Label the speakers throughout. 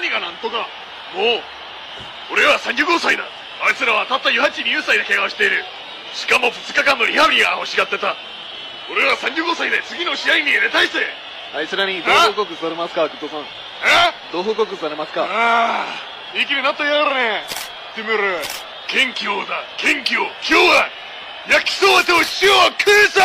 Speaker 1: 何何がなんとか。もう俺は35歳だ。あいつらはたった42歳で怪我をしている。しかも2日間のリハビリが欲しがってた。俺は35歳で次の試合に出たいぜ。
Speaker 2: あいつらにどう報告されますか、グッドさん。
Speaker 1: え？
Speaker 2: どう報告されますか？
Speaker 1: ああいい気になったやがるねてめえら元気をだ。元気を今日は焼きそばと塩を食うぞ。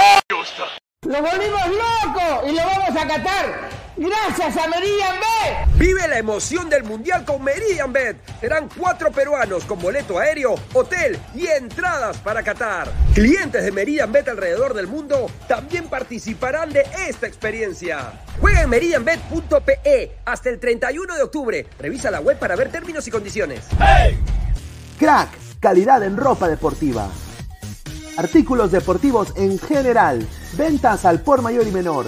Speaker 3: ¡Lo volvimos loco! ¡Y lo vamos a catar! ¡Gracias a Meridian Bet!
Speaker 4: Vive la emoción del Mundial con Meridian Bet. Serán cuatro peruanos con boleto aéreo, hotel y entradas para Qatar. Clientes de Meridian Bet alrededor del mundo también participarán de esta experiencia. Juega en meridianbet.pe hasta el 31 de octubre. Revisa la web para ver términos y condiciones.
Speaker 5: Crack, calidad en ropa deportiva. Artículos deportivos en general. Ventas al por mayor y menor.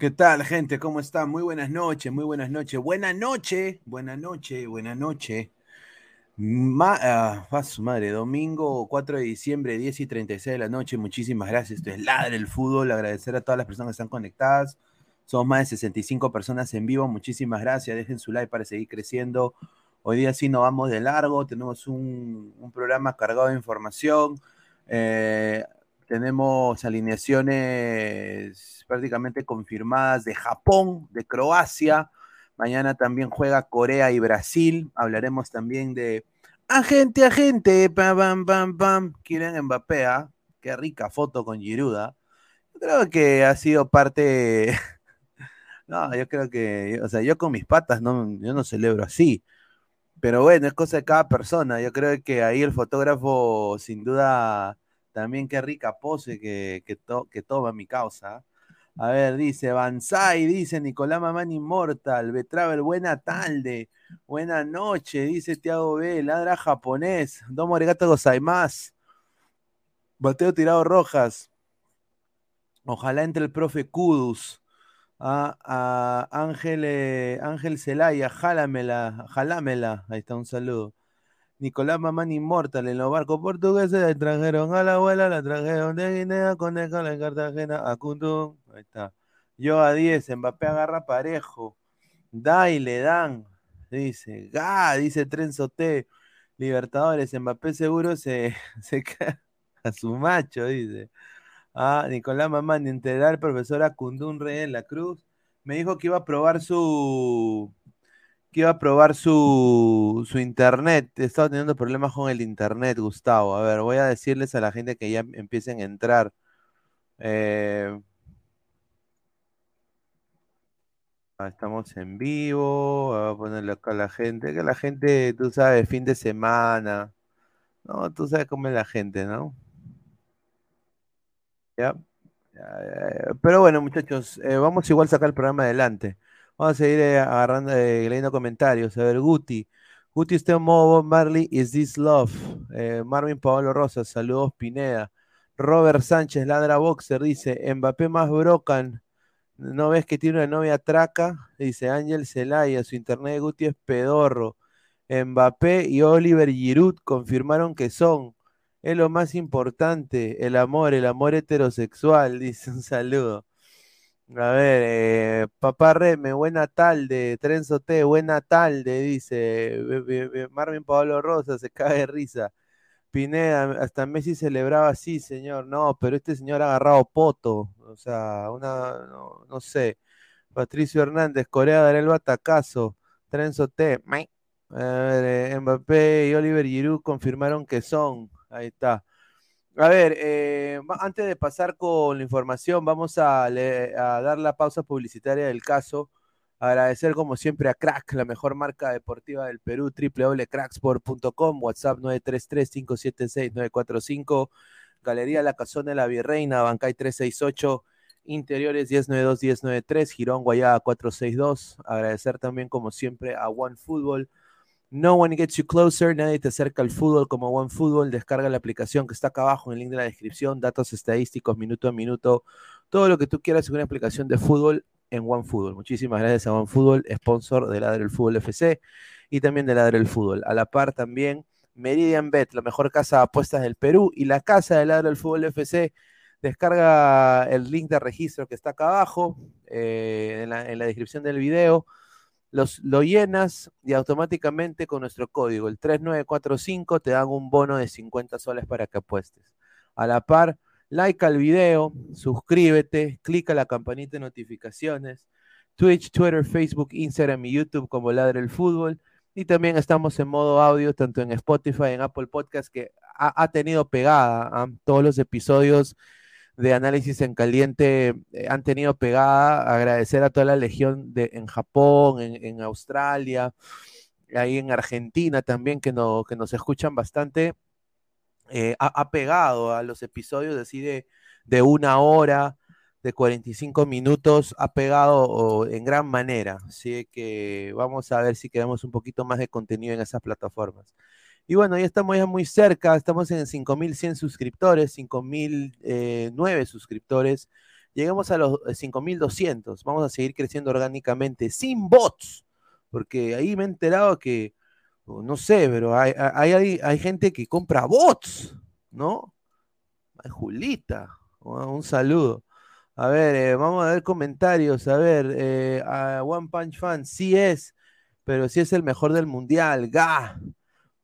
Speaker 6: ¿Qué tal, gente? ¿Cómo están? Muy buenas noches, muy buenas noches. Buena noche, buena noche, buena noche. Ma ah, su madre, domingo 4 de diciembre, 10 y 36 de la noche. Muchísimas gracias. Esto es Ladre el Fútbol. Agradecer a todas las personas que están conectadas. Somos más de 65 personas en vivo. Muchísimas gracias. Dejen su like para seguir creciendo. Hoy día sí nos vamos de largo. Tenemos un, un programa cargado de información. Eh, tenemos alineaciones prácticamente confirmadas de Japón, de Croacia. Mañana también juega Corea y Brasil. Hablaremos también de agente, agente, pam, pam, pam, pam. Quieren Mbappé, ¿ah? Qué rica foto con Giruda. Yo creo que ha sido parte. no, yo creo que, o sea, yo con mis patas no, yo no celebro así. Pero bueno, es cosa de cada persona. Yo creo que ahí el fotógrafo, sin duda, también qué rica pose que, que, to- que toma mi causa. A ver, dice Banzai, dice Nicolás Mamán Inmortal, Betravel, buena tarde, buena noche, dice Tiago B, ladra japonés, Domo Arigato gozaimasu, Bateo tirado rojas, ojalá entre el profe Kudus, a, a Ángel, eh, Ángel Celaya, jálamela, jálamela, ahí está un saludo. Nicolás Mamán Inmortal en los barcos portugueses la trajeron a la abuela, la trajeron de Guinea, con el en Cartagena, a Cundum. Ahí está. Yo a 10, Mbappé agarra parejo. Da y le dan. Dice, ga, dice Trenzo T. Libertadores, Mbappé seguro se, se cae a su macho, dice. Ah, Nicolás Mamán, integral profesor Acundún Rey en la Cruz. Me dijo que iba a probar su, que iba a probar su, su internet. Estaba teniendo problemas con el internet, Gustavo. A ver, voy a decirles a la gente que ya empiecen a entrar. Eh, ah, estamos en vivo. A ponerle acá a la gente. Que la gente, tú sabes, fin de semana. No, tú sabes cómo es la gente, ¿no? Ya. Pero bueno, muchachos, eh, vamos igual a sacar el programa adelante. Vamos a seguir eh, agarrando, eh, leyendo comentarios. A ver, Guti. Guti, usted modo Bob Marley, is this love? Eh, Marvin Pablo Rosas, saludos Pineda. Robert Sánchez, ladra boxer, dice, Mbappé más brocan. ¿No ves que tiene una novia traca? Dice Ángel Celaya, su internet de Guti es pedorro. Mbappé y Oliver Giroud confirmaron que son. Es lo más importante, el amor, el amor heterosexual, dice un saludo. A ver, eh, papá Reme, buena tarde, Trenzo T, buena tarde, dice Marvin Pablo Rosa, se cae de risa. Pineda, hasta Messi celebraba así, señor. No, pero este señor ha agarrado poto. O sea, una, no, sé. Patricio Hernández, Corea dará el batacazo. Trenzo T. Eh, Mbappé y Oliver Giroud confirmaron que son. Ahí está. A ver, eh, antes de pasar con la información, vamos a, a dar la pausa publicitaria del caso. Agradecer como siempre a Crack, la mejor marca deportiva del Perú, www.cracksport.com, WhatsApp 933-576-945, Galería La Casona de la Virreina, Bancay 368, Interiores 1092-1093, Girón Guayaba 462. Agradecer también como siempre a One Football. No one gets you closer, nadie te acerca al fútbol como One Football. Descarga la aplicación que está acá abajo en el link de la descripción, datos estadísticos minuto a minuto, todo lo que tú quieras en una aplicación de fútbol en OneFootball. Muchísimas gracias a OneFootball, sponsor de Ladre el Fútbol FC y también de Ladre el Fútbol. A la par también Meridian Bet, la mejor casa de apuestas del Perú y la casa de Ladre el Fútbol FC. Descarga el link de registro que está acá abajo eh, en, la, descripción del video. Los, lo llenas y automáticamente con nuestro código, el 3945, te dan un bono de 50 soles para que apuestes. A la par, like al video, suscríbete, clica la campanita de notificaciones, Twitch, Twitter, Facebook, Instagram y YouTube como Ladre el Fútbol. Y también estamos en modo audio, tanto en Spotify, en Apple Podcast, que ha, tenido pegada. ¿ah? Todos los episodios de análisis en caliente eh, han tenido pegada. Agradecer a toda la legión de, en Japón, en, Australia, ahí en Argentina también, que, no, que nos escuchan bastante. Eh, ha, pegado a los episodios así de, de una hora, de 45 minutos, ha pegado en gran manera. Así que vamos a ver si queremos un poquito más de contenido en esas plataformas. Y bueno, ya estamos ya muy cerca, estamos en 5.100 suscriptores, 5.009 suscriptores. Llegamos a los 5.200. Vamos a seguir creciendo orgánicamente, sin bots, porque ahí me he enterado que no sé, pero hay, hay, gente que compra bots, ¿no? Julita, un saludo. A ver, eh, vamos a ver comentarios. A ver, eh, a One Punch Fan, sí es, pero sí es el mejor del mundial. Ga.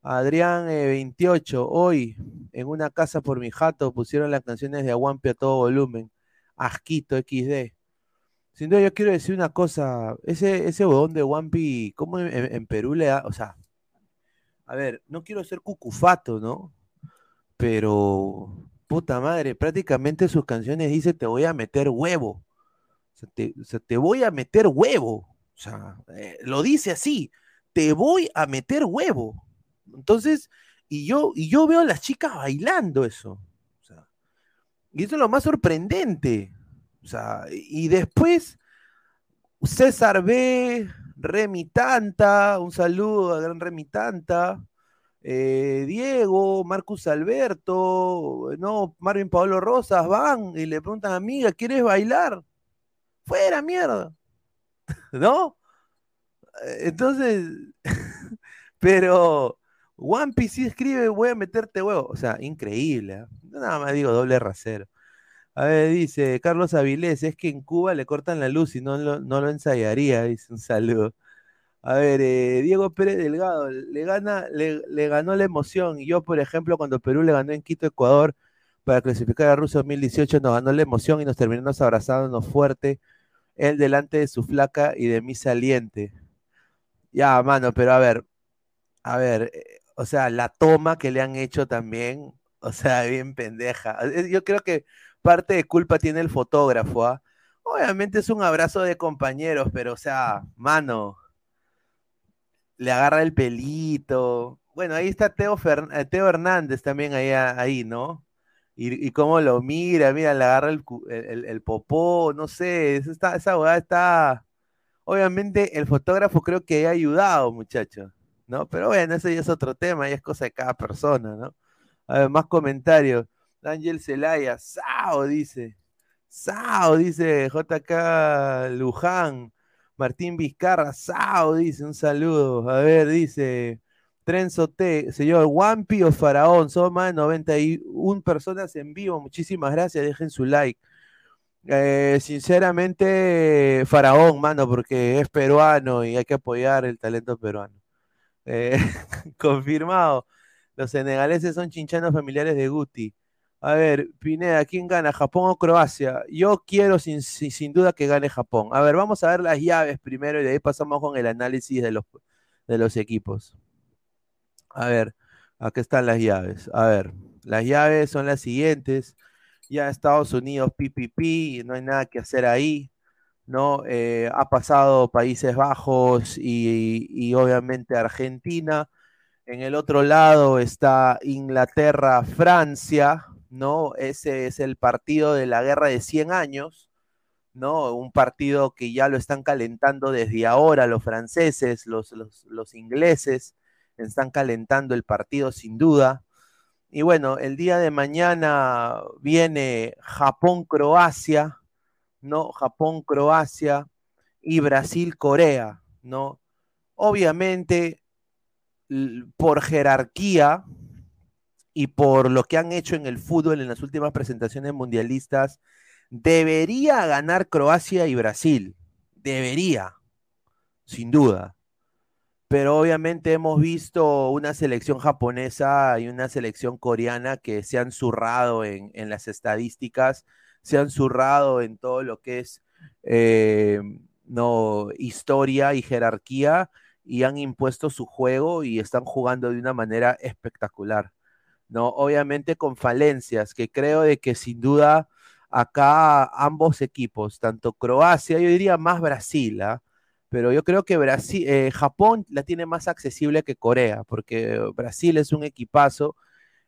Speaker 6: Adrián 28, eh, hoy en una casa por mi jato pusieron las canciones de Aguampi a todo volumen. Asquito XD. Sin duda, yo quiero decir una cosa. Ese, ese de Wampi, ¿cómo en, Perú le da? O sea, a ver, no quiero ser cucufato, ¿no? Pero, puta madre, prácticamente sus canciones dice te voy a meter huevo. O sea, te, voy a meter huevo. O sea, eh, lo dice así, te voy a meter huevo. Entonces, y yo, y yo veo a las chicas bailando eso. Y eso es lo más sorprendente. O sea, y después, César B, Remi Tanta, un saludo a gran Remi Tanta. Eh, Diego, Marcus Alberto, no, Marvin Pablo Rosas van y le preguntan, amiga, ¿quieres bailar? Fuera, mierda. ¿No? Eh, entonces, pero One Piece escribe, voy a meterte huevo. O sea, increíble. ¿eh? Nada más digo doble rasero. A ver, dice Carlos Avilés, es que en Cuba le cortan la luz y no lo, no lo ensayaría, dice un saludo. A ver, eh, Diego Pérez Delgado, le, gana, le, ganó la emoción. Yo, por ejemplo, cuando Perú le ganó en Quito, Ecuador, para clasificar a Rusia 2018, nos ganó la emoción y nos terminamos abrazándonos fuerte, él delante de su flaca y de mi saliente. Ya, mano, pero a ver, a ver, eh, o sea, la toma que le han hecho también, o sea, bien pendeja. Yo creo que parte de culpa tiene el fotógrafo, ¿ah? Obviamente es un abrazo de compañeros, pero o sea, mano, le agarra el pelito. Bueno, ahí está Teo, eh, Teo Hernández también ahí, ahí ¿no? Y, cómo lo mira, mira, le agarra el, el, popó, no sé, esa, esa está... Obviamente el fotógrafo creo que ha ayudado, muchachos, ¿no? Pero bueno, ese ya es otro tema, y es cosa de cada persona, ¿no? A ver, más comentarios. Ángel Celaya, Sao, dice. Sao, dice JK Luján. Martín Vizcarra, Sao, dice, un saludo. A ver, dice. Trenzo T, señor Wampi o Faraón, son más de 91 personas en vivo. Muchísimas gracias, dejen su like. Eh, sinceramente, Faraón, mano, porque es peruano y hay que apoyar el talento peruano. Eh, confirmado. Los senegaleses son chinchanos familiares de Guti. A ver, Pineda, ¿quién gana? ¿Japón o Croacia? Yo quiero sin, sin, duda que gane Japón. A ver, vamos a ver las llaves primero y de ahí pasamos con el análisis de los, de los equipos. A ver, aquí están las llaves. A ver, las llaves son las siguientes. Ya Estados Unidos, PPP, no hay nada que hacer ahí. ¿No? Eh, ha pasado Países Bajos y, y, obviamente Argentina. En el otro lado está Inglaterra, Francia, ¿no? Ese es el partido de la guerra de 100 años, ¿no? Un partido que ya lo están calentando desde ahora los franceses, los, los, ingleses, están calentando el partido sin duda. Y bueno, el día de mañana viene Japón-Croacia, ¿no? Japón-Croacia y Brasil-Corea, ¿no? Obviamente, por jerarquía y por lo que han hecho en el fútbol en las últimas presentaciones mundialistas, debería ganar Croacia y Brasil. Debería, sin duda pero obviamente hemos visto una selección japonesa y una selección coreana que se han zurrado en, las estadísticas, se han zurrado en todo lo que es eh, no, historia y jerarquía y han impuesto su juego y están jugando de una manera espectacular. ¿no? Obviamente con falencias, que creo de que sin duda acá ambos equipos, tanto Croacia, yo diría más Brasil, ¿ah? pero yo creo que Brasil, eh, Japón la tiene más accesible que Corea, porque Brasil es un equipazo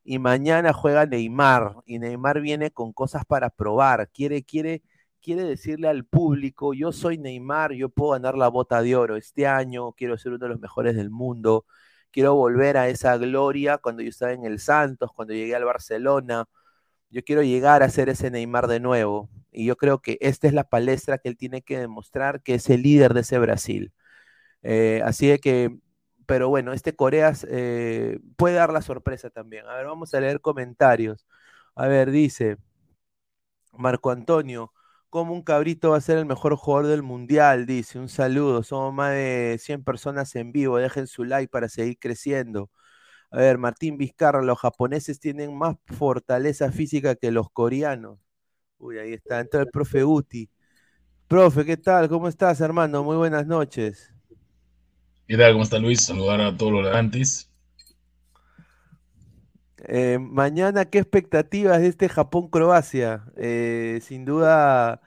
Speaker 6: y mañana juega Neymar y Neymar viene con cosas para probar, quiere, quiere, quiere decirle al público, yo soy Neymar, yo puedo ganar la bota de oro este año, quiero ser uno de los mejores del mundo, quiero volver a esa gloria cuando yo estaba en el Santos, cuando llegué al Barcelona, yo quiero llegar a ser ese Neymar de nuevo. Y yo creo que esta es la palestra que él tiene que demostrar que es el líder de ese Brasil. Eh, así de que, pero bueno, este Corea eh, puede dar la sorpresa también. A ver, vamos a leer comentarios. A ver, dice Marco Antonio, ¿cómo un cabrito va a ser el mejor jugador del mundial? Dice, un saludo, somos más de 100 personas en vivo, dejen su like para seguir creciendo. A ver, Martín Vizcarra, los japoneses tienen más fortaleza física que los coreanos. Uy, ahí está, entra el profe Uti. Profe, ¿qué tal? ¿Cómo estás, hermano? Muy buenas noches.
Speaker 7: ¿Qué tal? ¿Cómo está Luis? Saludar a todos los antes.
Speaker 6: Eh, mañana, ¿qué expectativas de este Japón-Croacia? Eh, sin duda,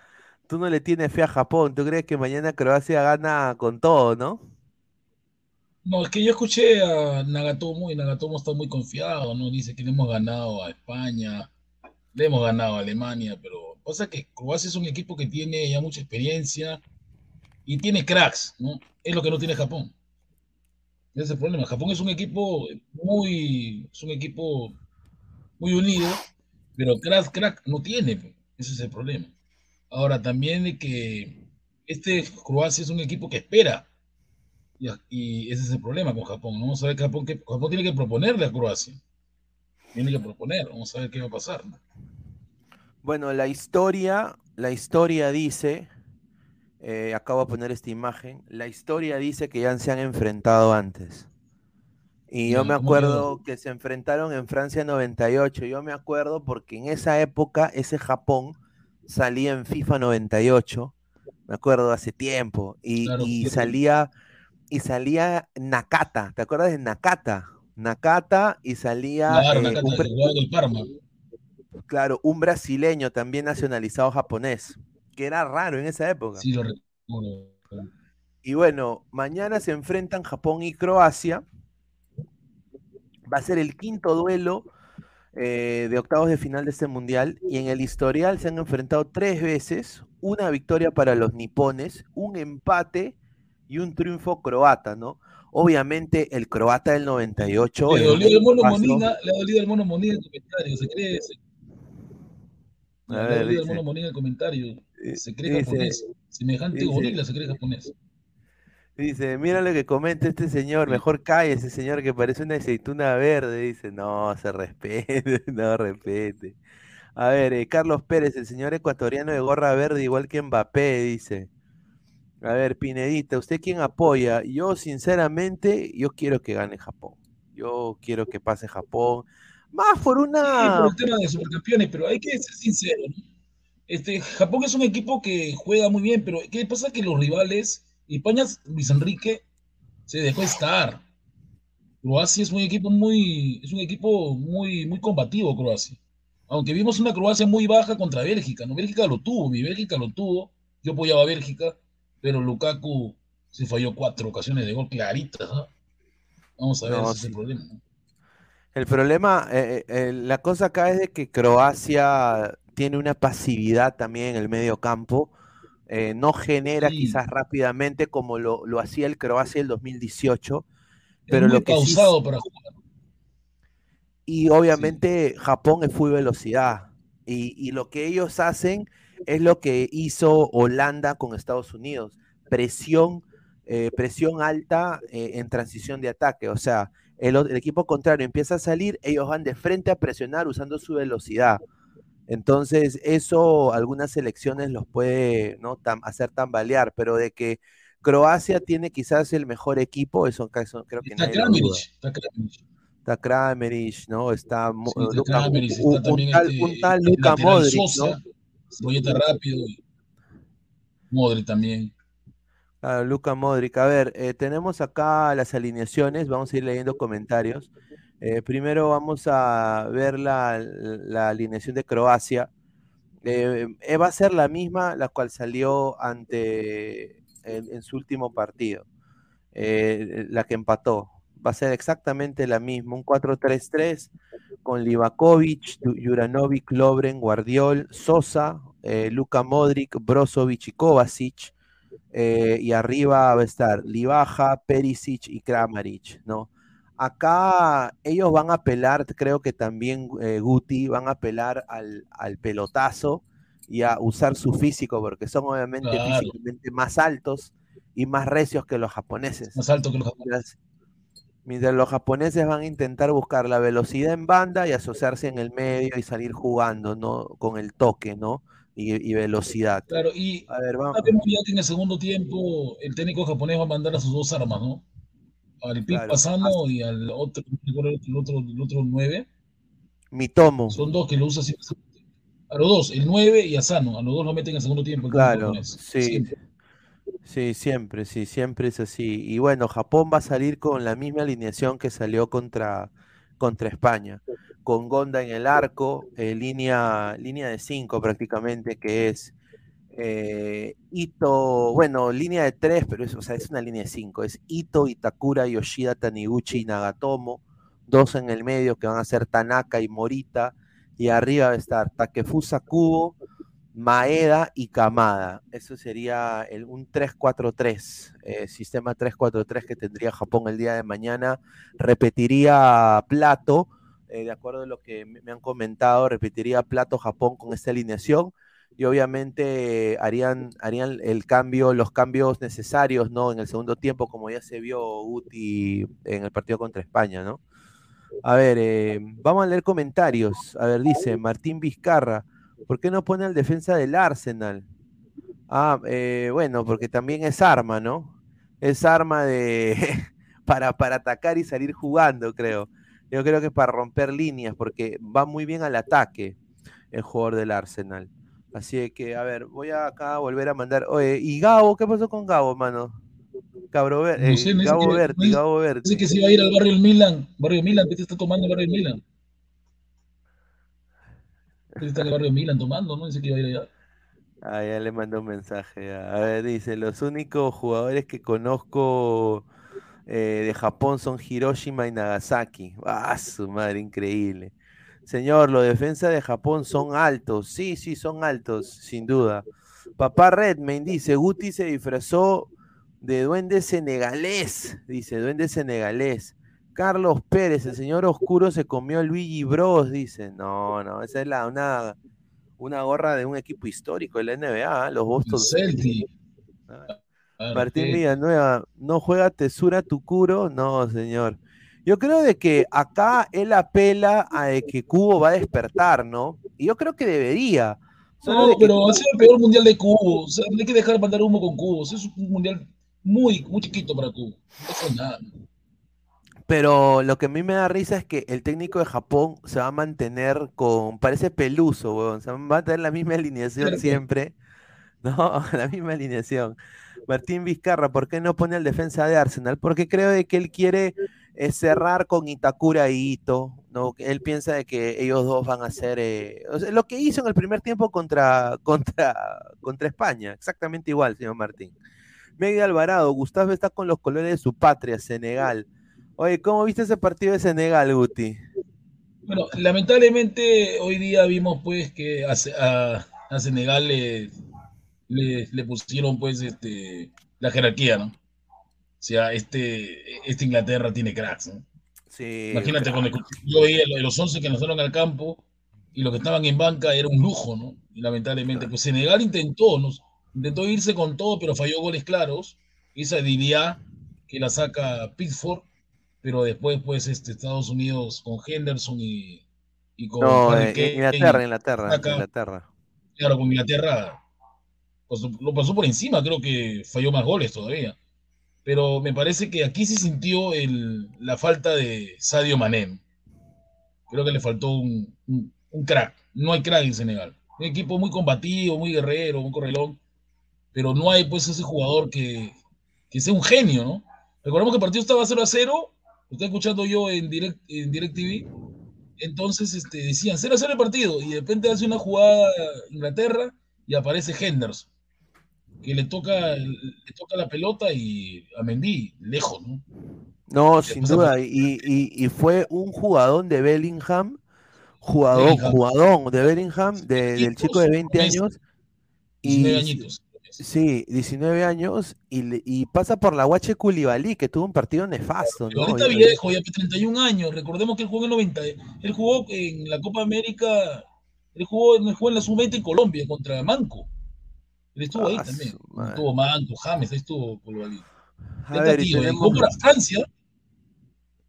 Speaker 6: tú no le tienes fe a Japón. ¿Tú crees que mañana Croacia gana con todo, no?
Speaker 7: No, es que yo escuché a Nagatomo y Nagatomo está muy confiado, ¿no? Dice que le hemos ganado a España, le hemos ganado a Alemania, pero pasa que Croacia es un equipo que tiene ya mucha experiencia y tiene cracks, ¿no? Es lo que no tiene Japón. Ese es el problema. Japón es un equipo muy, es un equipo muy unido, pero crack, crack no tiene. Ese es el problema. Ahora, también de que este Croacia es un equipo que espera y, ese es el problema con Japón. ¿no? Vamos a ver que Japón, Japón tiene que proponerle a Croacia. Tiene que proponer. Vamos a ver qué va a pasar.
Speaker 6: Bueno, la historia, la historia dice, eh, acabo de poner esta imagen, la historia dice que ya se han enfrentado antes. Y yo me acuerdo que se enfrentaron en Francia 98. Yo me acuerdo porque en esa época ese Japón salía en FIFA 98. Me acuerdo hace tiempo. y salía y salía Nakata. ¿Te acuerdas de Nakata? Nakata y salía.
Speaker 7: Claro, eh, Nakata, un, del Parma.
Speaker 6: Claro, un brasileño también nacionalizado japonés, que era raro en esa época.
Speaker 7: Sí, lo recuerdo.
Speaker 6: Y bueno, mañana se enfrentan Japón y Croacia. Va a ser el quinto duelo eh, de octavos de final de este mundial. Y en el historial se han enfrentado tres veces. Una victoria para los nipones, un empate y un triunfo croata, ¿no? Obviamente el croata del 98.
Speaker 7: Le dolió el mono Monina, le ha dolido el mono Monina el comentario, ¿se cree? A
Speaker 6: A
Speaker 7: ver, dice,
Speaker 6: dice,
Speaker 7: Mono Monín en el comentario.
Speaker 6: Eh,
Speaker 7: Se cree
Speaker 6: dice-
Speaker 7: japonés. Semejante
Speaker 6: dice-
Speaker 7: gorila se cree japonés.
Speaker 6: Dice, mira lo que comenta este señor, mejor calle ese señor que parece una aceituna verde. Dice, no, se respete, no respete. A ver, eh, Carlos Pérez, el señor ecuatoriano de gorra verde, igual que Mbappé, dice. A ver, Pinedita, ¿usted quién apoya? Yo, sinceramente, yo quiero que gane Japón. Yo quiero que pase Japón. Más por
Speaker 7: Sí,
Speaker 6: una...
Speaker 7: por el tema de supercampeones, pero hay que ser sincero, ¿no? Este, Japón es un equipo que juega muy bien, pero ¿qué pasa? Que los rivales, España, Luis Enrique, se dejó estar. Croacia es un equipo muy, es un equipo muy, muy combativo, Croacia. Aunque vimos una Croacia muy baja contra Bélgica, ¿no? Bélgica lo tuvo, mi Bélgica lo tuvo. Yo apoyaba a Bélgica, pero Lukaku se falló cuatro ocasiones de gol claritas, ¿no? Vamos a ver,
Speaker 6: No,
Speaker 7: ese es el problema. ¿no?
Speaker 6: El problema, eh, eh, eh, la cosa acá es de que Croacia tiene una pasividad también en el medio campo. eh, no genera
Speaker 7: Sí.
Speaker 6: quizás rápidamente como lo, lo hacía el Croacia el 2018,
Speaker 7: Es
Speaker 6: pero
Speaker 7: muy
Speaker 6: lo que sí
Speaker 7: para jugar.
Speaker 6: y obviamente Japón es full velocidad. Y, y lo que ellos hacen es lo que hizo Holanda con Estados Unidos. Presión, eh, presión alta eh, en transición de ataque. O sea, el, el equipo contrario empieza a salir, ellos van de frente a presionar usando su velocidad. Entonces, eso algunas selecciones los puede ¿no? tam- hacer tambalear, pero de que Croacia tiene quizás el mejor equipo, eso, eso creo que
Speaker 7: Está
Speaker 6: nadie.
Speaker 7: Kramaric, está Kramaric.
Speaker 6: Está Kramerich, ¿no? Está
Speaker 7: Sí, está
Speaker 6: Luka-
Speaker 7: Kramaric,
Speaker 6: un,
Speaker 7: está
Speaker 6: un
Speaker 7: también
Speaker 6: tal,
Speaker 7: este,
Speaker 6: un tal
Speaker 7: el
Speaker 6: Luka Modric,
Speaker 7: Sosa, rápido. Modric también.
Speaker 6: Ah, Luka Modric. A ver, eh, tenemos acá las alineaciones, vamos a ir leyendo comentarios. Eh, primero vamos a ver la, alineación de Croacia. Eh, eh, va a ser la misma la cual salió ante en, su último partido, la que empató. Va a ser exactamente la misma, un 4-3-3 con Livakovic, Ju- Juranovic, Lovren, Guardiol, Sosa, Luka Modric, Brozovic y Kovacic. y arriba va a estar Livaja, Perisic y Kramaric, ¿no? Acá ellos van a apelar, creo que también eh, Guti, van a apelar al, al pelotazo y a usar su físico, porque son obviamente
Speaker 7: Claro.
Speaker 6: físicamente más altos y más recios que los japoneses.
Speaker 7: Más alto que los japoneses.
Speaker 6: Mientras, los japoneses van a intentar buscar la velocidad en banda y asociarse en el medio y salir jugando, ¿no? Con el toque, ¿no? Y, y velocidad.
Speaker 7: Claro, y
Speaker 6: A ver, vamos.
Speaker 7: ya que en el segundo tiempo el técnico japonés va a mandar a sus dos armas, ¿no? Al
Speaker 6: Claro.
Speaker 7: Asano y al otro, el otro, el otro 9.
Speaker 6: Mitomo.
Speaker 7: Son dos que lo usa siempre. A los dos, el 9 y Asano. A los dos lo meten en segundo tiempo.
Speaker 6: Claro, sí.
Speaker 7: Siempre.
Speaker 6: Sí, siempre, sí, siempre es así. Y bueno, Japón va a salir con la misma alineación que salió contra, contra España, con Gonda en el arco, eh, línea, línea de cinco prácticamente, que es eh, Ito, bueno, línea de tres, pero es, es una línea de cinco, es Ito, Itakura, Yoshida, Taniguchi y Nagatomo, dos en el medio que van a ser Tanaka y Morita, y arriba va a estar Takefusa Kubo, Maeda y Kamada. Eso sería el, un 3-4-3, eh, sistema 3-4-3 que tendría Japón el día de mañana. Repetiría Plato, eh, de acuerdo a lo que me han comentado, repetiría Plato Japón con esta alineación y obviamente harían, harían el cambio, los cambios necesarios, ¿no? En el segundo tiempo, como ya se vio Guti en el partido contra España, ¿no? A ver, eh, vamos a leer comentarios. A ver, dice Martín Vizcarra. ¿Por qué no pone al defensa del Arsenal? Ah, eh, bueno, porque también es arma, ¿no? Es arma de para, para atacar y salir jugando, creo. Yo creo que es para romper líneas, porque va muy bien al ataque el jugador del Arsenal. Así que, a ver, voy a acá volver a mandar. Oye, ¿y Gabo? ¿Qué pasó con Gabo, mano? Cabro Ver-
Speaker 7: No
Speaker 6: eh,
Speaker 7: sé, me dice
Speaker 6: Gabo
Speaker 7: que-
Speaker 6: Berti,
Speaker 7: me
Speaker 6: Gabo Berti.
Speaker 7: Dice que se iba a ir al barrio Milan. Barrio Milan, ¿qué te está tomando el barrio Milan? Él está en el barrio Milan tomando, ¿no? Dice que iba a ir allá.
Speaker 6: Ah, ya le mandó un mensaje. A ver, dice, los únicos jugadores que conozco eh, de Japón son Hiroshima y Nagasaki. Ah, su madre, increíble. Señor, los defensas de Japón son altos. Sí, sí, son altos, sin duda. Papá Redmayne dice, Guti se disfrazó de duende senegalés. Dice, duende senegalés. Carlos Pérez, el señor oscuro se comió a Luigi Bros. Dice, no, no, esa es la, una, una gorra de un equipo histórico de la NBA, ¿ah? los Boston
Speaker 7: Celtics.
Speaker 6: Martín Villanueva, ¿no juega Tesura Tucuro? No, señor. Yo creo de que acá él apela a que Cubo va a despertar, ¿no? Y yo creo que debería.
Speaker 7: no, pero ha sido el peor mundial de Cubo. O sea, hay que dejar de mandar humo con Cubo. es un mundial muy, muy chiquito para Cubo. No fue nada.
Speaker 6: Pero lo que a mí me da risa es que el técnico de Japón se va a mantener con. Parece peluso, weón. Se va a tener la misma alineación siempre. No, la misma alineación. Martín Vizcarra, ¿por qué no pone al defensa de Arsenal? Porque creo de que él quiere eh, cerrar con Itakura y Ito, ¿no? Él piensa de que ellos dos van a hacer eh, lo que hizo en el primer tiempo contra, contra, contra España, exactamente igual, señor Martín. Miguel Alvarado, Gustavo está con los colores de su patria, Senegal. Oye, ¿cómo viste ese partido de Senegal, Guti?
Speaker 7: Bueno, lamentablemente hoy día vimos pues que a, a Senegal le le, pusieron pues este, la jerarquía, ¿no? O sea, este, este Inglaterra tiene cracks, ¿no?
Speaker 6: Sí,
Speaker 7: Imagínate, cuando yo veía los 11 que nos fueron al campo y los que estaban en banca era un lujo, ¿no? Y lamentablemente, pues Senegal intentó, ¿no? intentó irse con todo, pero falló goles claros. Esa diría que la saca Pickford, pero después, pues, este, Estados Unidos con Henderson y, y con.
Speaker 6: No, eh, Inglaterra, Inglaterra, Inglaterra.
Speaker 7: Claro, con Inglaterra lo pasó por encima, creo que falló más goles todavía. Pero me parece que aquí se sintió la falta de Sadio Mané. Creo que le faltó un, crack. No hay crack en Senegal. Un equipo muy combativo, muy guerrero, muy correlón. Pero no hay pues ese jugador que, sea un genio, ¿no? Recordemos que el partido estaba 0 a 0. Lo estoy escuchando yo en Direct, en direct TV. Entonces este, decían 0 a 0 el partido. Y de repente hace una jugada Inglaterra y aparece Henderson que le toca, le toca la pelota y a Mendy, lejos, ¿no?
Speaker 6: No, sin duda, y, fue un jugador de Bellingham, jugador, jugador de Bellingham, del chico de 20 años.
Speaker 7: Y, 19 añitos.
Speaker 6: Sí, 19 años y, pasa por la Guache Koulibaly, que tuvo un partido nefasto. ¿no?
Speaker 7: Ahorita viejo, ya 31 años. Recordemos que él jugó en 90. Él jugó en la Copa América, él jugó, él jugó en la Sub-20 en Colombia contra Manco. Él estuvo ahí ah, también. Estuvo Manco, James, ahí estuvo Koulibaly. Jugó para Francia.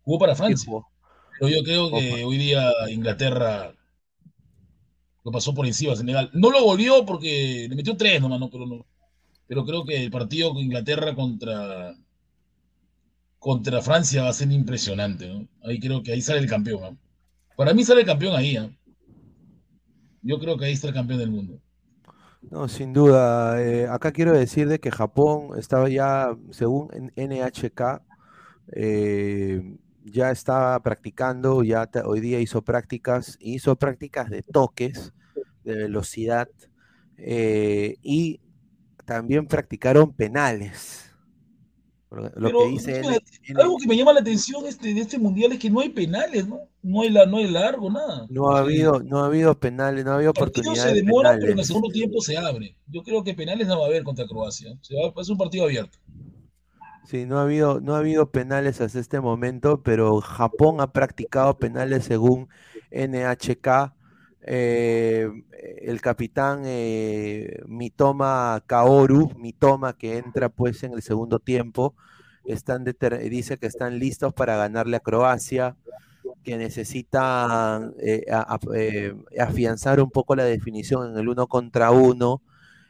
Speaker 7: Jugó para Francia. Pero yo creo que hoy día Inglaterra lo pasó por encima a Senegal. No lo volvió porque le metió tres nomás, no, pero no. Pero creo que el partido con Inglaterra contra contra Francia va a ser impresionante, ¿no? Ahí creo que ahí sale el campeón. Para mí sale el campeón ahí, ¿eh? Yo creo que ahí está el campeón del mundo.
Speaker 6: No, sin duda. Eh, acá quiero decir de que Japón estaba ya, según NHK, eh, ya estaba practicando, ya hoy día hizo prácticas, hizo prácticas de toques, de velocidad, eh, y también practicaron penales.
Speaker 7: Lo que dice algo que me llama la atención este, de este mundial es que no hay penales, ¿no? No hay, la, no hay largo, nada.
Speaker 6: No ha habido, no ha habido penales, no ha habido oportunidades.
Speaker 7: se demora, pero en el segundo tiempo se abre. Yo creo que penales no va a haber contra Croacia. Se va, es un partido abierto.
Speaker 6: Sí, no ha habido, no ha habido penales hasta este momento, pero Japón ha practicado penales según NHK. Eh, el capitán eh, Mitoma Kaoru, Mitoma que entra pues en el segundo tiempo, dice que están listos para ganarle a Croacia, que necesitan eh, afianzar un poco la definición en el uno contra uno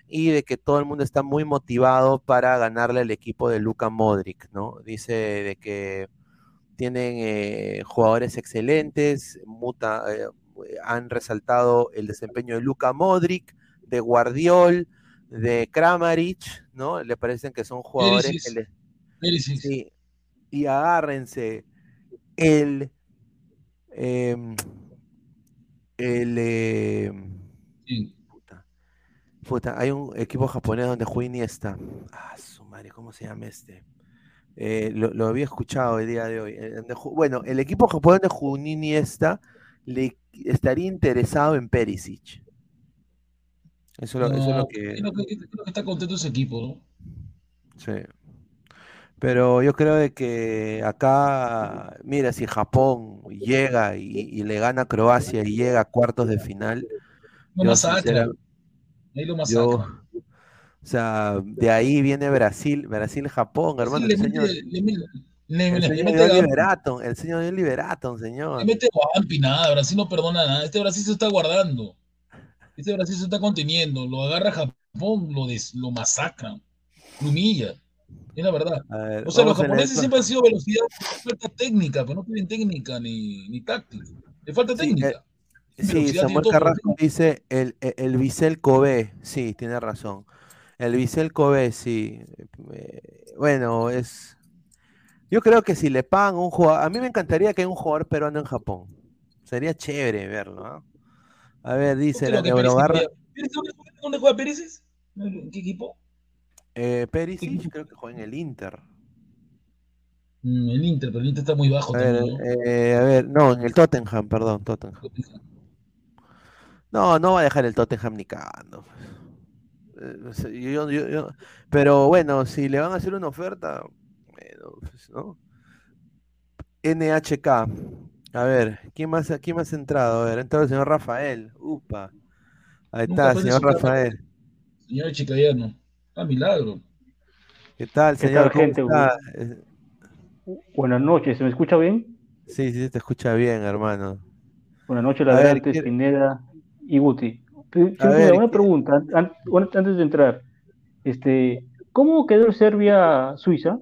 Speaker 6: y de que todo el mundo está muy motivado para ganarle al equipo de Luka Modric, ¿no? Dice de que tienen jugadores excelentes, muta, han resaltado el desempeño de Luka Modric, de Guardiol, de Kramaric, ¿no? Le parecen que son jugadores
Speaker 7: sí.
Speaker 6: Y agárrense, el em, el em, puta, hay un equipo japonés donde juega Iniesta. Ah, su madre, ¿cómo se llama este? Eh, lo, había escuchado el día de hoy. Eh, bueno, el equipo japonés de juega Iniesta le estaría interesado en Perisic. Eso, es lo que...
Speaker 7: Creo que, está contento ese equipo, ¿no?
Speaker 6: Sí. Pero yo creo de que acá, mira, si Japón llega y, le gana a Croacia y llega a cuartos de final,
Speaker 7: Lo
Speaker 6: Yo, sincera-
Speaker 7: Ahí lo
Speaker 6: yo,
Speaker 7: masacran.
Speaker 6: o sea, de ahí viene Brasil, Brasil-Japón, hermano.
Speaker 7: le
Speaker 6: El señor,
Speaker 7: mete, le, mete- le-
Speaker 6: el
Speaker 7: le
Speaker 6: señor
Speaker 7: mete
Speaker 6: dio
Speaker 7: Gampi,
Speaker 6: Liberaton, el señor dio Liberaton, señor.
Speaker 7: le mete nada, Brasil no perdona nada. Este Brasil se está guardando. Este Brasil se está conteniendo. Lo agarra Japón, lo, des- lo masacran, lo humilla. Es la verdad.
Speaker 6: Ver,
Speaker 7: O sea, los japoneses siempre han sido velocidad, falta técnica, pero no tienen técnica ni, ni táctica. Le falta
Speaker 6: Sí,
Speaker 7: técnica.
Speaker 6: eh, Sí, Samuel Carrasco dice el, el, el Kobe, sí, tiene razón. El Bisel Kobe, sí. Eh, bueno, es. Yo creo que si le pagan un jugador. A mí me encantaría que haya un jugador peruano en Japón. Sería chévere verlo, ¿ah? A ver, dice la
Speaker 7: ¿Perisic dónde juega- ¿Dónde juega Perisic? ¿En qué equipo?
Speaker 6: Eh, Perisic, creo que juega en el Inter.
Speaker 7: Mm, el Inter, pero el Inter está muy bajo
Speaker 6: A ver,
Speaker 7: también, ¿no?
Speaker 6: eh, a ver, no, en el Tottenham, perdón, Tottenham. No, no va a dejar el Tottenham ni cagando. Eh, yo- yo- yo- pero bueno, si le van a hacer una oferta, bueno, pues, ¿no? NHK. A ver, ¿quién más, quién más ha entrado? A ver, ha entrado el señor Rafael. Upa. Ahí está, señor. Rafael.
Speaker 7: Señor Chicayano. Ah, milagro.
Speaker 6: ¿Qué tal,
Speaker 8: ¿Qué
Speaker 6: señor?
Speaker 8: tal,
Speaker 6: ¿Cómo
Speaker 8: gente?
Speaker 6: Eh,
Speaker 8: Buenas noches, ¿se me escucha bien?
Speaker 6: Sí, sí, te escucha bien, hermano.
Speaker 8: Buenas noches, Ladrantes,
Speaker 6: ¿qué-
Speaker 8: Pineda y Guti.
Speaker 6: A ver,
Speaker 8: una
Speaker 6: ¿qué-
Speaker 8: pregunta antes de entrar. Este, ¿cómo quedó Serbia-Suiza?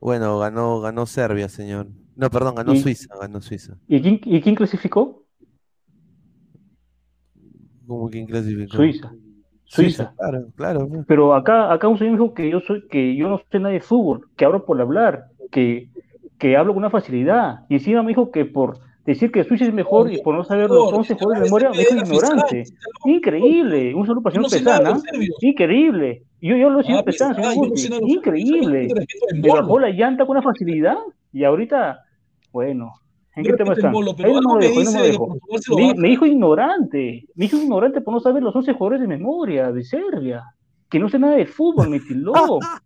Speaker 6: Bueno, ganó, ganó Serbia, señor. No, perdón, ganó
Speaker 8: Y-
Speaker 6: Suiza, ganó Suiza.
Speaker 8: ¿Y quién, y quién clasificó?
Speaker 6: ¿Cómo quién clasificó?
Speaker 8: Suiza.
Speaker 6: Suiza,
Speaker 8: Suiza.
Speaker 6: claro, claro.
Speaker 8: Pero acá, acá un señor me dijo que yo soy, que yo no sé nada de fútbol, que hablo por hablar, que, que hablo con una facilidad. Y encima me dijo que por decir que Suiza es mejor y por no saber los 11 jugadores de memoria, me dijo ignorante. Increíble. Un saludo para el
Speaker 7: no
Speaker 8: señor
Speaker 7: sé
Speaker 8: Pesana. Increíble. Yo, yo lo señor
Speaker 7: Ah,
Speaker 8: señor
Speaker 7: yo los serbios.
Speaker 8: Increíble. Me bajó la llanta con una facilidad y ahorita, bueno, ¿en
Speaker 7: Yo
Speaker 8: qué tema están? No me no dijo ignorante, me dijo ignorante por no saber los 11 jugadores de memoria de Serbia, que no sé nada de fútbol, me tildó.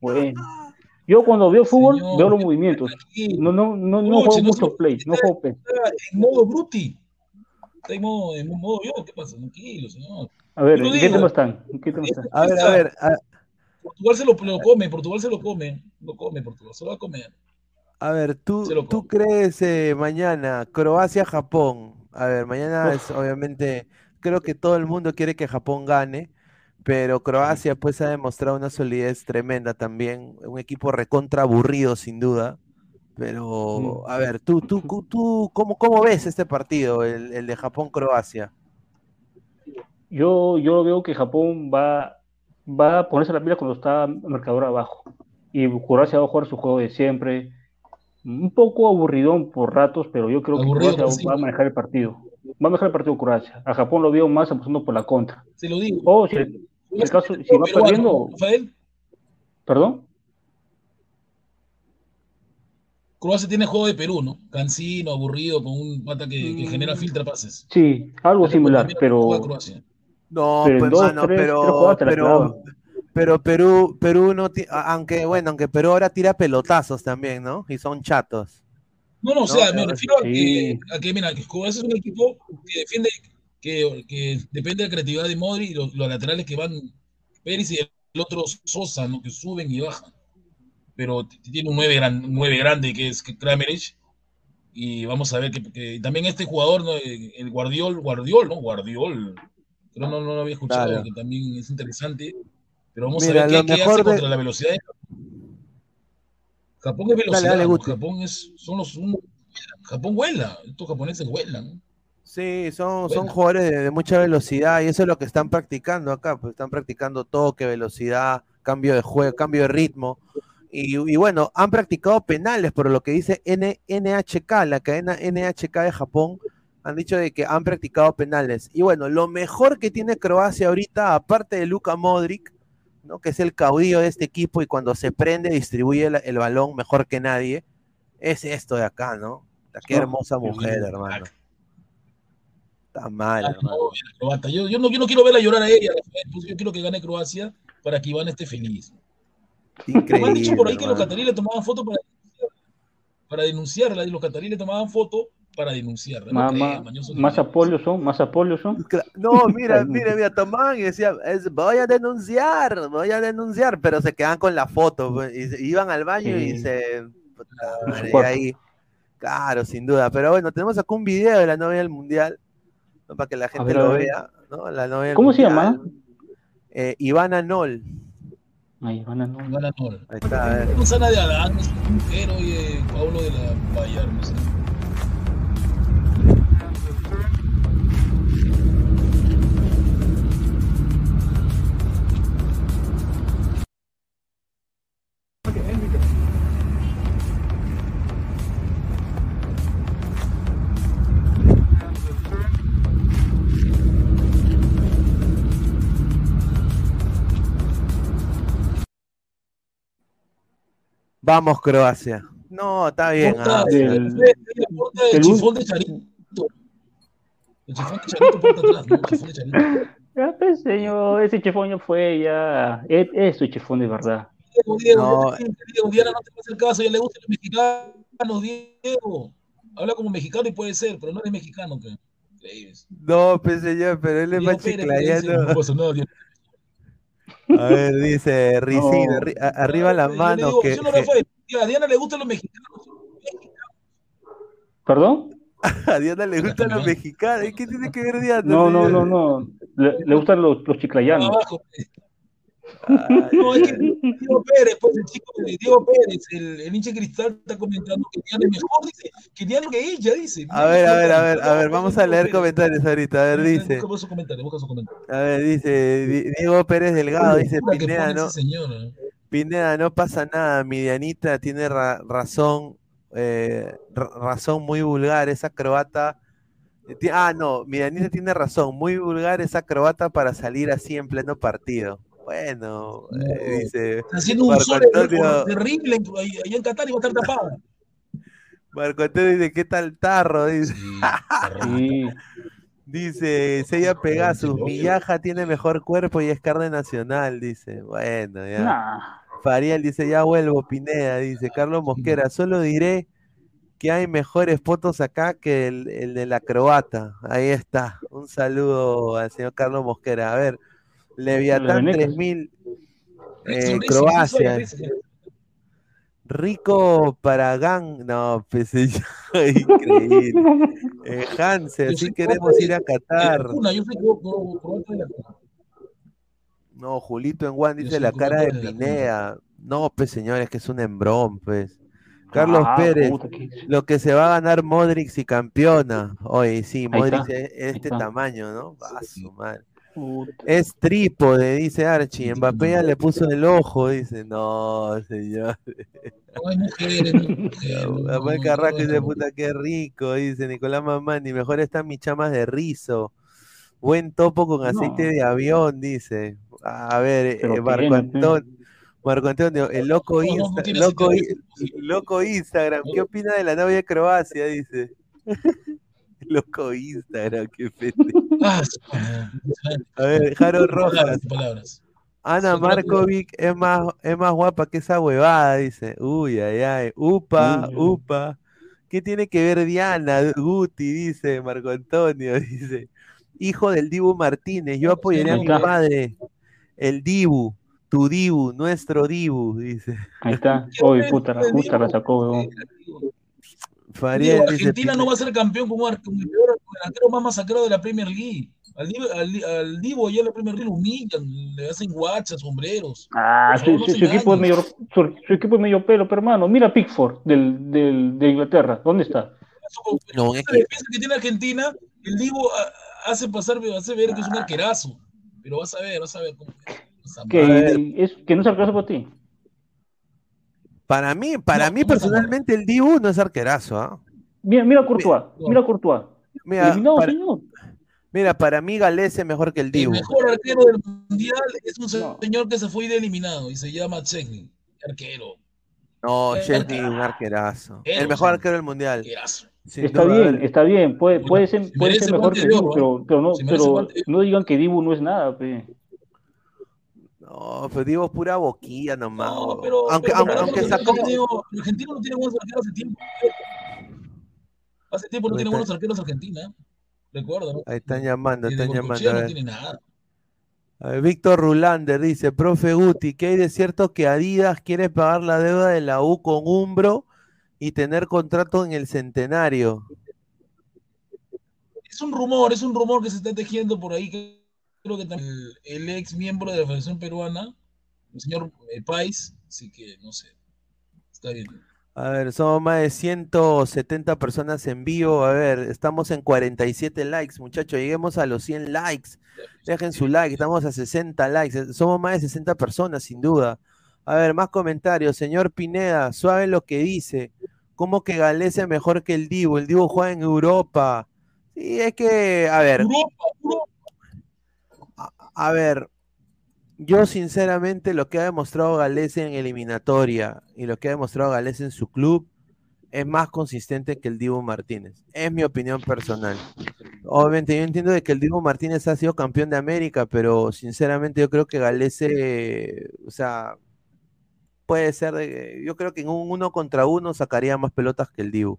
Speaker 8: Bueno, yo cuando veo fútbol
Speaker 7: Señor,
Speaker 8: veo los movimientos, no, no, no, no juego
Speaker 7: no
Speaker 8: mucho play, no juego play.
Speaker 7: Está en modo Bruti. Está en modo, en modo yo. ¿Qué pasa? Tranquilo, señor.
Speaker 8: A ver, ¿en qué tema están? ¿En qué tema están?
Speaker 6: A ver, a ver, a,
Speaker 7: Portugal se lo, lo come, Portugal se lo come. Lo come, Portugal se lo va a comer.
Speaker 6: a ver, tú, tú crees eh, mañana Croacia-Japón. A ver, mañana es obviamente, creo que todo el mundo quiere que Japón gane, pero Croacia pues ha demostrado una solidez tremenda también, un equipo recontra aburrido sin duda. Pero, a ver, tú, tú, tú, tú, ¿cómo, cómo ves este partido, el, el de Japón-Croacia?
Speaker 8: Yo, yo veo que Japón va, va a ponerse la pila cuando está marcador abajo. Y Croacia va a jugar su juego de siempre. Un poco aburridón por ratos, pero yo creo que Croacia
Speaker 7: sí.
Speaker 8: va a manejar el partido. Va a manejar el partido Croacia. A Japón lo veo más apostando por la contra.
Speaker 7: Se lo digo.
Speaker 8: O si, el- si el caso, si va perdiendo,
Speaker 7: Rafael,
Speaker 8: perdón.
Speaker 7: Croacia tiene juego de Perú, ¿no? Cansino, aburrido, con un pata que, que genera filtra pases.
Speaker 8: Sí, algo similar, pero.
Speaker 6: No,
Speaker 8: Pero
Speaker 6: pues,
Speaker 8: dos,
Speaker 6: mano,
Speaker 8: tres-
Speaker 6: pero,
Speaker 8: tres
Speaker 6: pero, pero Perú, Perú no aunque bueno, aunque Perú ahora tira pelotazos también, ¿no? Y son chatos.
Speaker 7: No, no, o sea, me
Speaker 6: no,
Speaker 7: refiero a, que, a que, mira, que Croacia es un equipo que defiende, que, que depende de la creatividad de Modri y los, los laterales que van Pérez y el otro Sosa, ¿no? Que suben y bajan. Pero tiene un 9, gran, un nueve grande que es Kramerich. Y vamos a ver que, que también este jugador, ¿no? el Guardiol, Guardiol, ¿no? Guardiol. Pero no, no lo había escuchado,
Speaker 6: Claro.
Speaker 7: que también es interesante. Pero vamos
Speaker 6: Mira,
Speaker 7: a ver qué, qué hace
Speaker 6: de-
Speaker 7: contra la velocidad de Japón es velocidad.
Speaker 6: dale,
Speaker 7: ¿no? Japón es, son los Japón vuela, estos japoneses vuelan.
Speaker 6: Sí, son, son jugadores de, de mucha velocidad y eso es lo que están practicando acá, pues están practicando toque, velocidad, cambio de juego, cambio de ritmo. Y, y bueno, han practicado penales, por lo que dice N- NHK, la cadena NHK de Japón, han dicho de que han practicado penales. Y bueno, lo mejor que tiene Croacia ahorita, aparte de Luka Modric, ¿no? que es el caudillo de este equipo y cuando se prende distribuye el, el balón mejor que nadie, es esto de acá, ¿no? Qué hermosa mujer, hermano. Está mal, hermano.
Speaker 7: Yo, yo, no, yo no quiero verla llorar a ella, yo quiero que gane Croacia para que Iván esté feliz. Me
Speaker 6: Increíble.
Speaker 7: han dicho por ahí que los cataríes le tomaban foto para, para denunciarla y los cataríes le tomaban foto para denunciar. No
Speaker 8: Más, apoyos son, más apoyos son.
Speaker 6: No, mira, mira, mira, tomaban y decían, es, voy a denunciar, voy a denunciar, pero se quedaban con la foto, pues, y iban al baño y se... y ahí, claro, sin duda, pero bueno, tenemos acá un video de la novia del mundial, ¿no? para que la gente
Speaker 8: ver,
Speaker 6: lo vea, ¿no? La novia del
Speaker 8: ¿Cómo se llama?
Speaker 6: Eh, Ivana Nol,
Speaker 8: Ay, van a no.
Speaker 7: Van a Nol.
Speaker 6: ahí está, a ver.
Speaker 7: Susana de Adán, es un mujer, oye, Pablo de la Bayern, no sé.
Speaker 6: Vamos Croacia. No, está bien. Ah,
Speaker 8: del
Speaker 7: del- chifón de Charito. El chifón de Charito porta atrás, ¿no? El chifón de Charito.
Speaker 8: Ya, pues, señor, ese chefón ya fue, ya. Es, es su chefón de verdad.
Speaker 7: Diego, Diego,
Speaker 6: No.
Speaker 7: Diego, Diana no te hacer caso, ya le gustan los mexicanos, Diego. Habla como mexicano y puede ser, pero no eres mexicano. Increíbles.
Speaker 6: No, pues señor, pero él es
Speaker 7: Diego
Speaker 6: más chiclayano.
Speaker 7: no.
Speaker 6: A ver, dice Ricín,
Speaker 8: No.
Speaker 6: arri- a- arriba la
Speaker 7: Yo le
Speaker 6: mano
Speaker 7: digo,
Speaker 6: que,
Speaker 7: A Diana le gustan los mexicanos.
Speaker 8: ¿Perdón?
Speaker 6: a Diana le gustan los mexicanos. ¿Y ¿Qué tiene que ver Diana?
Speaker 8: No, no, no, no. Le, le gustan los, los chiclayanos.
Speaker 7: Abajo.
Speaker 6: Ay,
Speaker 7: No, es que Diego Pérez, pues el chico de Diego Pérez, el, el hincha cristal está comentando que Diana es mejor, dice, que Diana que ella, dice.
Speaker 6: A ver, a ver, a ver, a ver, vamos a leer comentarios ahorita. A ver, dice,
Speaker 7: Busca su comentario, busca su comentario.
Speaker 6: a ver, dice Di- Diego Pérez Delgado, dice Pineda, no,
Speaker 7: ¿eh?
Speaker 6: Pineda, no pasa nada, mi Dianita tiene ra- razón, eh, ra- razón muy vulgar, esa croata. eh, Ah, no, mi Dianita tiene razón, muy vulgar esa croata para salir así en pleno partido. Bueno, eh, dice
Speaker 7: Está haciendo un
Speaker 6: Marco
Speaker 7: sol
Speaker 6: Antonio.
Speaker 7: terrible allá en Qatar y va a estar tapada.
Speaker 6: Marco Antonio dice, ¿qué tal tarro? Dice,
Speaker 8: Sí.
Speaker 6: dice Sella Pegasus. Millaja tiene mejor cuerpo y es carne nacional, dice. Bueno, ya.
Speaker 8: Nah.
Speaker 6: Fariel dice, ya vuelvo, Pineda, dice Carlos Mosquera, solo diré que hay mejores fotos acá que el, el de la croata. Ahí está. Un saludo al señor Carlos Mosquera. A ver, Leviatán
Speaker 8: venecas.
Speaker 6: 3000, eh, Croacia. Rico Paragán, no, pues increíble. Eh, Hanse, así queremos ir a Qatar. No, Julito en Juan dice la cara de. Pinea. No, pues señores, que es un embrón, pues. Carlos
Speaker 8: Ah,
Speaker 6: Pérez,
Speaker 8: puta,
Speaker 6: lo que se va a ganar Modric si campeona. Oye, sí, Modric es, este tamaño, ¿no? Va su madre. Es trípode, dice Archie. Mbappé ya le puso el ojo, dice. No, señor.
Speaker 7: No hay mujeres,
Speaker 6: Manuel Carrasco dice, puta, qué rico, dice Nicolás Mamani, mejor están mis chamas de rizo. Buen topo con aceite
Speaker 8: No.
Speaker 6: de avión, dice. A ver, eh, Marco, Antonio, Marco Antonio, el loco, Insta- loco, loco Instagram, ¿qué opina de la novia de Croacia? Dice. loco Instagram, qué pete.
Speaker 7: Ah,
Speaker 6: A ver, Jaro Rojas,
Speaker 7: palabras.
Speaker 6: Ana Markovic es más, es más guapa que esa huevada, dice. Uy, ay, ay. Upa,
Speaker 8: Uy,
Speaker 6: upa. ¿Qué tiene que ver Diana? Guti, dice Marco Antonio, dice. Hijo del Dibu Martínez, yo
Speaker 7: No,
Speaker 6: apoyaría a mi padre. El Dibu, tu Dibu, nuestro Dibu, dice.
Speaker 8: Ahí está. Uy, puta, la justa la sacó, weón.
Speaker 6: Fariel
Speaker 7: Digo,
Speaker 6: dice.
Speaker 7: Argentina no va a ser campeón con un ar- con el delantero más masacrado de la Premier League. Al, Divo- al, al Divo allá en la Premier League lo humillan, le hacen guachas, sombreros.
Speaker 8: Ah, su, equipo es medio, su, su equipo es medio pelo, pero hermano, mira Pickford del, del, de Inglaterra, ¿dónde está?
Speaker 6: No,
Speaker 7: defensa que tiene Argentina, el Divo ah, hace pasar, hace ver que es un arquerazo. Pero vas a ver, vas a ver cómo.
Speaker 8: Que, es, que no es alcanza para ti.
Speaker 6: Para mí, para
Speaker 7: No,
Speaker 6: mí personalmente el Dibu no es arquerazo, ¿ah?
Speaker 8: Mira, mira Courtois, mira Courtois.
Speaker 6: Mira,
Speaker 8: Eliminado,
Speaker 6: para,
Speaker 8: señor.
Speaker 6: mira, para mí Galés es mejor que el
Speaker 7: El
Speaker 6: Dibu.
Speaker 7: mejor arquero del mundial es un
Speaker 8: No.
Speaker 7: señor que se fue de eliminado y se llama Chesney. Arquero,
Speaker 6: No,
Speaker 7: Eh,
Speaker 6: Chesney,
Speaker 7: arquero.
Speaker 6: un arquerazo.
Speaker 7: Arquero,
Speaker 6: El mejor arquero del mundial.
Speaker 7: arquerazo.
Speaker 6: Sin
Speaker 8: Está
Speaker 6: duda,
Speaker 8: bien, está bien, puede, puede ser, puede ser mejor que Dibu,
Speaker 7: oro,
Speaker 8: pero, pero, no, pero no digan que Dibu no es nada, pe.
Speaker 6: No, pero digo pura boquilla nomás.
Speaker 7: No, pero,
Speaker 6: aunque
Speaker 7: pero
Speaker 6: aunque, aunque sacó.
Speaker 7: Argentina no- tiene buenos arqueros hace tiempo. Hace tiempo no tiene buenos arqueros Argentina. Recuerda, ¿no?
Speaker 6: Ahí están llamando, están llamando.
Speaker 7: no tiene nada.
Speaker 6: Víctor Rulander dice, profe Guti, ¿qué hay de cierto que Adidas quiere pagar la deuda de la U con Umbro y tener contrato en el centenario?
Speaker 7: Es un rumor, es un rumor que se está tejiendo por ahí. que Creo que también el, el ex miembro de la Federación Peruana, el señor eh, Pais, así que no sé. Está bien.
Speaker 6: A ver, somos más de 170 personas en vivo. A ver, estamos en 47 likes, muchachos. Lleguemos a los 100 likes. Dejen su like, estamos a 60 likes. Somos más de 60 personas, sin duda. A ver, más comentarios. Señor Pineda, suave lo que dice. ¿Cómo que Galese es mejor que el Divo? El Divo juega en Europa. Sí, es que, a ver,
Speaker 7: Europa, Europa.
Speaker 6: A ver, yo sinceramente lo que ha demostrado Galese en eliminatoria y lo que ha demostrado Galese en su club es más consistente que el Dibu Martínez. Es mi opinión personal. Obviamente yo entiendo de que el Dibu Martínez ha sido campeón de América, pero sinceramente yo creo que Galese, o sea, puede ser, de- yo creo que en un uno contra uno sacaría más pelotas que el Dibu.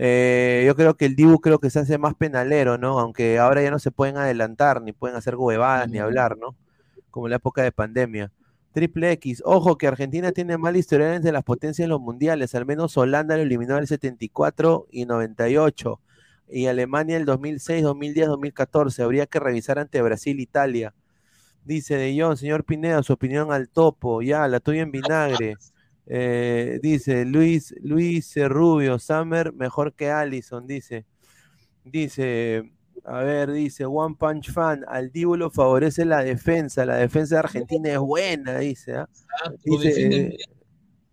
Speaker 6: Eh, yo creo que el Dibu creo que se hace más penalero, ¿no? Aunque ahora ya no se pueden adelantar, ni pueden hacer huevadas, ni hablar, ¿no? Como en la época de pandemia. Triple X, ojo que Argentina tiene mal historial entre las potencias en los mundiales, al menos Holanda lo eliminó en el 74 y 98, y Alemania el 2006, 2010, 2014, habría que revisar ante Brasil, Italia. Dice De Jong, señor Pineda, su opinión al topo, ya, la tuya en vinagre. Eh, dice Luis, Luis Rubio, Summer mejor que Allison, dice. Dice, a ver, dice One Punch Fan, al Dibu lo favorece la defensa, la defensa de Argentina es buena, dice. ¿ah? Dice,
Speaker 7: defienden
Speaker 6: eh,
Speaker 7: bien.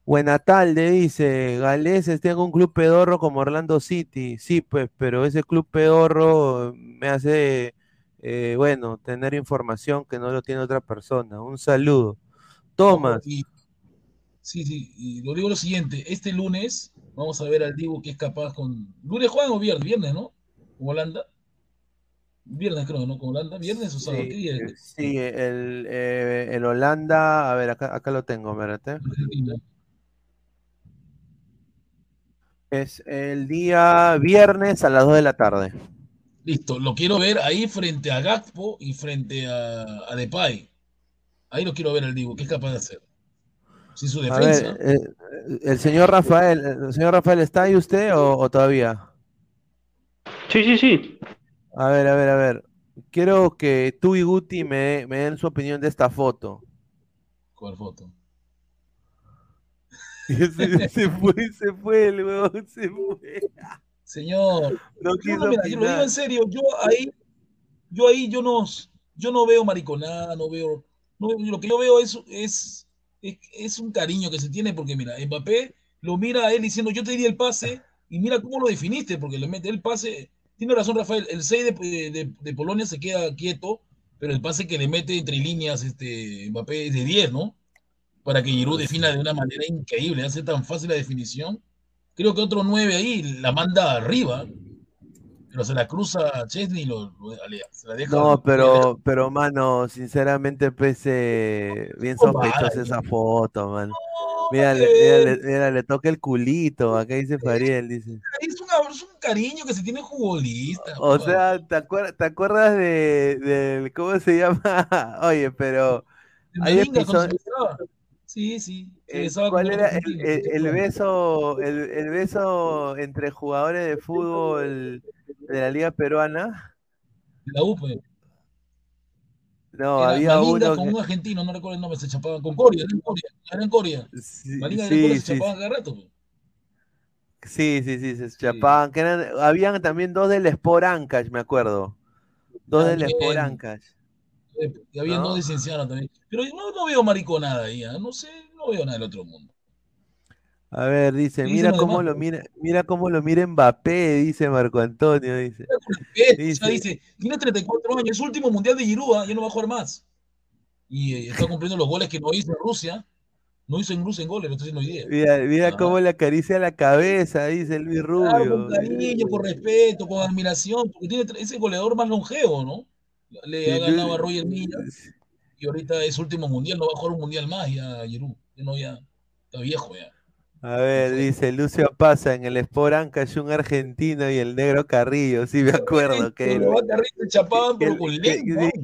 Speaker 6: Buena tarde, dice. Galeses tengo un club pedorro como Orlando City. Sí, pues, pero ese club pedorro me hace, eh, bueno, tener información que no lo tiene otra persona. Un saludo. Tomás,
Speaker 7: Y, sí, sí, y lo digo lo siguiente, este lunes vamos a ver al Dibu que es capaz con... ¿Lunes juegan o viernes? Viernes, ¿no? ¿Con Holanda? Viernes creo, ¿no? ¿Con Holanda? ¿Viernes o sábado? ¿Qué
Speaker 6: sí,
Speaker 7: día es?
Speaker 6: sí, el, eh, el Holanda, a ver, acá, acá lo tengo, espérate. Es el día viernes a las 2 de la tarde.
Speaker 7: Listo, lo quiero ver ahí frente a Gakpo y frente a, a Depay. Ahí lo quiero ver al Dibu, ¿qué es capaz de hacer? Sin su
Speaker 6: A
Speaker 7: defensa.
Speaker 6: ver, eh, el señor Rafael, el señor Rafael, ¿está ahí usted o, o todavía?
Speaker 8: Sí, sí, sí.
Speaker 6: A ver, a ver, a ver. Quiero que tú y Guti me, me den su opinión de esta foto.
Speaker 7: ¿Cuál foto?
Speaker 6: se, se fue, se fue el huevón, se fue.
Speaker 7: Señor,
Speaker 6: No
Speaker 7: yo,
Speaker 6: quiso
Speaker 7: no, mira, yo lo digo en serio, yo ahí, yo ahí, yo no, yo no veo mariconada, no veo, no, lo que yo veo es, es, es, es un cariño que se tiene, porque mira, Mbappé lo mira a él diciendo, yo te diría el pase, y mira cómo lo definiste, porque le mete el pase, tiene razón Rafael, el 6 de, de, de Polonia se queda quieto, pero el pase que le mete entre líneas este, Mbappé es de 10, ¿no? Para que Giroud defina de una manera increíble, hace tan fácil la definición. Creo que otro 9 ahí la manda arriba, pero se la cruza a Chesney y lo, lo- le- se la deja.
Speaker 6: No, pero, pero, mano, sinceramente, pese bien sospechosa esa foto, mano. Mírale, mírale, mírale, le toca el culito, acá dice Fariel, dice.
Speaker 7: Es, una- es un cariño que se tiene futbolista.
Speaker 6: O sea, ¿te acuerdas, te acuerdas de, ¿cómo se llama? Oye, pero hay episodios.
Speaker 7: Sí, sí.
Speaker 6: eh,
Speaker 7: besaba
Speaker 6: ¿cuál era el, beso, el, el beso entre jugadores de fútbol de la liga peruana?
Speaker 7: La U, pues.
Speaker 6: No,
Speaker 7: Era
Speaker 6: había
Speaker 7: Malinga
Speaker 6: uno
Speaker 7: con
Speaker 6: que,
Speaker 7: un argentino, no recuerdo el nombre, se chapaban con Coria, era en Coria, era en Coria.
Speaker 6: sí,
Speaker 7: Malinga era en Coria,
Speaker 6: sí,
Speaker 7: se
Speaker 6: sí,
Speaker 7: chapaban cada rato. pues.
Speaker 6: sí, sí, sí, se chapaban, que eran, habían también dos del Sport Ancash, me acuerdo, dos del Sport
Speaker 7: También.
Speaker 6: Ancash.
Speaker 7: Eh, Y había
Speaker 6: ¿No?
Speaker 7: dos de Cienciano también. Pero no, no veo mariconada ahí, ¿ah? no sé, no veo nada del otro mundo.
Speaker 6: A ver, dice,
Speaker 7: ¿Qué
Speaker 6: mira cómo
Speaker 7: demás,
Speaker 6: lo mira, mira cómo lo mira Mbappé, dice Marco Antonio, dice. Dice-
Speaker 7: dice, tiene 34 años, es último mundial de Giroud, ¿ah? ya no va a jugar más. Y eh, está cumpliendo los goles que no hizo en Rusia. No hizo en Rusia en goles, lo está haciendo día.
Speaker 6: Mira, mira
Speaker 7: Ah.
Speaker 6: cómo le acaricia la cabeza, dice Luis
Speaker 7: Claro,
Speaker 6: Rubio.
Speaker 7: con cariño, con respeto, con admiración, porque tiene ese goleador más longevo, ¿no? Le ha ganado a Roger Milla y ahorita es último mundial, no va a jugar un mundial más ya Giroud. Ya no, ya está viejo ya.
Speaker 6: A ver, dice Lucio Pasa en el Sport es un argentino y el negro Carrillo, sí me acuerdo que,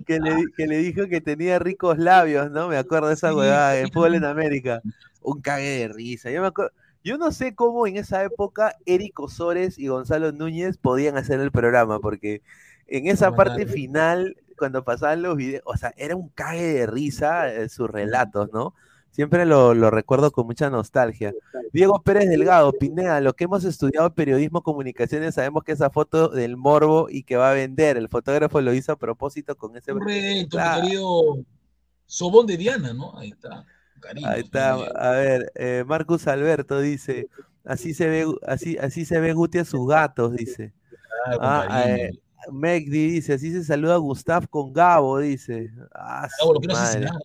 Speaker 6: que, le, que le dijo que tenía ricos labios, ¿no? Me acuerdo de esa huevada, el fútbol en América. Un cague de risa. Yo me acuerdo, yo no sé cómo en esa época Eric Osores y Gonzalo Núñez podían hacer el programa, porque en esa parte final, cuando pasaban los videos, o sea, era un cague de risa eh, sus relatos, ¿no? Siempre lo, lo recuerdo con mucha nostalgia. Diego Pérez Delgado, Pineda, lo que hemos estudiado periodismo, comunicaciones, sabemos que esa foto del morbo y que va a vender, el fotógrafo lo hizo a propósito con ese...
Speaker 7: Correcto,
Speaker 6: Claro.
Speaker 7: querido Sobón de Diana, ¿no? Ahí está. Cariño,
Speaker 6: Ahí está, a ver, eh, Marcus Alberto dice, así se ve, así, así se ve Guti a sus gatos, dice.
Speaker 7: Claro, con
Speaker 6: Ah, eh, Megdi dice, así se saluda Gustav con Gabo, dice. Ah,
Speaker 7: Ah,
Speaker 6: su
Speaker 7: lo quiero asesinar, ¿no?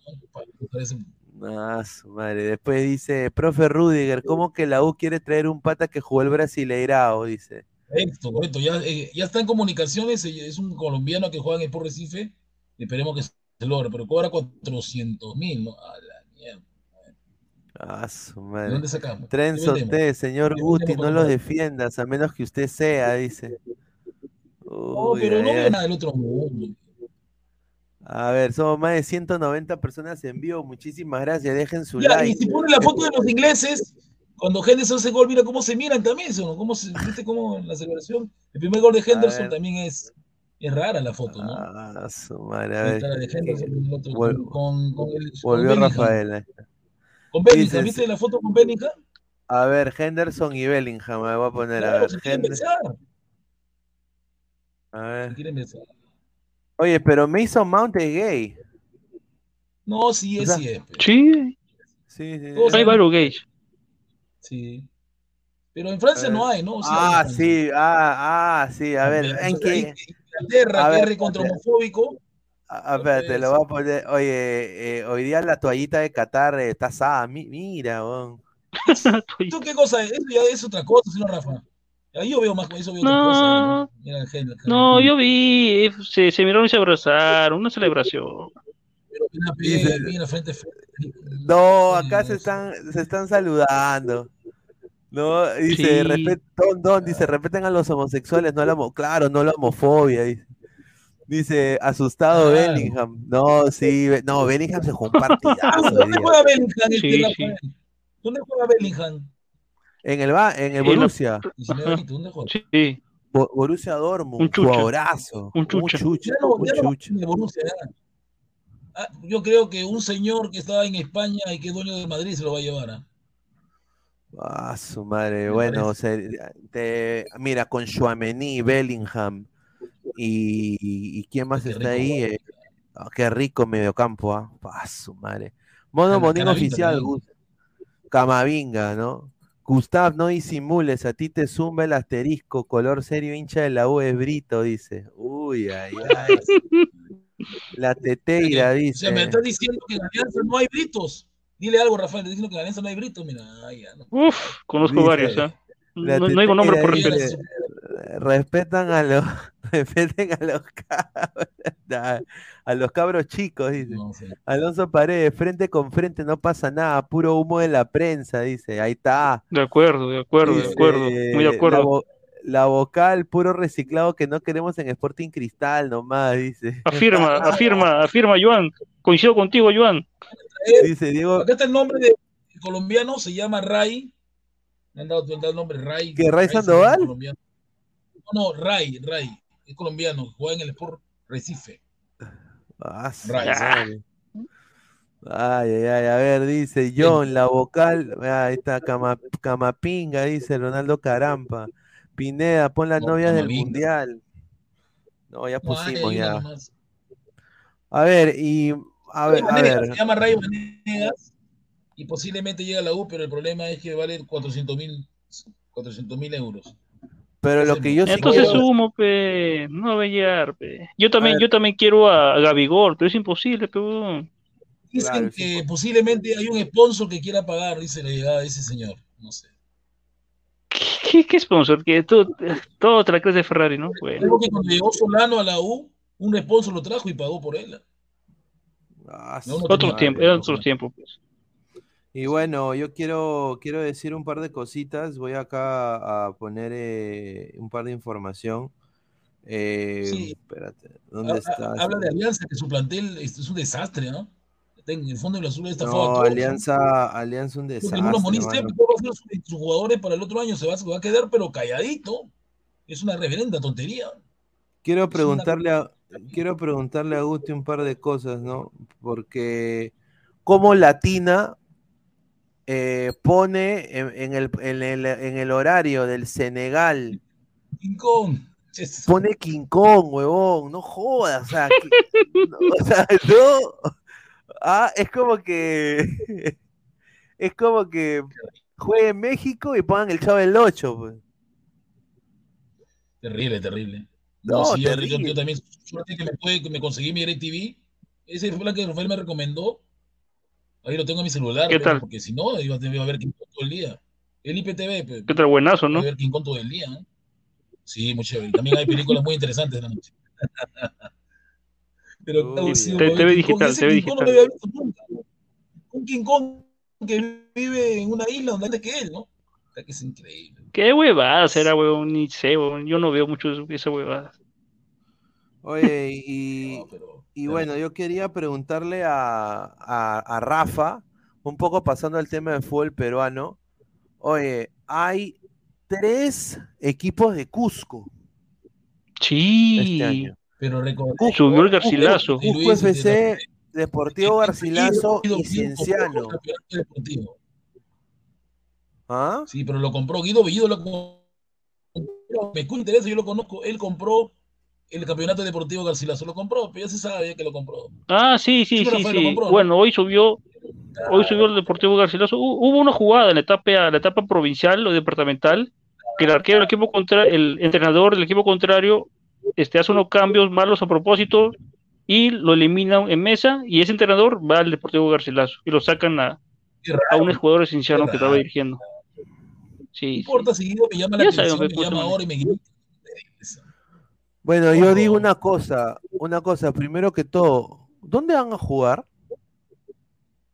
Speaker 6: Ah, su madre. Después dice, profe Rudiger, ¿cómo que la U quiere traer un pata que jugó el Brasileirao? Dice.
Speaker 7: Correcto, correcto. Ya, eh, ya está en comunicaciones, eh, es un colombiano que juega en el Sport Recife. Esperemos que se logre, pero cobra 400 mil, ¿no? A la mierda.
Speaker 6: Ah, su
Speaker 7: ¿De
Speaker 6: madre.
Speaker 7: dónde sacamos?
Speaker 6: Trenzo señor
Speaker 7: ¿Qué
Speaker 6: Guti, no los defiendas, a menos que usted sea, dice.
Speaker 7: No, pero no veo nada del otro mundo.
Speaker 6: A ver, somos más de 190 personas en vivo. Muchísimas gracias. Dejen su
Speaker 7: Ya, y
Speaker 6: like.
Speaker 7: si ponen la foto de los ingleses, cuando Henderson hace gol, mira cómo se miran también, ¿no? ¿Cómo se, ¿Viste cómo en la celebración? El primer gol de Henderson también es, es rara la foto, ¿no?
Speaker 6: Ah, su madre. A ver.
Speaker 7: Henderson otro,
Speaker 6: Vol-
Speaker 7: con, con el,
Speaker 6: Volvió. Rafael. está.
Speaker 7: Con Bellingham, ¿viste la foto con Bellingham?
Speaker 6: A ver, Henderson y Bellingham. Me voy a poner a ver.
Speaker 7: se quieren
Speaker 6: Hender-
Speaker 7: besar.
Speaker 6: a ver.
Speaker 7: quieren besar.
Speaker 6: Oye, pero Mason Mount es gay.
Speaker 7: No, sí
Speaker 6: O
Speaker 7: es
Speaker 6: sea,
Speaker 7: cierto.
Speaker 8: Sí,
Speaker 6: Sí, sí.
Speaker 8: Hay varios gays.
Speaker 7: Sí. Pero en Francia no hay, ¿no? Sí
Speaker 6: Ah, sí, ah, ah, sí. A ver,
Speaker 7: Entonces,
Speaker 6: ¿en qué?
Speaker 7: Inglaterra, que es recontra homofóbico.
Speaker 6: A a ver, te lo voy a poner. Oye, eh, hoy día la toallita de Qatar eh, está asada. Mi- mira, weón.
Speaker 7: ¿Tú qué cosa es? Eso ya es otra cosa, señor Rafa. Ahí yo veo más, eso veo otra cosa.
Speaker 8: No,
Speaker 7: ¿no?
Speaker 8: No, yo vi, eh, se, se miraron y se abrazaron, una celebración.
Speaker 6: No, acá se están, se están saludando. No, dice,
Speaker 8: Sí.
Speaker 6: respet- Don, Don, dice, respeten a los homosexuales, no la homo- claro, no la homofobia. Dice, Dice, asustado
Speaker 7: Claro.
Speaker 6: Bellingham. No, sí, no, Bellingham se jugó un partidazo. hoy
Speaker 7: ¿Dónde
Speaker 6: día.
Speaker 7: juega Bellingham? este
Speaker 8: Sí?
Speaker 7: ¿Dónde juega Bellingham?
Speaker 6: En el, en el Borussia.
Speaker 7: 19 añitos, ¿dónde juega?
Speaker 8: Sí,
Speaker 6: Bo- Borussia Dortmund,
Speaker 8: Un chucha.
Speaker 6: jugadorazo.
Speaker 8: Un chucha.
Speaker 6: chucha,
Speaker 7: Ya
Speaker 6: un
Speaker 7: ya
Speaker 6: chucha.
Speaker 7: de Borussia, ya. Ah, yo creo que un señor que estaba en España y que es dueño de Madrid se lo va a llevar. ¿ah?
Speaker 6: Ah, su madre. Bueno, o sea, te- mira, con Chouameni, Bellingham y, y quién más
Speaker 7: Qué
Speaker 6: está
Speaker 7: rico
Speaker 6: ahí. Eh, ah, qué rico mediocampo, ¿ah? Ah, su madre. Mono Monín oficial, Camavinga, ¿no? Gustav, no disimules, a ti te zumba el asterisco, color serio hincha de la U es Brito, dice. Uy, ay, ay. La teteira,
Speaker 7: O
Speaker 6: dice.
Speaker 7: sea, me estás diciendo que en Alianza no hay britos. Dile algo, Rafael, te diciendo que en Alianza no hay britos. Mira, ay, ya, no.
Speaker 8: Uf, conozco
Speaker 6: Dice,
Speaker 8: varios,
Speaker 6: la
Speaker 8: No, no digo nombre por respeto.
Speaker 6: respetan a los respeten a los cabros, a, a los cabros chicos, dice.
Speaker 7: No.
Speaker 6: Alonso Paredes, frente con frente, no pasa nada, puro humo de la prensa, dice. Ahí está.
Speaker 8: De acuerdo, de acuerdo, de acuerdo, muy de
Speaker 6: La,
Speaker 8: acuerdo.
Speaker 6: vo- la vocal, puro reciclado que no queremos en Sporting Cristal nomás, dice.
Speaker 8: Afirma, afirma, afirma, Joan. Coincido contigo, Joan.
Speaker 6: Dice Diego,
Speaker 7: Acá está el nombre de colombiano, se llama Ray. Me han dado, me han dado el nombre Ray.
Speaker 6: ¿Qué, Ray
Speaker 7: llama
Speaker 6: Sandoval?
Speaker 7: No, no, Ray, Ray. Es colombiano, juega en el Sport Recife.
Speaker 6: Ah. Ay, ay, ay, a ver, dice John, la vocal, ah, ahí está, Cama- Camapinga, dice Ronaldo Carampa. Pineda, pon las
Speaker 7: No,
Speaker 6: novias del mundial. No, ya pusimos ya. A ver, y a ver, a ver,
Speaker 7: Se llama Ray Vanegas y posiblemente llega a la U, pero el problema es que vale 400 mil 400 mil euros.
Speaker 6: Pero lo que yo sí
Speaker 8: Entonces
Speaker 6: quiero,
Speaker 8: sumo, pe, no bellar, pe. Yo también, yo también quiero a, a Gabigol, pero es imposible, pe.
Speaker 7: Dicen
Speaker 6: Claro,
Speaker 7: que posiblemente hay un sponsor que quiera pagar, dice la llegada de ese señor. No sé.
Speaker 8: ¿Qué, qué sponsor? Que todo, todo te la crees de Ferrari, ¿no? Bueno,
Speaker 7: Creo que cuando llegó Solano a la U, un sponsor lo trajo y pagó por él.
Speaker 6: Ah,
Speaker 7: No, no
Speaker 8: eran otros tiempos, pues.
Speaker 6: Y bueno, yo quiero, quiero decir un par de cositas. Voy acá a poner eh, un par de información. Eh,
Speaker 7: Sí.
Speaker 6: Espérate, ¿dónde
Speaker 7: Ha-
Speaker 6: está?
Speaker 7: ha- Habla de Alianza, que su plantel es, es un desastre, ¿no? En el fondo de la azul está
Speaker 6: No, Alianza, Alianza un desastre.
Speaker 7: va a sus, sus jugadores para el otro año, se va, se va a quedar, pero calladito. Es una reverenda tontería.
Speaker 6: Quiero preguntarle a, quiero preguntarle a Guti un par de cosas, ¿no? Porque como Latina eh, pone en, en el, en, el, en el horario del Senegal,
Speaker 7: King Kong.
Speaker 6: pone King Kong, huevón, no jodas, o sea, que- no, o sea, no. Ah, es como que es como que juegue en México y pongan el Chavo del 8, pues.
Speaker 7: Terrible, terrible.
Speaker 6: No,
Speaker 7: sí, yo- yo,
Speaker 6: terrible.
Speaker 7: yo también, suerte que me, pude, que me conseguí mi DirecTV. Ese fue la que Rafael me recomendó. Ahí lo tengo en mi celular.
Speaker 8: ¿Qué
Speaker 7: pero-
Speaker 8: tal?
Speaker 7: Porque si no, iba a, iba a ver King Kong todo el día. El IPTV, pues,
Speaker 8: Qué tal buenazo,
Speaker 7: iba
Speaker 8: ¿no?
Speaker 7: a ver King Kong todo el día. ¿eh? Sí, muy chévere. También hay películas muy interesantes en la noche. Pero claro, sí,
Speaker 8: TV digital,
Speaker 7: ese
Speaker 8: TV
Speaker 7: King Kong no lo
Speaker 8: digital.
Speaker 7: había visto nunca. Un King Kong que vive en una isla donde antes que él, ¿no? O sea, que es increíble.
Speaker 8: Qué huevadas era, weón, ni sé, weón. Yo no veo mucho de esa huevada.
Speaker 6: Oye, y,
Speaker 7: No, pero-
Speaker 6: y bueno, yo quería preguntarle a, a- a Rafa, un poco pasando al tema del fútbol peruano. Oye, hay tres equipos de Cusco este
Speaker 8: Sí.
Speaker 6: año.
Speaker 7: Pero recordemos-
Speaker 8: Subió el Garcilaso.
Speaker 6: Cusco
Speaker 7: Luis,
Speaker 6: FC, Deportivo Garcilaso y Cienciano. ¿Ah?
Speaker 7: Sí, pero lo compró Guido Bellido lo compró. Me interesa, yo lo conozco. Él compró el campeonato deportivo Garcilaso. Lo compró, pero ya se sabe que lo compró.
Speaker 8: Ah, sí, sí,
Speaker 7: Sí,
Speaker 8: sí,
Speaker 7: Rafael lo
Speaker 8: sí.
Speaker 7: compró, ¿no?
Speaker 8: Bueno, hoy subió, hoy subió el Deportivo Garcilaso. Hu- Hubo una jugada en la etapa, la etapa provincial o departamental, que el arquero del equipo contra, el entrenador del equipo contrario, este, hace unos cambios malos a propósito y lo eliminan en mesa y ese entrenador va al Deportivo Garcilaso y lo sacan a, a un jugador esencial que estaba dirigiendo.
Speaker 7: No
Speaker 8: Sí, sí.
Speaker 7: importa si Guido me llama la
Speaker 8: Ya
Speaker 7: atención,
Speaker 8: pues,
Speaker 7: me llama ahora y me grita.
Speaker 6: Bueno, yo digo una cosa, una cosa, primero que todo, ¿dónde van a jugar?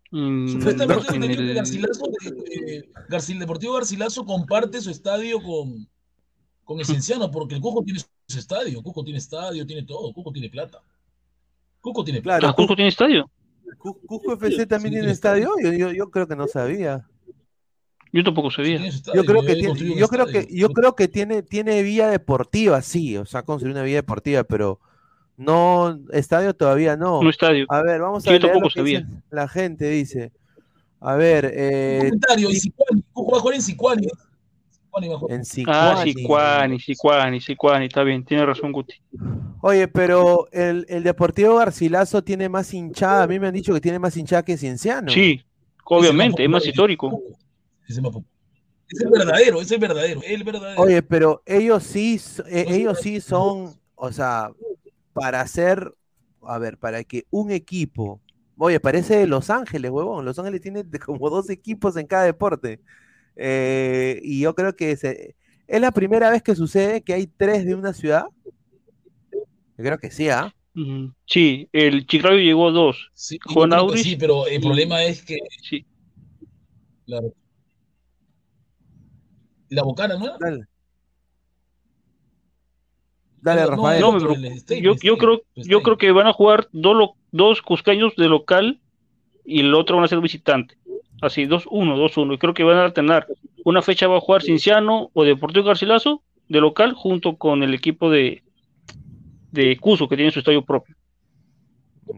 Speaker 8: Mm,
Speaker 7: Supuestamente el Garcilaso, de- Garcil Deportivo Garcilaso comparte su estadio con, con el Cienciano, porque el Cusco tiene su estadio. Cusco tiene estadio, tiene todo. Cusco tiene plata. Cusco tiene plata.
Speaker 6: Claro,
Speaker 8: Ah, Cusco tiene estadio.
Speaker 6: Cu- ¿Cusco FC también
Speaker 7: Sí,
Speaker 6: tiene
Speaker 7: tiene
Speaker 6: estadio? Yo, yo, yo creo que no sabía.
Speaker 8: Yo tampoco sabía.
Speaker 6: Yo creo que tiene,
Speaker 7: un
Speaker 6: yo creo que, yo creo que tiene, tiene vía deportiva, sí, o sea, construir una vía deportiva, pero no, estadio todavía no.
Speaker 8: No estadio.
Speaker 6: A ver, vamos a
Speaker 8: yo
Speaker 6: leer lo
Speaker 8: tampoco
Speaker 6: que dice la gente, dice. A ver,
Speaker 7: Un
Speaker 6: eh,
Speaker 7: comentario, y Sicuani, a jugar en Sicuani. Sicuani
Speaker 6: en
Speaker 8: Ah,
Speaker 6: Sicuani.
Speaker 8: Sicuani, Sicuani, Sicuani, está bien, tiene razón Guti.
Speaker 6: Oye, pero el, el Deportivo Garcilaso tiene más hinchada, a mí me han dicho que tiene más hinchada que Cienciano.
Speaker 8: Sí, obviamente, es más histórico.
Speaker 7: Ese es más popular. Es el verdadero, es el verdadero, el verdadero.
Speaker 6: Oye, pero ellos sí, eh, ellos sí son, o sea, para hacer, a ver, para que un equipo, oye, parece Los Ángeles, huevón, Los Ángeles tiene como dos equipos en cada deporte. Eh, y yo creo que se- es la primera vez que sucede que hay tres de una ciudad. Yo creo que sí, ¿ah?
Speaker 8: Sí, el Chiclayo llegó a dos.
Speaker 7: Sí,
Speaker 8: Juan
Speaker 7: sí, pero el
Speaker 8: y-
Speaker 7: problema es que
Speaker 8: Sí,
Speaker 7: claro, la Bocana, ¿no?
Speaker 6: Dale. Dale,
Speaker 7: No, no,
Speaker 6: Rafael.
Speaker 8: no,
Speaker 7: Stay,
Speaker 8: yo, yo creo,
Speaker 7: el
Speaker 8: yo creo que van a jugar dos, dos cusqueños de local y el otro van a ser visitante. Así, 2-1, 2-1. Y creo que van a alternar. Una fecha va a jugar Cinciano o Deportivo Garcilaso de local junto con el equipo de, de Cuso, que tiene su estadio propio.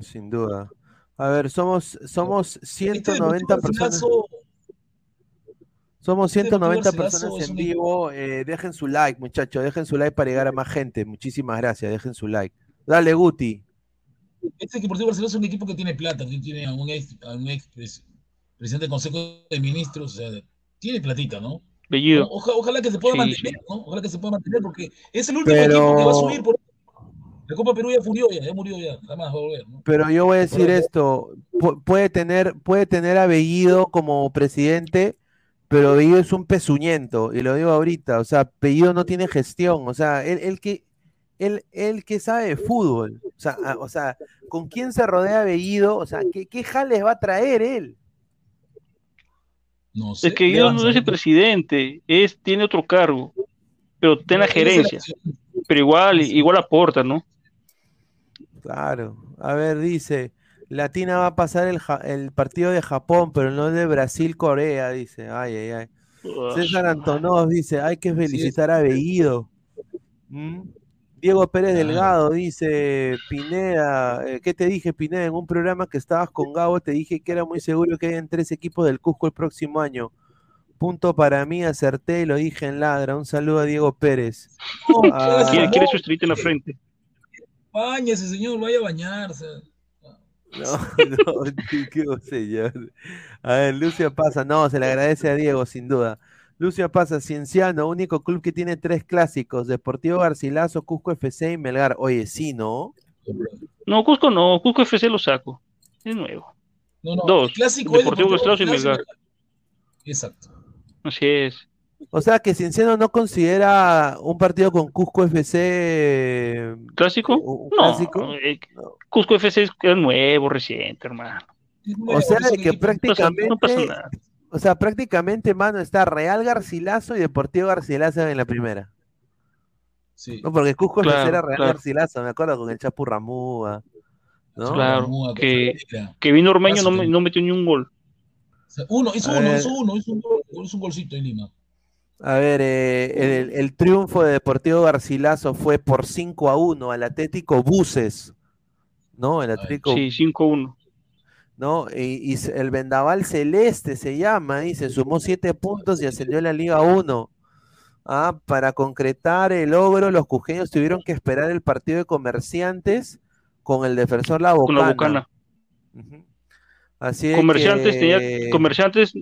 Speaker 6: Sin duda. A ver, somos, somos
Speaker 7: Este
Speaker 6: 190
Speaker 7: Deportivo
Speaker 6: personas.
Speaker 7: Garcilaso,
Speaker 6: Somos
Speaker 7: Este Deportivo
Speaker 6: 190
Speaker 7: Garcilaso
Speaker 6: personas en vivo. eh, dejen su like, muchachos. Dejen su like para llegar a más gente. Muchísimas gracias. Dejen su like. Dale, Guti.
Speaker 7: Este Deportivo Garcilaso es un equipo que tiene plata, que tiene a un ex, a un ex pres- presidente del Consejo de Ministros, o sea, tiene platita, ¿no?
Speaker 8: Bellido.
Speaker 7: Oja- ojalá que se pueda
Speaker 8: Sí,
Speaker 7: mantener. ¿no? Ojalá que se pueda mantener, porque es el último
Speaker 6: Pero-
Speaker 7: equipo que va a subir por la Copa Perú ya murió ya, ya murió ya, jamás va a volver, ¿no?
Speaker 6: Pero yo voy a decir
Speaker 7: Pero-
Speaker 6: esto. pu- puede tener, puede tener a Bellido como presidente, pero Bellido es un pezuñento. Y lo digo ahorita. O sea, Bellido no tiene gestión. O sea, él, él que. Él, él que sabe de fútbol, o sea, a- o sea, ¿con quién se rodea Bellido? O sea, ¿qué, qué jales va a traer él?
Speaker 7: No sé.
Speaker 8: Es que yo no es el presidente, es, tiene otro cargo, pero en la gerencia. Pero igual, igual aporta, ¿no?
Speaker 6: Claro. A ver, dice, Latina va a pasar el, ja- el partido de Japón, pero no de Brasil-Corea, dice. Ay, ay, ay. César Antonov dice, hay que felicitar a Bellido. ¿Mm? Diego Pérez
Speaker 7: Claro.
Speaker 6: Delgado dice, Pineda, eh, ¿qué te dije, Pineda? En un programa que estabas con Gabo, te dije que era muy seguro que hayan tres equipos del Cusco el próximo año. Punto para mí, acerté y lo dije en ladra. Un saludo a Diego Pérez. Ah,
Speaker 8: Quiere, quiere su estrellita en la frente.
Speaker 7: Báñese, señor, vaya a bañarse.
Speaker 6: No, no, qué señor. A ver, Lucio Pasa, no, se le agradece a Diego, sin duda. Lucio Pasa, Cienciano, único club que tiene tres clásicos, Deportivo Garcilaso, Cusco FC y Melgar. Oye, sí, ¿no?
Speaker 8: No, Cusco no, Cusco FC lo saco. Es nuevo.
Speaker 7: No, no,
Speaker 8: Dos,
Speaker 7: clásico es
Speaker 8: Deportivo Garcilaso y Melgar.
Speaker 7: Exacto.
Speaker 8: Así es.
Speaker 6: O sea que Cienciano no considera un partido con Cusco FC
Speaker 8: ¿Clásico?
Speaker 6: un
Speaker 8: No,
Speaker 6: clásico.
Speaker 8: eh, Cusco FC es nuevo, reciente, hermano.
Speaker 6: O sea de que
Speaker 7: equipo-
Speaker 8: No pasa, no pasa
Speaker 6: prácticamente,
Speaker 8: nada.
Speaker 6: o sea, prácticamente, mano, está Real Garcilaso y Deportivo Garcilaso en la primera.
Speaker 7: Sí.
Speaker 6: No, porque Cusco FC era Real
Speaker 8: claro.
Speaker 6: Garcilaso, me acuerdo, con el Chapu Ramúa. ¿no?
Speaker 8: Claro, que- Que vino Ormeño no, no metió ni un gol.
Speaker 7: O sea, Uno, hizo uno,
Speaker 6: ver.
Speaker 7: hizo uno, hizo un, gol- hizo un golcito en Lima.
Speaker 6: A ver, eh, el, el triunfo de Deportivo Garcilaso fue por 5 a 1 al Atlético Buses, ¿no? El Atlético,
Speaker 8: Sí, 5-1.
Speaker 6: ¿no? Y, y s- el Vendaval Celeste se llama, y se sumó 7 puntos y ascendió a la Liga 1. Ah, para concretar el logro, los cujeños tuvieron que esperar el partido de comerciantes con el defensor La
Speaker 8: Con la
Speaker 6: Bocana. Así es
Speaker 8: Comerciantes
Speaker 6: que-
Speaker 8: tenía, comerciantes,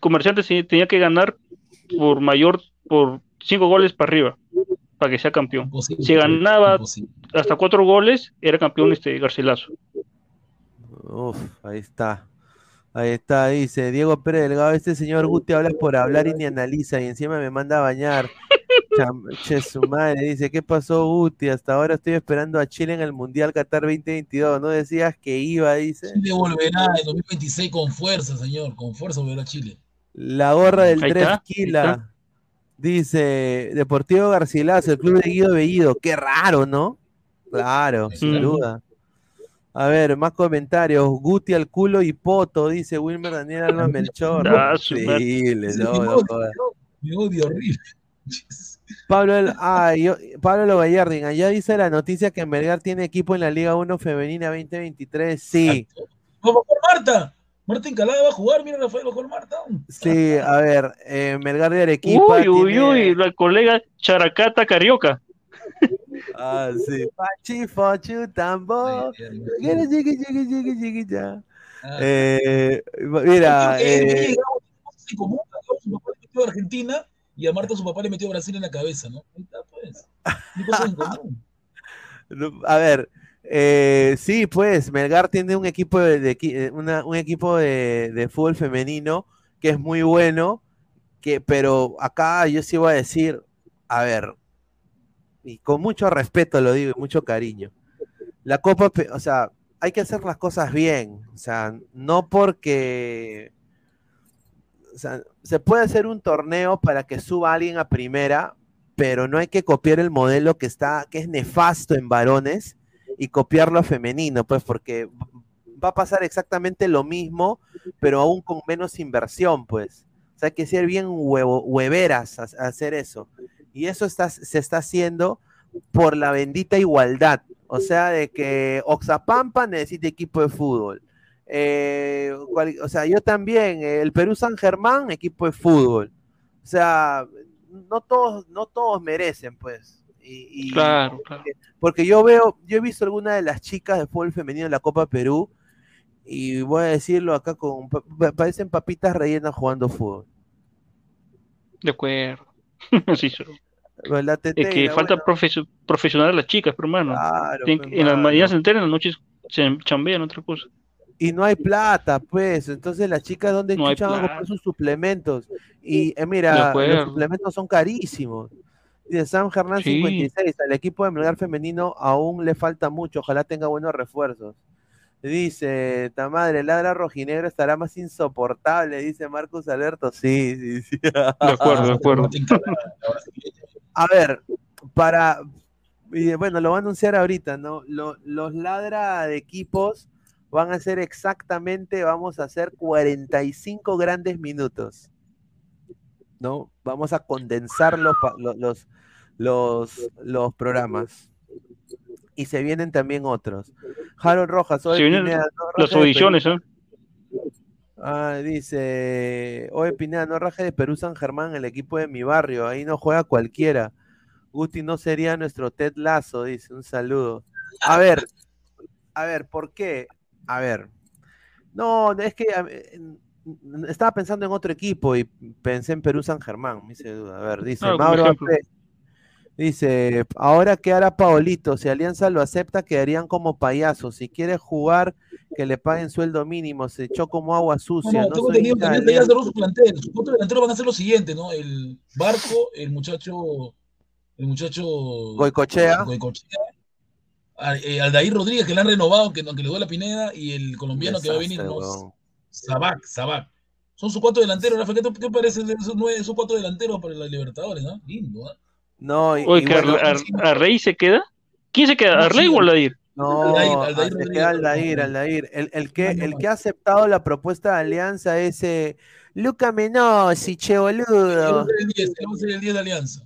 Speaker 8: comerciantes tenía que ganar por mayor, por cinco goles para arriba, para que sea campeón.
Speaker 7: Imposible.
Speaker 8: Si ganaba
Speaker 7: Imposible.
Speaker 8: hasta cuatro goles, era campeón este Garcilaso.
Speaker 6: Uf, ahí está. Ahí está, dice Diego Pérez Delgado, este señor Guti habla por hablar y ni analiza y encima me manda a bañar. Che, su madre, dice, ¿qué pasó Guti? Hasta ahora estoy esperando a Chile en el Mundial Qatar 2022. No decías que iba, dice.
Speaker 7: Chile volverá en 2026 con fuerza, señor. Con fuerza volverá Chile.
Speaker 6: La gorra del
Speaker 8: Ahí
Speaker 6: Tres
Speaker 8: está, ahí
Speaker 6: Kila.
Speaker 8: está.
Speaker 6: Dice, Deportivo Garcilaso, el club de Guido Bellido. Qué raro, ¿no? Claro, sin
Speaker 8: Ujú.
Speaker 6: duda. A ver, más comentarios. Guti al culo y poto, dice Wilmer Daniel Alba Melchor.
Speaker 8: Ah.
Speaker 6: Increíble, no,
Speaker 7: me
Speaker 6: no.
Speaker 7: Me odio horrible.
Speaker 6: Pablo, el- ah, yo- Pablo Lo Gallardín, allá dice la noticia que Melgar tiene equipo en la Liga 1 Femenina 2023. Sí,
Speaker 7: Vamos con Marta. Marta Encalada va a jugar. Mira, Rafael, con Marta.
Speaker 6: sí, a ver, eh, Melgar de Arequipa.
Speaker 8: Uy, uy,
Speaker 6: tiene-
Speaker 8: uy, la colega Characata Carioca.
Speaker 6: Ah, sí. Llegue, llegue, ya.
Speaker 7: ay.
Speaker 6: Eh, mira, eh,
Speaker 7: llegaba con cosas en común. A Gabo Su papá le metió a Argentina y a Marta su papá le metió a Brasil en la cabeza, ¿no? Ahí está, pues.
Speaker 6: No, a ver, eh, sí, pues Melgar tiene un equipo de, eh, un equipo de, fútbol femenino que es muy bueno, que, pero acá yo sí voy a decir, a ver, y con mucho respeto lo digo y mucho cariño, la Copa, o sea, hay que hacer las cosas bien, o sea, no porque, o sea, se puede hacer un torneo para que suba alguien a primera, pero no hay que copiar el modelo que está, que es nefasto en varones y copiarlo a femenino, pues porque va a pasar exactamente lo mismo, pero aún con menos inversión, pues. O sea, hay que ser bien huevo, hueveras a, hacer eso. Y eso está, se está haciendo por la bendita igualdad. O sea, de que Oxapampa necesita equipo de fútbol. Eh, o sea, yo también, el Perú San Germán, equipo de fútbol. O sea, no todos, no todos merecen, pues. Y, y-
Speaker 8: Claro, claro.
Speaker 6: porque yo veo, yo he visto algunas de las chicas de fútbol femenino en la Copa Perú y voy a decirlo acá con pa- pa- parecen papitas rellenas jugando fútbol.
Speaker 8: De acuerdo. Sí, sí. Es que falta profesional a las chicas, pero hermano.
Speaker 6: claro,
Speaker 8: en las mañanas se enteran, en las noches se chambean otra cosa.
Speaker 6: Y no hay plata, pues. Entonces las chicas, ¿dónde
Speaker 8: No
Speaker 6: a comprar
Speaker 8: plata.
Speaker 6: sus suplementos? Y eh, mira, los suplementos son carísimos. Dice Sam Hernán
Speaker 8: Sí.
Speaker 6: 56, al equipo de Melgar femenino aún le falta mucho, ojalá tenga buenos refuerzos. Dice, ta madre, ladra rojinegro estará más insoportable, dice Marcus Alberto. Sí, sí, sí.
Speaker 8: De acuerdo, de acuerdo.
Speaker 6: A ver, para. y bueno, lo va a anunciar ahorita, ¿no? Lo- los ladra de equipos van a ser exactamente, vamos a hacer 45 grandes minutos. ¿No? Vamos a condensar los, los, los, los programas. Y se vienen también otros. Harold Rojas, hoy Pineda, no
Speaker 8: las audiciones. ¿eh?
Speaker 6: Ah, dice, oye Pineda, no raje de Perú San Germán, el equipo de mi barrio, ahí no juega cualquiera. Gusti no sería nuestro Ted Lazo, dice, un saludo. A ver, a ver, ¿por qué? A ver, no, es que a- estaba pensando en otro equipo y pensé en Perú San Germán, me hice duda. A ver, dice
Speaker 8: Ah,
Speaker 6: Mauro. Dice, ahora qué hará Paolito, si Alianza lo acepta quedarían como payasos, si quiere jugar que le paguen sueldo mínimo, se echó como agua sucia,
Speaker 7: no,
Speaker 6: no
Speaker 7: tengo entendido que ya cerró su plantel. Sus cuatro delanteros van a ser los siguientes, ¿no? El Barco, el muchacho. El muchacho.
Speaker 6: Goicochea.
Speaker 7: Goicochea, eh, Aldair Rodríguez, que le han renovado, que, aunque le duele la Pineda, y el colombiano que va a venir,
Speaker 6: Desastre,
Speaker 7: ¿no? Sabac, Sabac. Son sus cuatro delanteros, Rafa. ¿Qué, te- qué parece de esos, nueve, esos cuatro delanteros para la Libertadores, ¿no? Lindo, ¿ah?
Speaker 6: No, y,
Speaker 8: Oye,
Speaker 6: y
Speaker 8: que
Speaker 6: bueno,
Speaker 8: Ar- Ar- Arrey se queda. ¿Quién se queda? ¿Arley
Speaker 7: sí,
Speaker 8: o Aldair?
Speaker 6: no,
Speaker 7: Aldair, Aldair
Speaker 6: Aldair. Aldair. El, el que, el que ha aceptado la propuesta de Alianza es eh, Luca Menossi, che boludo.
Speaker 7: el 10, él va a ser el 10 de Alianza.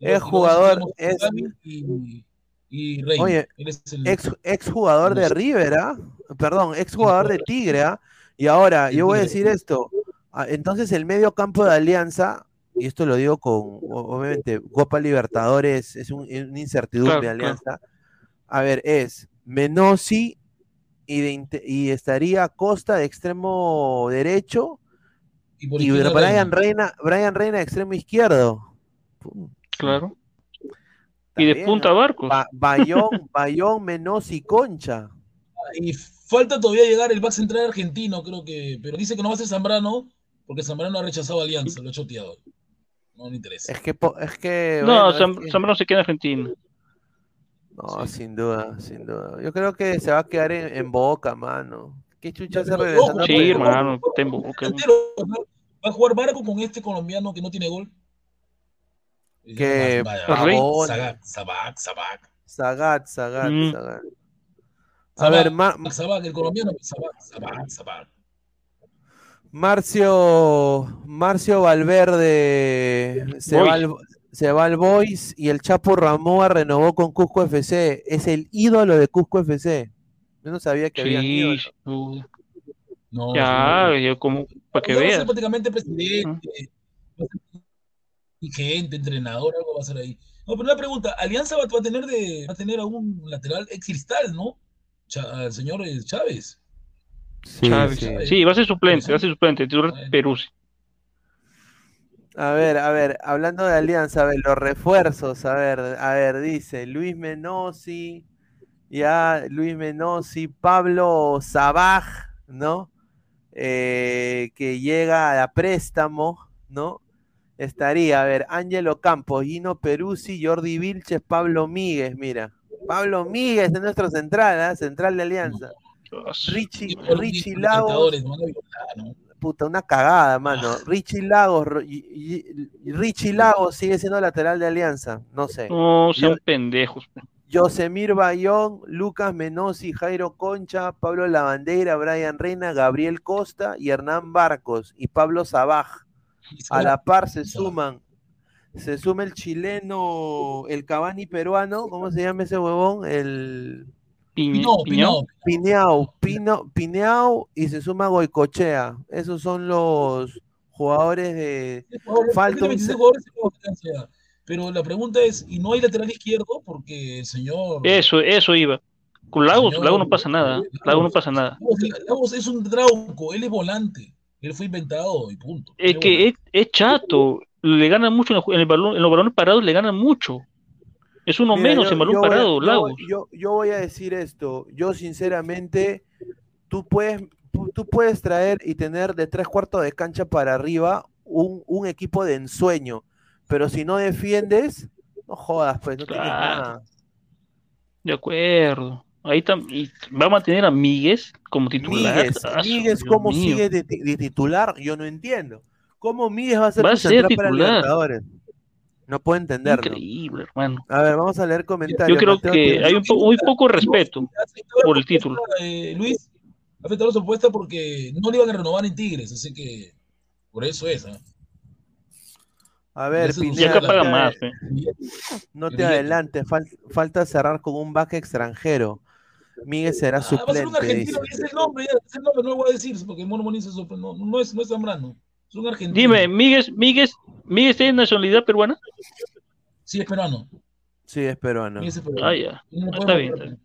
Speaker 6: Es jugador, es-
Speaker 7: Y, y Rey.
Speaker 6: Oye,
Speaker 7: Él es el-
Speaker 6: Ex, ex jugador de
Speaker 7: No sé.
Speaker 6: River, ¿ah? Perdón, ex jugador de Tigre, ¿ah? Y ahora, yo voy a decir esto. Ah, Entonces, el medio campo de Alianza, y esto lo digo con, obviamente, Copa Libertadores, es un, una incertidumbre
Speaker 8: Claro,
Speaker 6: de Alianza. A ver, es Menossi y, de y estaría Costa de extremo derecho
Speaker 7: y
Speaker 6: Brian
Speaker 7: Reina.
Speaker 6: Brian Reina de extremo izquierdo.
Speaker 8: Claro. Y de punta
Speaker 6: ¿ah?
Speaker 8: Barcos.
Speaker 6: Ba- Bayón, Bayón, Menossi, Concha.
Speaker 7: Y falta todavía llegar el back central argentino, creo que. Pero dice que no va a ser Zambrano, porque Zambrano ha rechazado Alianza, lo ha choteado. No le interesa.
Speaker 6: Es que, es que,
Speaker 8: No,
Speaker 6: bueno, es
Speaker 8: Zam-
Speaker 6: que-
Speaker 8: Zambrano se queda en Argentina.
Speaker 6: no,
Speaker 7: Sí.
Speaker 6: sin duda, sin duda. Yo creo que se va a quedar en, en Boca, mano. ¿Qué chucha se regresando
Speaker 8: Sí, hermano, está en Boca.
Speaker 7: Va a jugar Barco con este colombiano que no tiene gol.
Speaker 6: Que
Speaker 7: Sabac, Sabac.
Speaker 6: Sagat, Sagat,
Speaker 8: Mm.
Speaker 6: Sagat. A ver,
Speaker 7: el colombiano, Sabac, Sabac, Sabac.
Speaker 6: Marcio, Marcio Valverde se
Speaker 8: Boys.
Speaker 6: va, al, se va al Boys y el Chapo Ramoa renovó con Cusco FC. Es el ídolo de Cusco FC. Yo no sabía que había
Speaker 8: Sí, sin duda.
Speaker 7: No,
Speaker 8: Ya,
Speaker 7: no.
Speaker 8: yo como para que
Speaker 7: Ya va a ser
Speaker 8: veas.
Speaker 7: prácticamente presidente, ser dirigente, entrenador, algo va a ser ahí. No, pero una pregunta, Alianza va, va a tener de, va a tener a un lateral ex cristal, ¿no? Cha- al señor eh, Chávez.
Speaker 6: Sí,
Speaker 8: Chávez.
Speaker 6: sí.
Speaker 8: Sí, va a ser suplente, va a ser suplente. titular sí.
Speaker 6: A ver, a ver, hablando de Alianza, a ver, los refuerzos, a ver, a ver, dice Luis Menossi, ya Luis Menossi, Pablo Sabaj, ¿no? Eh, que llega a préstamo, ¿no? Estaría, a ver, Ángelo Campos, Gino Peruzzi, Jordi Vilches, Pablo Míguez, mira. Pablo Míguez es nuestro central, ¿ah? Central de Alianza. Richie, Richie Lagos, puta, una cagada, mano. Richie Lagos, Richie Lagos sigue siendo lateral de Alianza, no sé.
Speaker 8: No, sean
Speaker 6: Yo-
Speaker 8: pendejos.
Speaker 6: Yosemir Bayón, Lucas Menossi, Jairo Concha, Pablo Lavandeira, Brian Reina, Gabriel Costa y Hernán Barcos y Pablo Sabaj. A la par se suman, se suma el chileno, el Cavani peruano, ¿cómo se llama ese huevón? El Pineau, Pino, Pineau y se suma Goicochea. Esos son los jugadores de. Falta
Speaker 7: tiene
Speaker 6: un
Speaker 7: 26
Speaker 6: ce-
Speaker 7: jugadores en la vacancia. Pero la pregunta es, ¿y no hay lateral izquierdo? Porque el señor...
Speaker 8: Eso, eso iba. Con Lagos,
Speaker 7: Señor-
Speaker 8: Lagos no pasa nada. Lagos no pasa nada.
Speaker 7: Lagos, es un trauco, él es volante. Él fue inventado y punto.
Speaker 8: Es que es, es chato. Le ganan mucho en el, ju- en el balón, en los balones parados le ganan mucho. Es uno
Speaker 6: Mira,
Speaker 8: menos
Speaker 6: yo-
Speaker 8: en balón
Speaker 6: yo voy a-
Speaker 8: parado,
Speaker 6: yo, yo- yo voy a decir esto. Yo, sinceramente, tú puedes, tú puedes traer y tener de tres cuartos de cancha para arriba un, un equipo de ensueño. Pero si no defiendes, no jodas, pues no tienes nada.
Speaker 8: De acuerdo. Ahí y va a mantener a Míguez como titular.
Speaker 6: Míguez,
Speaker 8: Ah,
Speaker 6: Míguez, ¿cómo
Speaker 8: mío.
Speaker 6: sigue de, ti- de titular? Yo no entiendo. ¿Cómo Míguez va a ser
Speaker 8: Va a ser
Speaker 6: para
Speaker 8: titular.
Speaker 6: Libertadores? No puedo entenderlo.
Speaker 8: Increíble, hermano.
Speaker 6: A ver, vamos a leer comentarios.
Speaker 8: Yo creo
Speaker 6: Mateo
Speaker 8: que hay un po- muy poco respeto por el título.
Speaker 7: eh, Luis, ha aceptado la propuesta porque no le iban a renovar en Tigres, así que por eso es. ¿ah?
Speaker 6: A ver,
Speaker 8: Y
Speaker 6: Pineda,
Speaker 8: acá
Speaker 7: Ya,
Speaker 8: paga
Speaker 6: no te-
Speaker 8: más. eh.
Speaker 6: No te adelantes, fal- falta cerrar con un back extranjero. Miguel será
Speaker 7: Ah, va a ser un
Speaker 6: suplente.
Speaker 7: argentino,
Speaker 6: dice.
Speaker 7: es el nombre, ya, ese es el nombre, no lo voy a decir, porque Mono Moniz es, no, no es, no es Zambrano, es un argentino.
Speaker 8: Dime, Míguez, Míguez, Míguez tiene nacionalidad peruana.
Speaker 7: Sí, es peruano.
Speaker 6: Sí, es peruano.
Speaker 7: Es peruano.
Speaker 8: Ah, ya.
Speaker 7: No
Speaker 8: está bien,
Speaker 7: poner.
Speaker 8: está bien.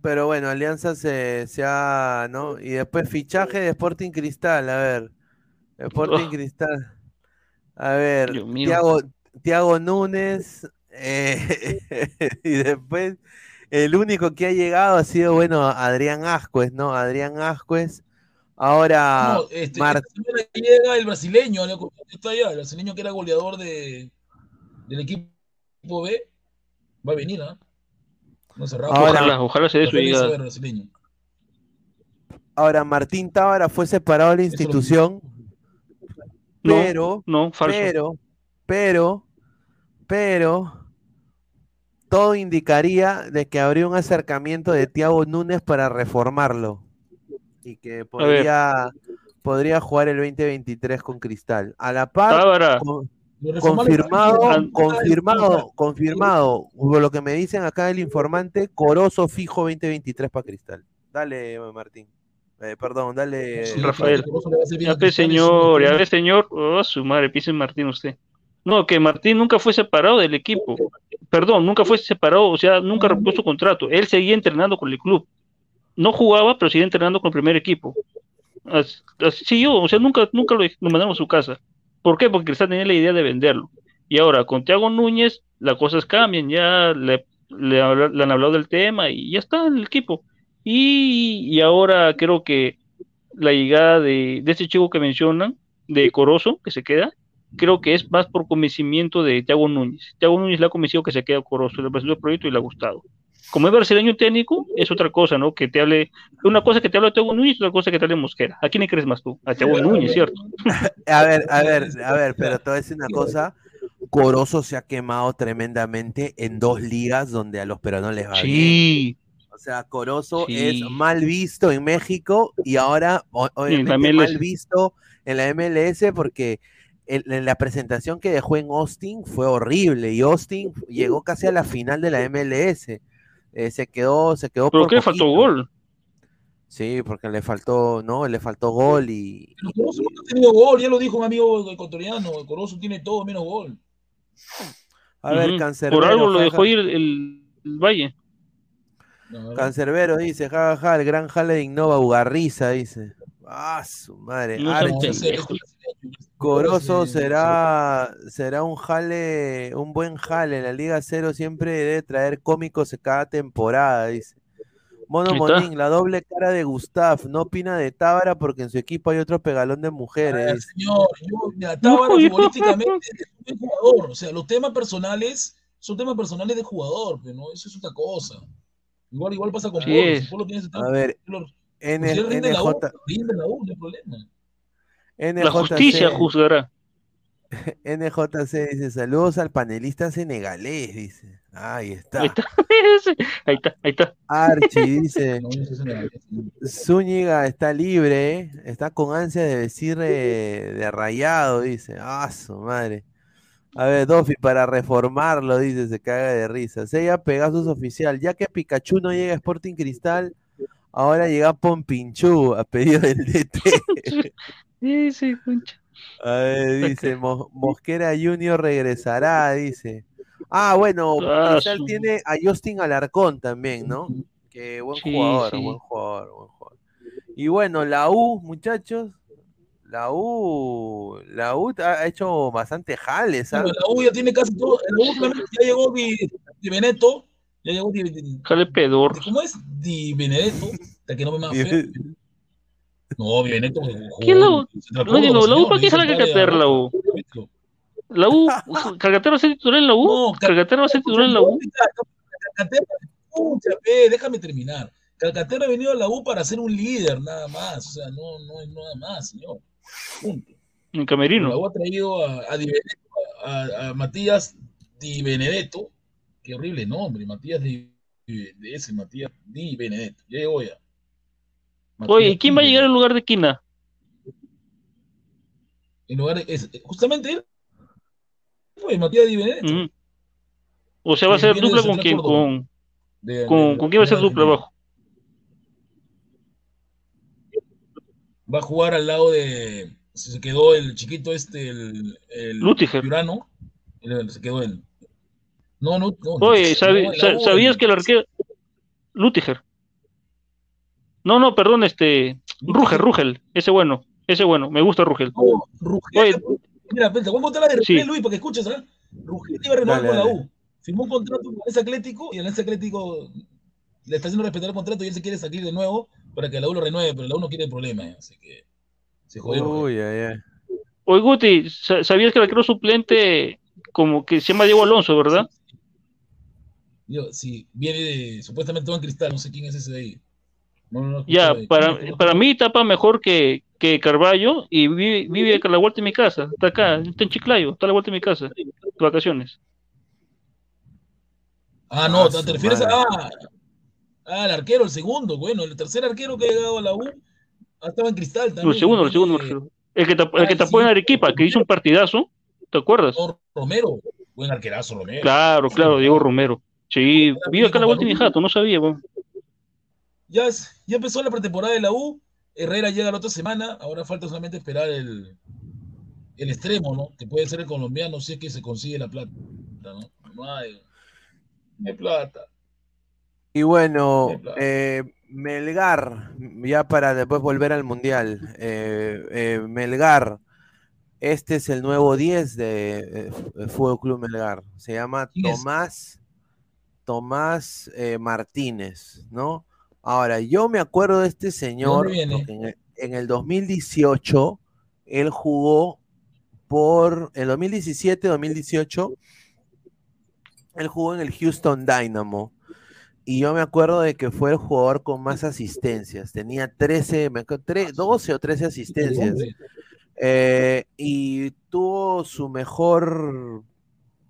Speaker 6: Pero bueno, Alianza se, se ha, ¿no? Y después fichaje de Sporting Cristal, a ver. Sporting
Speaker 8: Oh.
Speaker 6: Cristal. A ver. Tiago, Tiago Núñez. eh, y después, el único que ha llegado ha sido, bueno, Adrián Ascuez, ¿no? Adrián Ascuez. Ahora,
Speaker 7: No, este,
Speaker 6: Mar-
Speaker 7: esta semana llega el brasileño, le- está allá, el brasileño que era goleador de, del equipo B, va a venir, ¿ah? No cerrado.
Speaker 6: Ahora-
Speaker 8: Ojalá, ojalá se dé su llegada.
Speaker 6: ahora Martín Tábara fue separado de la institución,
Speaker 8: No,
Speaker 6: pero,
Speaker 8: no, falso.
Speaker 6: pero, pero, pero, todo indicaría de que habría un acercamiento de Tiago Núñez para reformarlo y que podría, podría jugar el 2023 con Cristal. A la par, con- confirmado, confirmado, confirmado, por lo que me dicen acá el informante, Corozo fijo 2023 para Cristal. Dale, Martín. Eh, perdón, dale.
Speaker 7: Sí,
Speaker 8: Rafael. ya
Speaker 7: a
Speaker 8: ve, señor, ya ve, señor. Oh, su madre, pise Martín usted. No, que Martín nunca fue separado del equipo. Perdón, nunca fue separado, o sea, nunca rompió su contrato. Él seguía entrenando con el club. No jugaba, pero seguía entrenando con el primer equipo. As- Así siguió, o sea, nunca, nunca lo, mandaron a su casa. ¿Por qué? Porque Cristal tenía la idea de venderlo. Y ahora, con Thiago Núñez, las cosas cambian, ya le, han hablado del tema y ya está en el equipo. Y, y ahora creo que la llegada de, de este chico que mencionan, de Corozo, que se queda, creo que es más por convencimiento de Thiago Núñez. Thiago Núñez le ha convencido que se queda Corozo, le presentó el proyecto y le ha gustado. Como es brasileño técnico, es otra cosa, ¿no? Que te hable, una cosa que te habla Thiago Núñez, otra cosa que te hable Mosquera. ¿A quién le crees más tú? A Thiago Núñez, ¿cierto?
Speaker 6: A ver, a ver, a ver, pero te voy a decir una cosa. Corozo se ha quemado tremendamente en dos ligas donde a los peruanos les va bien.
Speaker 8: Sí,
Speaker 6: O sea, Corozo
Speaker 8: Sí.
Speaker 6: es mal visto en México y ahora obviamente mal visto en la MLS porque en, en la presentación que dejó en Austin fue horrible y Austin llegó casi a la final de la MLS. Eh, se quedó, se quedó
Speaker 8: ¿pero
Speaker 6: por
Speaker 8: qué le faltó gol?
Speaker 6: Sí, porque le faltó, no, le faltó gol y,
Speaker 7: Pero Corozo nunca ha tenido gol, ya lo dijo un amigo ecuatoriano, Corozo tiene todo menos gol.
Speaker 6: a ver,
Speaker 8: Ujú.
Speaker 6: Cancerbero,
Speaker 8: Por algo lo dejó ir el, Valle.
Speaker 7: No,
Speaker 6: Cancerbero dice, jajaja, el gran jale de Innova Ugarriza, dice. Ah, su madre.
Speaker 8: No
Speaker 6: Archie,
Speaker 7: no,
Speaker 6: Corozo será, será un jale, un buen jale. En la Liga Cero siempre debe traer cómicos cada temporada, dice. Mono. Monín, la doble cara de Gustav, no opina de Tábara porque en su equipo hay otro pegalón de
Speaker 7: Ah,
Speaker 6: mujeres. dice.
Speaker 7: señor, yo, mira, Tábara
Speaker 8: No, yo-
Speaker 7: futbolísticamente es un buen jugador. O sea, los temas personales son temas personales de jugador, pero no, eso es otra cosa. Igual, igual pasa con
Speaker 8: Sí
Speaker 7: Polo. Si Polo tiene ese tema,
Speaker 6: A ver,
Speaker 7: si él rinde en la U, rinde la U, no hay problema.
Speaker 8: La justicia juzgará.
Speaker 6: NJC dice, saludos al panelista senegalés, dice. Ahí está.
Speaker 8: Ahí está, ahí está, ahí está.
Speaker 6: Archie dice, Zúñiga está libre, está con ansia de eh, de rayado, dice. Ah, su madre. A ver, Dofi, para reformarlo, dice, se caga de risa. Sella Pegasus oficial, ya que Pikachu no llega a Sporting Cristal, ahora llega Pompinchu a pedido del DT.
Speaker 8: Sí, sí, concha.
Speaker 6: A ver, dice, Mo- Mosquera Junior regresará, dice. Ah, bueno,
Speaker 8: Ah, su-
Speaker 6: tiene a Justin Alarcón también, ¿no? Que buen
Speaker 8: Sí,
Speaker 6: jugador,
Speaker 8: sí.
Speaker 6: buen jugador, buen jugador. Y bueno, la U, muchachos, la U, la U ha hecho bastante jales, ¿ah?
Speaker 7: Bueno, la U ya tiene casi todo. La U ya llegó Di, Di Benedetto. Ya llegó Di, Di-
Speaker 8: Jale pedor.
Speaker 7: ¿Cómo es? Di Benedetto. Hasta que no me más. No, Benedetto.
Speaker 8: ¿Qué es la U?
Speaker 7: Central
Speaker 8: No ¿la U para qué jala Carcater la U? La U, Cargatero va a ser titular en la U.
Speaker 7: No,
Speaker 8: Cargatero va a ser titular en la U.
Speaker 7: Carcater- escucha, déjame terminar. Calcaterra ha venido a la U para ser un líder, nada más. O sea, no, no es nada más, señor. Punto.
Speaker 8: En Camerino.
Speaker 7: La U ha traído a, a, Di Benedetto, a- a Matías Di Benedetto. Qué horrible nombre, Matías Di, de ese Matías Di Benedetto. Ya llegó ya.
Speaker 8: Oye, ¿y quién va a llegar en lugar de Quina?
Speaker 7: En lugar de, es- justamente él fue Matías Di Benedetto.
Speaker 8: O sea, va a ser dupla con quién, con,
Speaker 7: De-
Speaker 8: con,
Speaker 7: de-
Speaker 8: con quién va a ser dupla abajo.
Speaker 7: Va a jugar al lado de. Se quedó el chiquito este, el. el
Speaker 8: Lutiger.
Speaker 7: Se quedó él. No, no, no.
Speaker 8: Oye,
Speaker 7: no,
Speaker 8: ¿sabi-
Speaker 7: en la
Speaker 8: sa-
Speaker 7: U,
Speaker 8: ¿sabías que el arquero... Lutiger. No, no, perdón, este... Rugel, Rugel. Ese bueno, ese bueno. Me gusta Rugel.
Speaker 7: No, Rugel.
Speaker 8: Oye,
Speaker 7: Mira, te voy a contar la de Rugel,
Speaker 8: Sí.
Speaker 7: Luis, para que escuches, ¿ah? Rugel iba a renovar con la. U. Firmó un contrato con ese Atlético y el ese Atlético le está haciendo respetar el contrato y él se quiere salir de nuevo para que la U lo renueve, pero la U no quiere problemas, ¿eh? así que se jodió.
Speaker 6: Uy, ay, ay.
Speaker 8: Oye, Guti, sa- ¿sabías que el arquero suplente como que se llama Diego Alonso, verdad?
Speaker 7: Yo, sí, viene de, supuestamente en cristal, no sé quién es ese de ahí. No, no, no,
Speaker 8: Ya, para, para mí tapa mejor que, que Carballo y vive, vive acá a la vuelta de mi casa. Está acá, está en Chiclayo, está a la vuelta de mi casa. De vacaciones.
Speaker 7: Ah, no,
Speaker 6: Ah,
Speaker 7: te refieres a. Ah, el arquero, el segundo, bueno, el tercer arquero que ha llegado a la U ah, estaba en cristal también.
Speaker 8: El segundo, el segundo. refiero. El que, tap- el que
Speaker 7: Ah,
Speaker 8: tapó en. Arequipa, que hizo un partidazo. ¿Te acuerdas?
Speaker 7: Ro- Romero, buen arquerazo Romero.
Speaker 8: Claro, claro, Diego Romero. Sí, vive acá a la vuelta de mi jato, no sabía. weón.
Speaker 7: Ya, es- ya empezó la pretemporada de la U, Herrera llega la otra semana, ahora falta solamente esperar el, el extremo, ¿no? Que puede ser el colombiano si es que se consigue la plata, ¿no? No hay, no hay plata.
Speaker 6: Y bueno, eh, Melgar, ya para después volver al Mundial. eh, eh, Melgar, este es el nuevo 10 de Fútbol Club Melgar. Se llama. Tomás, Tomás Martínez, ¿no? Ahora, yo me acuerdo de este señor, en el, en el 2018, él jugó por, el 2017-2018, él jugó en el Houston Dynamo. Y yo me acuerdo de que fue el jugador con más asistencias. Tenía 13, me acuerdo, tre- 12 o 13 asistencias. Eh, y tuvo su mejor,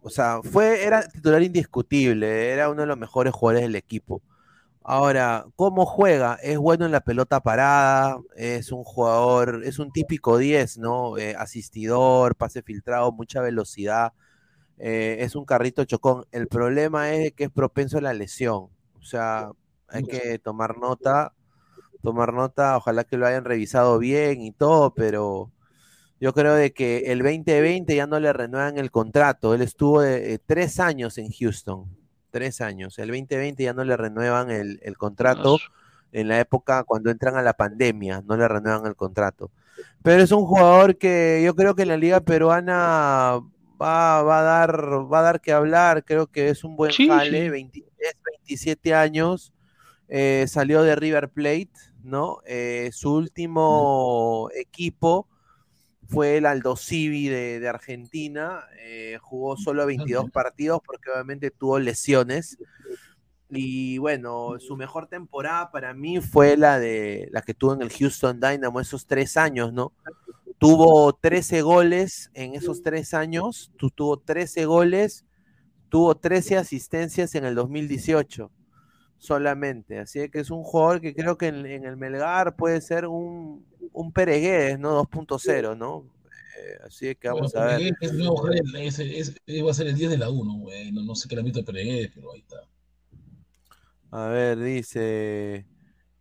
Speaker 6: o sea, fue, era titular indiscutible, era uno de los mejores jugadores del equipo. Ahora, ¿cómo juega? Es bueno en la pelota parada, es un jugador, es un típico 10, ¿no? Eh, asistidor, pase filtrado, mucha velocidad, eh, es un carrito chocón. El problema es que es propenso a la lesión, o sea, hay que tomar nota, tomar nota, ojalá que lo hayan revisado bien y todo, pero yo creo de que el 2020 ya no le renuevan el contrato. Él estuvo de, eh, tres años en Houston. Tres años. El 2020 ya no le renuevan el, el contrato. En la época cuando entran a la pandemia, no le renuevan el contrato. Pero es un jugador que yo creo que en la liga peruana va, va a dar, va a dar que hablar. Creo que es un buen
Speaker 8: Sí,
Speaker 6: jale.
Speaker 8: sí.
Speaker 6: 20 es 27 años. eh, salió de River Plate, ¿no? Eh, su último equipo fue el Aldo Civi de, de Argentina, eh, jugó solo 22 partidos porque obviamente tuvo lesiones. Y bueno, su mejor temporada para mí fue la de la que tuvo en el Houston Dynamo esos tres años, ¿no? Tuvo 13 goles en esos tres años, tu- tuvo 13 goles, tuvo 13 asistencias en el 2018 solamente. Así que es un jugador que creo que en, en el Melgar puede ser un, un Peregués, ¿no? 2.0, ¿no? Eh, así que vamos
Speaker 7: bueno,
Speaker 6: a ver.
Speaker 7: Peregués es ese va a ser el 10 de la U, ¿no? güey? No, no sé qué le meto a Peregués, pero ahí está.
Speaker 6: A ver, dice.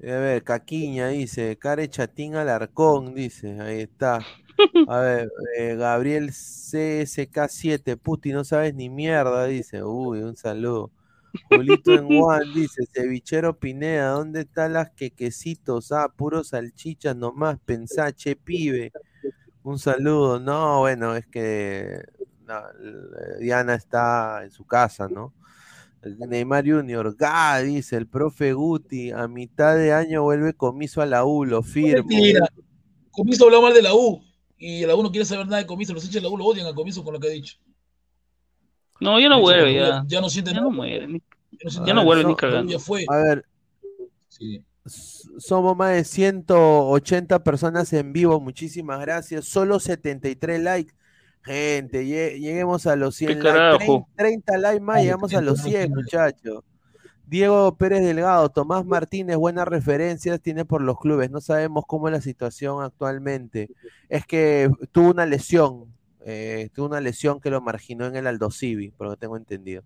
Speaker 6: A ver, Caquiña dice. Care Chatín Alarcón, dice. Ahí está. A ver, eh, Gabriel CSK7. Puti, no sabes ni mierda, dice. Uy, un saludo. Julito en Juan dice, cevichero Pineda, ¿dónde están las quequecitos? Ah, puro salchichas nomás, pensá, che pibe. Un saludo. No, bueno, es que no, l- Diana está en su casa, ¿no? Neymar Junior, ga, dice el profe Guti, a mitad de año vuelve comiso a la U, lo firmo.
Speaker 7: Mentira. Comiso habló mal de la U. Y la U no quiere saber nada de Comiso. Los hinchas de la U lo odian a Comiso con lo que ha dicho.
Speaker 8: No, ya no vuelve, ya.
Speaker 7: Ya no siente
Speaker 8: Ya
Speaker 7: nada.
Speaker 8: no muere. ni-
Speaker 7: Ya no vuelve ni cagando.
Speaker 6: Ya fue. A ver. Sí. Somos más de 180 personas en vivo. Muchísimas gracias. Solo 73 likes. Gente, lleguemos a los 100 likes. 30, likes más, llegamos a los 100, muchachos. Diego Pérez Delgado, Tomás Martínez, buenas referencias tiene por los clubes. No sabemos cómo es la situación actualmente. Es que tuvo una lesión, eh, tuvo una lesión que lo marginó en el Aldo Civi, por lo que tengo entendido.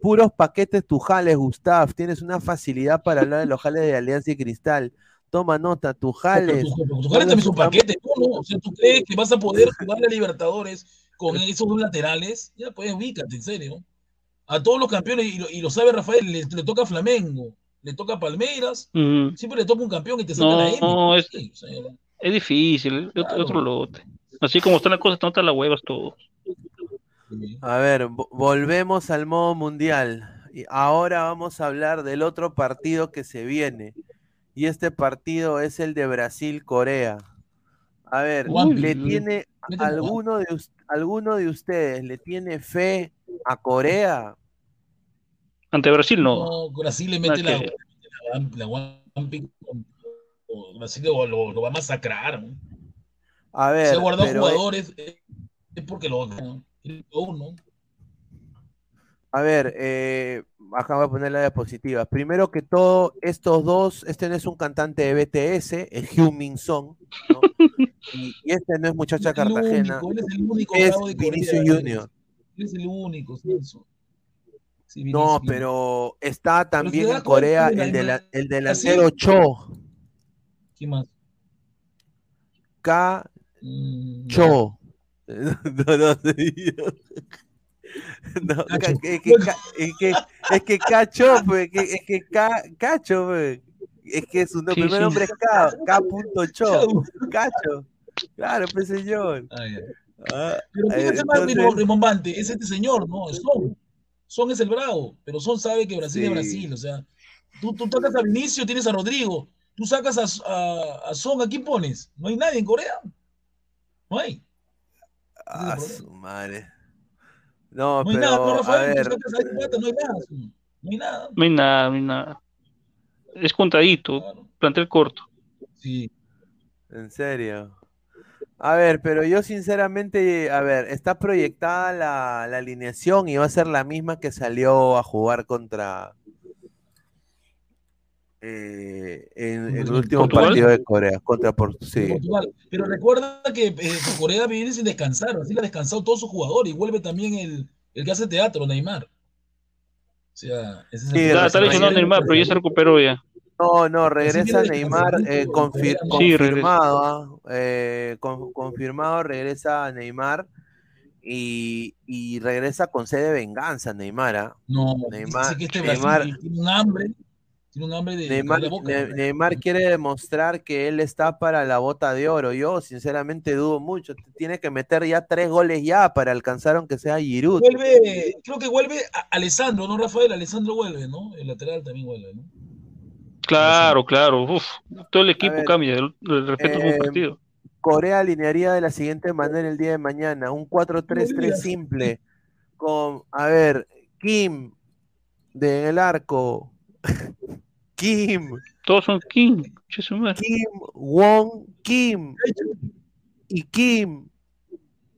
Speaker 6: Puros paquetes Tujales, Gustav. Tienes una facilidad para hablar de los jales de Alianza y Cristal. Toma nota, Tujales.
Speaker 7: Tujales también es un paquete, ¿no? O sea, ¿tú crees que vas a poder jugar a Libertadores con esos dos laterales? Ya, pues ubícate, en serio a todos los campeones, y lo, sabe Rafael, le, toca a Flamengo, le toca a Palmeiras, siempre le toca un campeón y te saca la M.
Speaker 8: No, es, es difícil, otro lote. Así como están las cosas, están las huevas todos.
Speaker 6: A ver, volvemos al modo mundial. Y ahora vamos a hablar del otro partido que se viene. Y este partido es el de Brasil-Corea. A ver, ¿le tiene alguno de, alguno de ustedes le tiene fe a Corea.
Speaker 8: Ante Brasil no.
Speaker 7: No, Brasil le mete la, la, Brasil lo, va a masacrar.
Speaker 6: A ver. Se
Speaker 7: guardado jugadores eh, es porque lo uno.
Speaker 6: A ver, eh, acá voy a poner la diapositiva. Primero que todo, estos dos, este no es un cantante de BTS, es Hugh Min Song, y, este no es muchacha cartagena, es, Vinicius Junior.
Speaker 7: Es el único,
Speaker 6: no, pero está también en Corea el, de el delantero Cho.
Speaker 7: ¿Quién más?
Speaker 6: K. Mm, Cho. No, no, no, es que, es que, es que Cacho, pues, es que Cacho, pues, es que su primer nombre es K, K. Cho, Cacho. Claro, pues señor.
Speaker 7: Ah, pero fíjate eh, más rimbombante, es este señor, ¿no? Son. Son es el bravo, pero Son sabe que Brasil es Brasil, o sea, tú, tú tocas a Vinicio, tienes a Rodrigo, tú sacas a, a, a Son, ¿a quién pones? No hay nadie en Corea. No hay.
Speaker 6: Ah, su madre. No, no pero, hay nada, no, Rafael, a ver.
Speaker 7: no hay nada. No hay nada.
Speaker 8: No hay nada, no hay nada. Es contadito, claro. plantel corto.
Speaker 7: Sí.
Speaker 6: En serio. A ver, pero yo sinceramente, a ver, está proyectada la, la, alineación y va a ser la misma que salió a jugar contra eh, en, el último partido de Corea, contra Portugal.
Speaker 7: Pero recuerda que eh, Corea viene sin descansar, así le ha descansado todos sus jugadores y vuelve también el, el que hace teatro, Neymar. O sea, ese es el
Speaker 8: sí, está lesionado Neymar, pero ya se recuperó ya.
Speaker 6: No, no, regresa Neymar eh, confirmado, ¿ah? eh, confirmado, regresa Neymar y, y, regresa con sede de venganza Neymar. ¿ah?
Speaker 7: No, Neymar, que este Neymar tiene un hambre, tiene un hambre de,
Speaker 6: Neymar, Neymar quiere demostrar que él está para la bota de oro. Yo sinceramente dudo mucho. Tiene que meter ya tres goles ya para alcanzar aunque sea Giroud.
Speaker 7: Vuelve, creo que vuelve Alessandro, ¿no, Rafael? Alessandro vuelve, ¿no? El lateral también vuelve, ¿no?
Speaker 8: Claro, claro. Uf, todo el equipo cambia el, respeto eh, partido.
Speaker 6: Corea alinearía de la siguiente manera el día de mañana: un 4-3-3 simple. Con, a ver, Kim de el arco. Kim.
Speaker 8: Todos son Kim.
Speaker 6: Kim, Wong, Kim. Y Kim.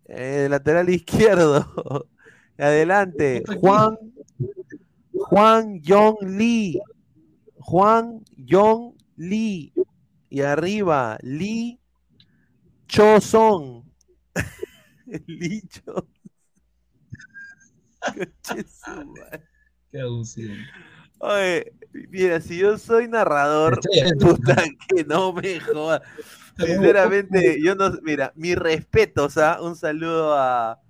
Speaker 6: Eh, lateral izquierdo. Adelante. Juan. Juan Yong Lee. Juan Yong Lee. Y arriba, Lee Cho Song. Lee Cho.
Speaker 7: Qué abusivo.
Speaker 6: Oye, mira, si yo soy narrador, puta, que no me joda. Sinceramente, yo no, mira, mi respeto, o sea, un saludo a,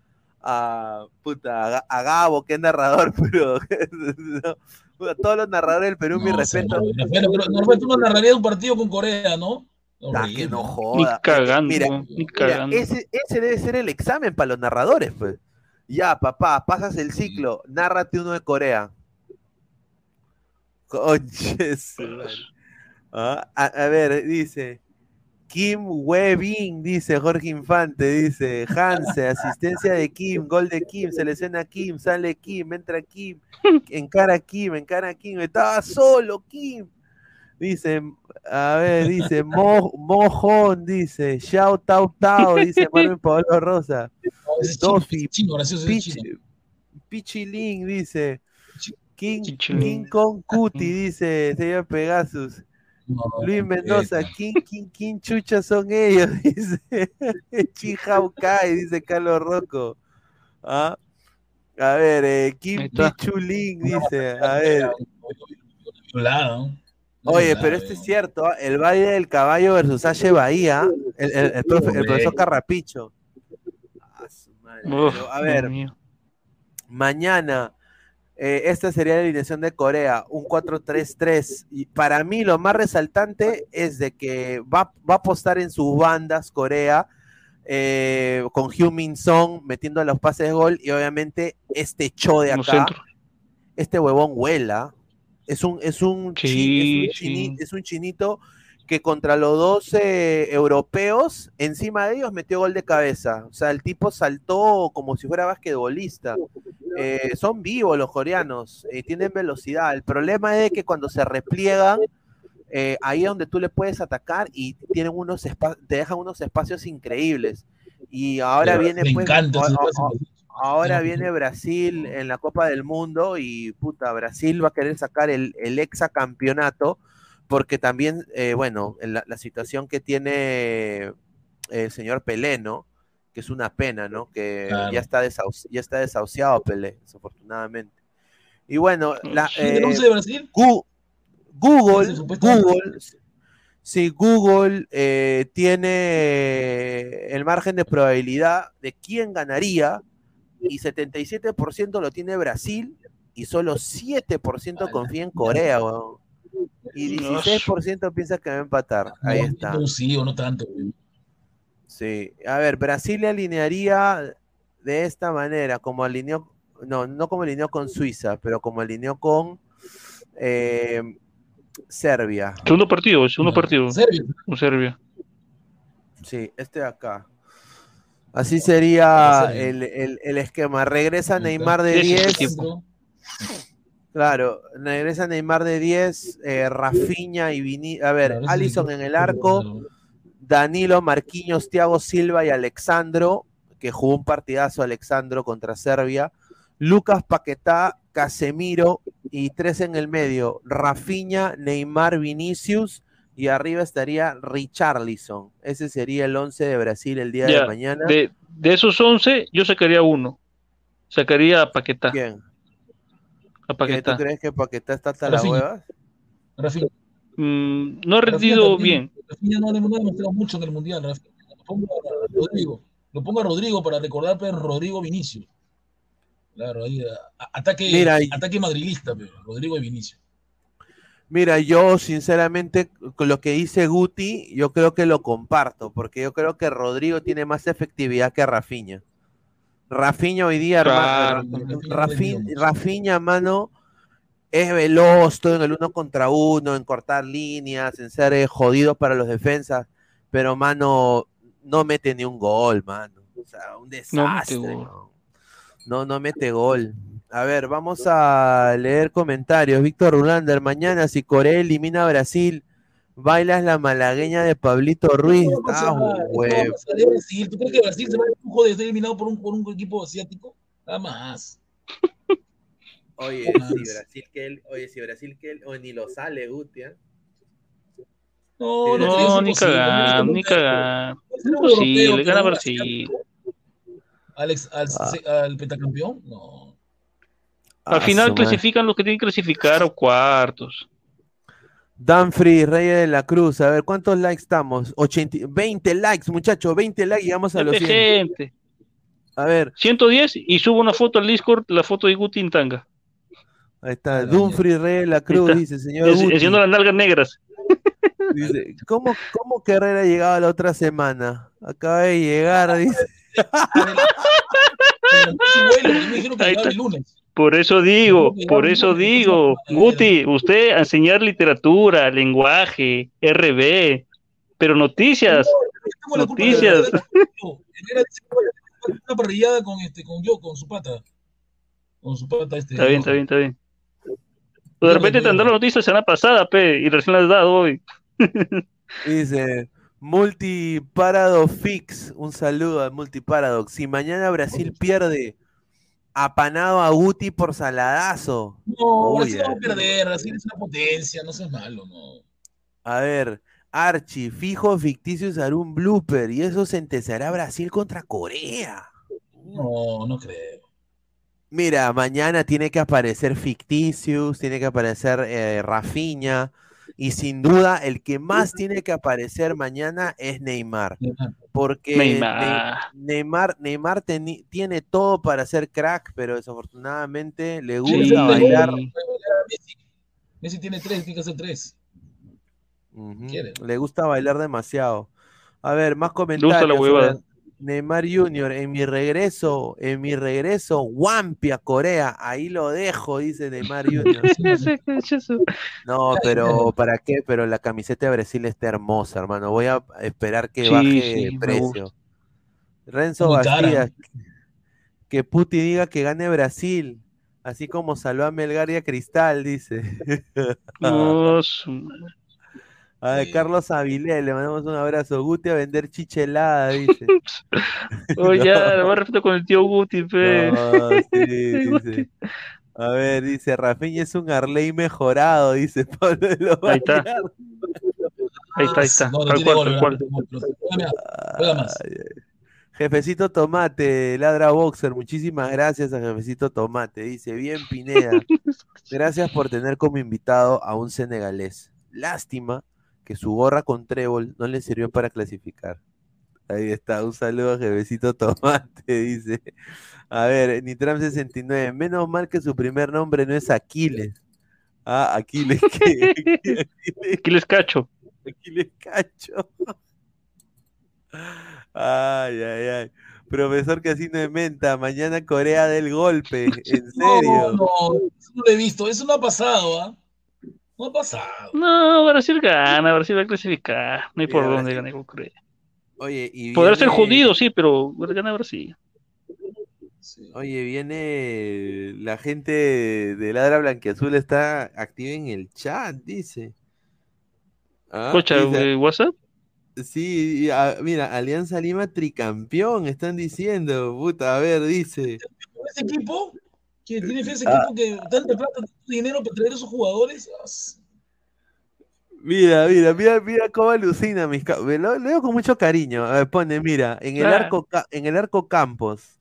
Speaker 6: a, puta, a, Gabo, que es narrador, pero a todos los narradores del Perú, mi respeto.
Speaker 7: No, tú no narrarías un partido con Corea, ¿no?
Speaker 6: Ah, que no joda.
Speaker 8: Ni cagando, mira, ni cagando.
Speaker 6: ese, ese, debe ser el examen para los narradores, pues. Ya, papá, pasas el ciclo, nárrate uno de Corea. Conches. Ah, a, ver, dice. Kim Webin, dice Jorge Infante, dice Hanse, asistencia de Kim, gol de Kim, selecciona Kim, sale Kim, entra Kim, encara Kim, encara Kim, estaba solo Kim. Dice, a ver, dice Mo, Mojón, dice, Xiao Tao Tao, dice Marvin Pablo Rosa. Dofi. Pichilín, dice. King. King Kong Cuti, dice señor Pegasus.
Speaker 7: No,
Speaker 6: Luis Mendoza,
Speaker 7: eh,
Speaker 6: ¿quién, quién, quién chucha son ellos? Dice Chihau Kai, dice Carlos Rocco. ¿Ah? A ver, eh, Kim. Pichulín, dice. A ver. Oye, pero esto es cierto, ¿ah? el Valle del Caballo versus H. Bahía, el, el- el profe- el
Speaker 7: Hombre.
Speaker 6: profesor Carrapicho. Ah, su madre.
Speaker 8: Uf,
Speaker 6: a ver, mañana, eh, esta sería la alineación de Corea, un 4-3-3. Y para mí lo más resaltante es de que va, va a apostar en sus bandas Corea, eh, con Min Song metiendo los pases de gol y obviamente este Cho de acá, este huevón huela. Es un, es un, chi- es un, chini-
Speaker 8: sí.
Speaker 6: es un chinito que contra los dos eh, europeos, encima de ellos metió gol de cabeza. O sea, el tipo saltó como si fuera basquetbolista. Eh, son vivos los coreanos, eh, tienen velocidad. El problema es que cuando se repliegan, eh, ahí es donde tú le puedes atacar y tienen unos te dejan unos espacios increíbles. Y ahora viene pues,
Speaker 7: encanta
Speaker 6: Ahora viene Brasil en la Copa del Mundo y puta, Brasil va a querer sacar el, el exacampeonato porque también, eh, bueno, en la, la situación que tiene el señor Pelé, ¿no? Que es una pena, ¿no? Que
Speaker 7: Claro.
Speaker 6: ya, está ya está desahuciado Pelé, desafortunadamente. Y bueno, la,
Speaker 7: ¿Sí, del
Speaker 6: eh,
Speaker 7: once de Brasil?
Speaker 6: Gu- Google. Google, sí, Google eh, tiene el margen de probabilidad de quién ganaría y 77% lo tiene Brasil y solo 7% confía en Corea, weón. Y 16% piensa que va a empatar. Ahí
Speaker 7: No,
Speaker 6: está.
Speaker 7: no, sí o no tanto.
Speaker 6: Sí. A ver, Brasil le alinearía de esta manera, como alineó, no, no como alineó con Suiza, pero como alineó con eh, Serbia.
Speaker 8: Segundo partido, segundo partido.
Speaker 7: Serbia.
Speaker 8: Con Serbia.
Speaker 6: Sí, este de acá. Así sería
Speaker 7: Serbia.
Speaker 6: el, el- el esquema. Regresa Neymar de
Speaker 8: Ese es el
Speaker 6: 10. Claro, regresa Neymar de 10, eh, Rafinha y Vini. A ver, Allison en el arco. Danilo, Marquinhos, Thiago Silva y Alexandro, que jugó un partidazo Alexandro contra Serbia. Lucas Paquetá, Casemiro y tres en el medio, Rafinha, Neymar, Vinicius y arriba estaría Richarlison. Ese sería el 11 de Brasil el día
Speaker 8: Ya,
Speaker 6: de mañana.
Speaker 8: De, de esos 11, yo sacaría uno. Sacaría a Paquetá.
Speaker 6: ¿Quién?
Speaker 8: A
Speaker 6: ¿Qué, ¿Tú
Speaker 8: Paquetá.
Speaker 6: crees que Paquetá está hasta las huevas?
Speaker 7: Rafinha.
Speaker 8: Mm, no ha rendido bien.
Speaker 7: Rafinha no, no ha demostrado mucho en el Mundial. Rafinha. Lo pongo a Rodrigo. Lo pongo a Rodrigo para recordar pero Rodrigo Vinicius. Claro, ahí, ataque,
Speaker 6: Mira,
Speaker 7: ataque madrilista, pero Rodrigo y Vinicius.
Speaker 6: Mira, yo sinceramente con lo que dice Guti, yo creo que lo comparto, porque yo creo que Rodrigo tiene más efectividad que Rafinha. Rafinha hoy día,
Speaker 8: Claro.
Speaker 6: hermano,
Speaker 7: Rafinha,
Speaker 6: mano, es veloz, todo en el uno contra uno, en cortar líneas, en ser eh, jodido para los defensas, pero mano, no mete ni un gol, mano. O sea, un desastre. No, no mete gol. A ver, vamos a leer comentarios. Víctor Rulander, mañana si Corea elimina a Brasil, bailas la malagueña de Pablito Ruiz.
Speaker 7: A
Speaker 6: Ah,
Speaker 7: Brasil. ¿Tú crees que Brasil se va a lujo de ser eliminado por un, por un equipo asiático? Nada más.
Speaker 6: Oye, si. Brasil que él, oye, si Brasil que él, o ni lo sale, Guti, ¿eh?
Speaker 7: No, no,
Speaker 8: ni
Speaker 7: No,
Speaker 8: ni
Speaker 7: no,
Speaker 8: Imposible, gana Brasil.
Speaker 7: Alex, al,
Speaker 6: Ah.
Speaker 7: se- al pentacampeón? No.
Speaker 8: Al
Speaker 6: Ah,
Speaker 8: final
Speaker 6: su madre.
Speaker 8: clasifican los que tienen que clasificar a cuartos.
Speaker 6: Danfrey, Reyes de la Cruz, a ver, ¿cuántos likes estamos? 80, 20 likes, muchachos, 20 likes, llegamos a los
Speaker 8: Jefe,
Speaker 6: 100.
Speaker 8: gente.
Speaker 6: A ver,
Speaker 8: 110 y subo una foto al Discord, la foto de Guti en tanga.
Speaker 6: ahí está,
Speaker 7: Ah,
Speaker 6: Dumfries Reyes de la Cruz,
Speaker 8: está.
Speaker 6: dice, señor
Speaker 8: Es-
Speaker 6: Guti,
Speaker 8: Haciendo las nalgas negras.
Speaker 6: dice, ¿cómo, ¿cómo que Herrera llegaba la otra semana? Acaba de llegar, dice.
Speaker 7: Vuelo, porque me dijeron que
Speaker 8: Ahí
Speaker 7: llegaba
Speaker 8: está.
Speaker 7: el lunes.
Speaker 8: Por eso digo, por eso
Speaker 7: no, no,
Speaker 8: digo,
Speaker 7: no, no,
Speaker 8: Guti, usted a enseñar literatura, lenguaje, RB, Pero noticias,
Speaker 7: de-
Speaker 8: noticias.
Speaker 7: una parrillada con este, con yo, con su pata. Con su pata este.
Speaker 8: Está bien, está bien, está bien. Pues de repente te han dado la noticia la semana pasada, pe, y recién la has dado hoy.
Speaker 6: Dice Multiparadox Fix. Un saludo a Multiparadox. Si mañana Brasil pierde, apanado a Guti por saladazo.
Speaker 7: No,
Speaker 6: Uy,
Speaker 7: Brasil va a perder, Brasil es una potencia, no seas malo, no.
Speaker 6: A ver, Archie, fijo ficticio usará un blooper y eso sentenciará Brasil contra Corea.
Speaker 7: No, no creo.
Speaker 6: Mira, mañana tiene que aparecer Ficticius, tiene que aparecer eh, Rafinha y sin duda el que más tiene que aparecer mañana es Neymar, porque
Speaker 8: Neymar.
Speaker 6: Ne- Neymar, tiene todo para ser crack, pero desafortunadamente le gusta
Speaker 8: Sí.
Speaker 6: bailar,
Speaker 7: Messi, Messi tiene tres, tiene que hacer tres.
Speaker 6: Le gusta bailar demasiado. A ver, más
Speaker 8: gusta la
Speaker 6: comentarios
Speaker 8: huevada.
Speaker 6: Neymar Junior. En mi regreso, en mi regreso, Wampia Corea, ahí lo dejo, dice Neymar Junior. No, pero ¿para qué? Pero la camiseta de Brasil está hermosa, hermano. Voy a esperar que
Speaker 8: Sí,
Speaker 6: baje
Speaker 8: sí, me
Speaker 6: precio. Renzo. Bastidas, que Puti diga que gane Brasil, así como salvó a Melgar y a Cristal, dice.
Speaker 8: No,
Speaker 6: A ver,
Speaker 7: Sí.
Speaker 6: Carlos Avilés, le mandamos un abrazo. Guti a vender chichelada, dice.
Speaker 8: Oye, ya, más respeto con el tío Guti, pe.
Speaker 6: No, sí, dice. A ver, dice, Rafinha es un Arley mejorado, dice Pablo de los
Speaker 8: Ahí está. Ahí está, ahí está.
Speaker 7: No, no
Speaker 8: cual,
Speaker 7: no
Speaker 8: cual.
Speaker 7: más.
Speaker 6: Jefecito Tomate, ladra boxer, muchísimas gracias a Jefecito Tomate. Dice, bien Pineda, gracias por tener como invitado a un senegalés. Lástima que su gorra con trébol no le sirvió para clasificar. Ahí está, un saludo a Jefecito Tomate, dice. A ver, Nitram 69, menos mal que su primer nombre no es Aquiles. Ah, Aquiles, ¿qué? Aquiles,
Speaker 8: cacho.
Speaker 6: Aquiles Cacho. Ay, ay, ay. Profesor Casino de Menta, mañana Corea del golpe. ¿En
Speaker 7: No,
Speaker 6: serio?
Speaker 7: no, eso no lo he visto, eso no ha pasado, ¿ah? No ha pasado.
Speaker 8: No, Brasil gana, Brasil va a clasificar. No hay por dónde ganar con Corea.
Speaker 6: Oye, y
Speaker 8: Podrá ser jodido, sí, pero gana Brasil.
Speaker 7: Sí.
Speaker 6: Oye, viene la gente de Ladra Blanquiazul está activa en el chat, dice. Ah,
Speaker 8: Escucha,
Speaker 6: dice-
Speaker 8: eh, WhatsApp.
Speaker 6: sí, mira, Alianza Lima tricampeón, están diciendo, puta, a ver, dice.
Speaker 7: Ese equipo, que tiene fe ese
Speaker 6: Ah.
Speaker 7: equipo que tanta plata, tanto dinero para traer a esos jugadores.
Speaker 6: Mira, mira, mira, mira cómo alucina mis Lo, veo con mucho cariño. A ver, pone, mira, en el
Speaker 8: Ah.
Speaker 6: arco en el arco Campos.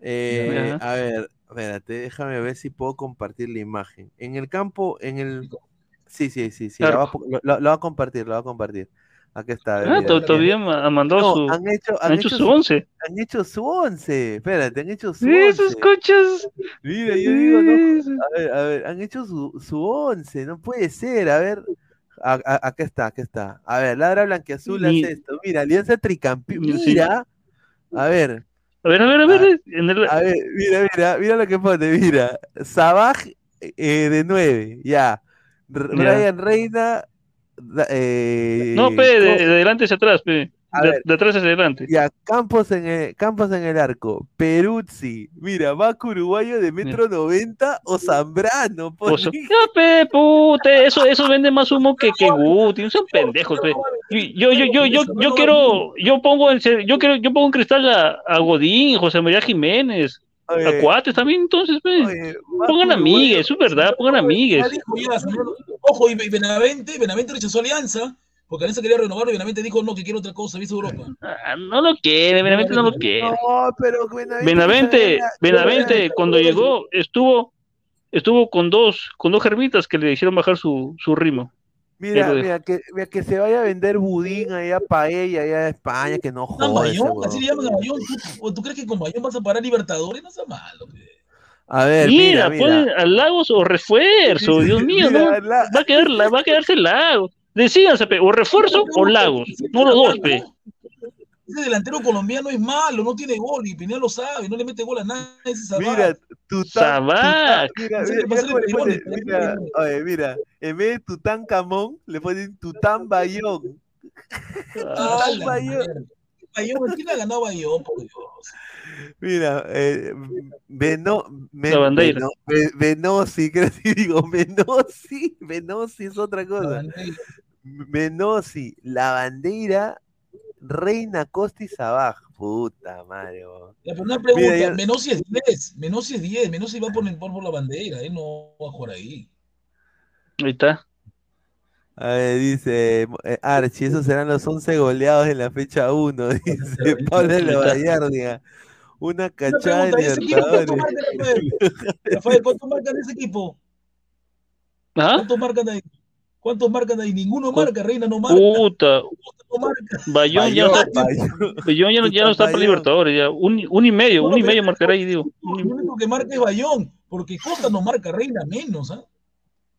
Speaker 6: Eh, a ver, espérate, déjame ver si puedo compartir la imagen. En el campo, en el Sí, sí, sí, sí, va lo, lo- lo va a compartir, lo va a compartir. Aquí está.
Speaker 8: Ah, todavía ma- mandó
Speaker 6: No,
Speaker 8: su.
Speaker 6: han hecho,
Speaker 8: Han hecho su once.
Speaker 6: han hecho su once. Espérate, han hecho su
Speaker 8: Sí,
Speaker 6: once.
Speaker 8: sus coches.
Speaker 6: Mira, yo digo, no, a ver, a ver, han hecho su, su once, no puede ser, a ver, a- a- acá está, acá está, a ver, Ladra Blanquiazul
Speaker 8: Ni-
Speaker 6: hace esto, mira, Alianza Tricampeón, mira, a ver,
Speaker 8: A ver, a ver, a ver. el-
Speaker 6: a ver, mira, mira, mira lo que pone, mira, Sabaj eh, de nueve, ya, R-
Speaker 8: Ya.
Speaker 6: Brian Reina, eh,
Speaker 8: No, pe, de, de adelante hacia atrás, pe. De,
Speaker 6: ver.
Speaker 8: de atrás hacia adelante.
Speaker 6: ya, Campos en el, Campos en el arco, Peruzzi, mira, Vaca Uruguayo de metro noventa o Zambrano,
Speaker 8: O sea,
Speaker 6: pone.
Speaker 8: ya, pe, eso, eso vende más humo que, que Guti, no son pendejos, pe. Yo, yo, yo, yo, yo quiero, yo pongo en, yo quiero, yo pongo en cristal a, a Godín, José María Jiménez,
Speaker 6: Oye,
Speaker 8: Cuates también, entonces,
Speaker 6: oye,
Speaker 8: Pongan amigues, eso es verdad, pongan amigues.
Speaker 7: Ojo, y Benavente, Benavente rechazó Alianza, porque Alianza quería renovar y Benavente dijo no, que quiere otra cosa, viste Europa.
Speaker 8: Ah, No lo quiere, Benavente no lo quiere.
Speaker 6: No, pero Benavente.
Speaker 8: Benavente, cuando llegó, estuvo, estuvo con dos, con dos germitas que le hicieron bajar su, su ritmo.
Speaker 6: Mira,
Speaker 8: Pero-
Speaker 6: mira, que, mira, que se vaya a vender budín allá a Paella, allá a España, que no
Speaker 7: Ah,
Speaker 6: joda ese
Speaker 7: así le llaman a Mayón. ¿Tú, o ¿Tú crees que con Mayón vas a parar Libertadores? No sea malo.
Speaker 6: A ver,
Speaker 8: Mira,
Speaker 6: mira, mira.
Speaker 8: a Lagos o refuerzo, Dios mío,
Speaker 6: Mira,
Speaker 8: ¿no?
Speaker 6: la-
Speaker 8: Va a quedar, la- va a quedarse Lagos. Decídanse, o refuerzo o Lagos, no los dos, pe.
Speaker 7: Ese delantero colombiano es malo, no tiene gol y Pineda lo sabe, no le mete gol a nadie.
Speaker 6: Mira, Tután,
Speaker 8: Sabac.
Speaker 6: Mira, en vez de Tután Camón, le ponen Tután Bayón.
Speaker 7: Ah, la
Speaker 6: Bayón.
Speaker 7: ¿quién ha ganado Bayón, por Dios?
Speaker 6: Mira, eh, Beno, Men-
Speaker 8: La bandera.
Speaker 6: Beno- Be- Benosi, creo que digo, Benosi, Benosi es otra cosa. Benosi, la bandera, Reina Costa y Sabaj. Puta madre.
Speaker 7: Ya, pero una pregunta,
Speaker 6: Mira,
Speaker 7: Menosi es 10, Menosi es 10, Menosi va por el por la bandera, él no va a jugar ahí.
Speaker 8: Ahí está.
Speaker 6: A ver, dice eh, Archie, esos serán los 11 goleados en la fecha 1, dice Pablo de la Vallardia. Una cachada de
Speaker 7: pregunta, ¿ese equipo cuánto
Speaker 6: Libertadores.
Speaker 7: marca, Rafael? Rafael, ¿cuánto marcan ese equipo?
Speaker 8: ¿Ah?
Speaker 7: ¿Cuántos marcan ahí? ¿Cuántos marcan ahí? Ninguno marca, Reina no marca,
Speaker 8: Puta,
Speaker 7: no marca.
Speaker 8: Bayón ya no está,
Speaker 6: Bayón.
Speaker 8: Bayón ya no, ya no está para. Libertadores, ya. Un, un y medio, un y medio marcará ahí, digo.
Speaker 7: Lo único que marca es Bayón, porque Costa no marca, Reina menos, ¿ah?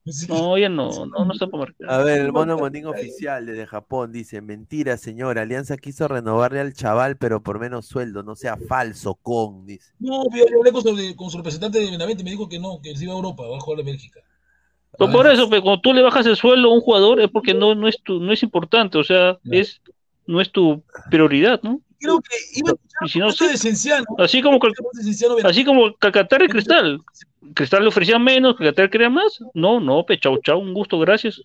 Speaker 7: Sí.
Speaker 8: No, ya no, no, no está para marcar.
Speaker 6: A ver, el mono monín oficial desde Japón dice, mentira señor, Alianza quiso renovarle al chaval, pero por menos sueldo, no sea falso, con, dice.
Speaker 7: No, yo hablé con su, con su representante de Benavente y me dijo que no, que se iba a Europa, va a jugar a Bélgica.
Speaker 8: Pero por eso, pues, cuando tú le bajas el sueldo a un jugador es porque no, no es tu, no es importante, o sea, es, no es tu prioridad, ¿no?
Speaker 7: Creo que iba a
Speaker 8: Y si no, sí,
Speaker 7: de Cienciano.
Speaker 8: así como, cal-
Speaker 7: de
Speaker 8: así como Calcaterra y Cristal. Cristal le ofrecía menos, Calcaterra quería más. No, no, pe, chau, chau, un gusto, gracias.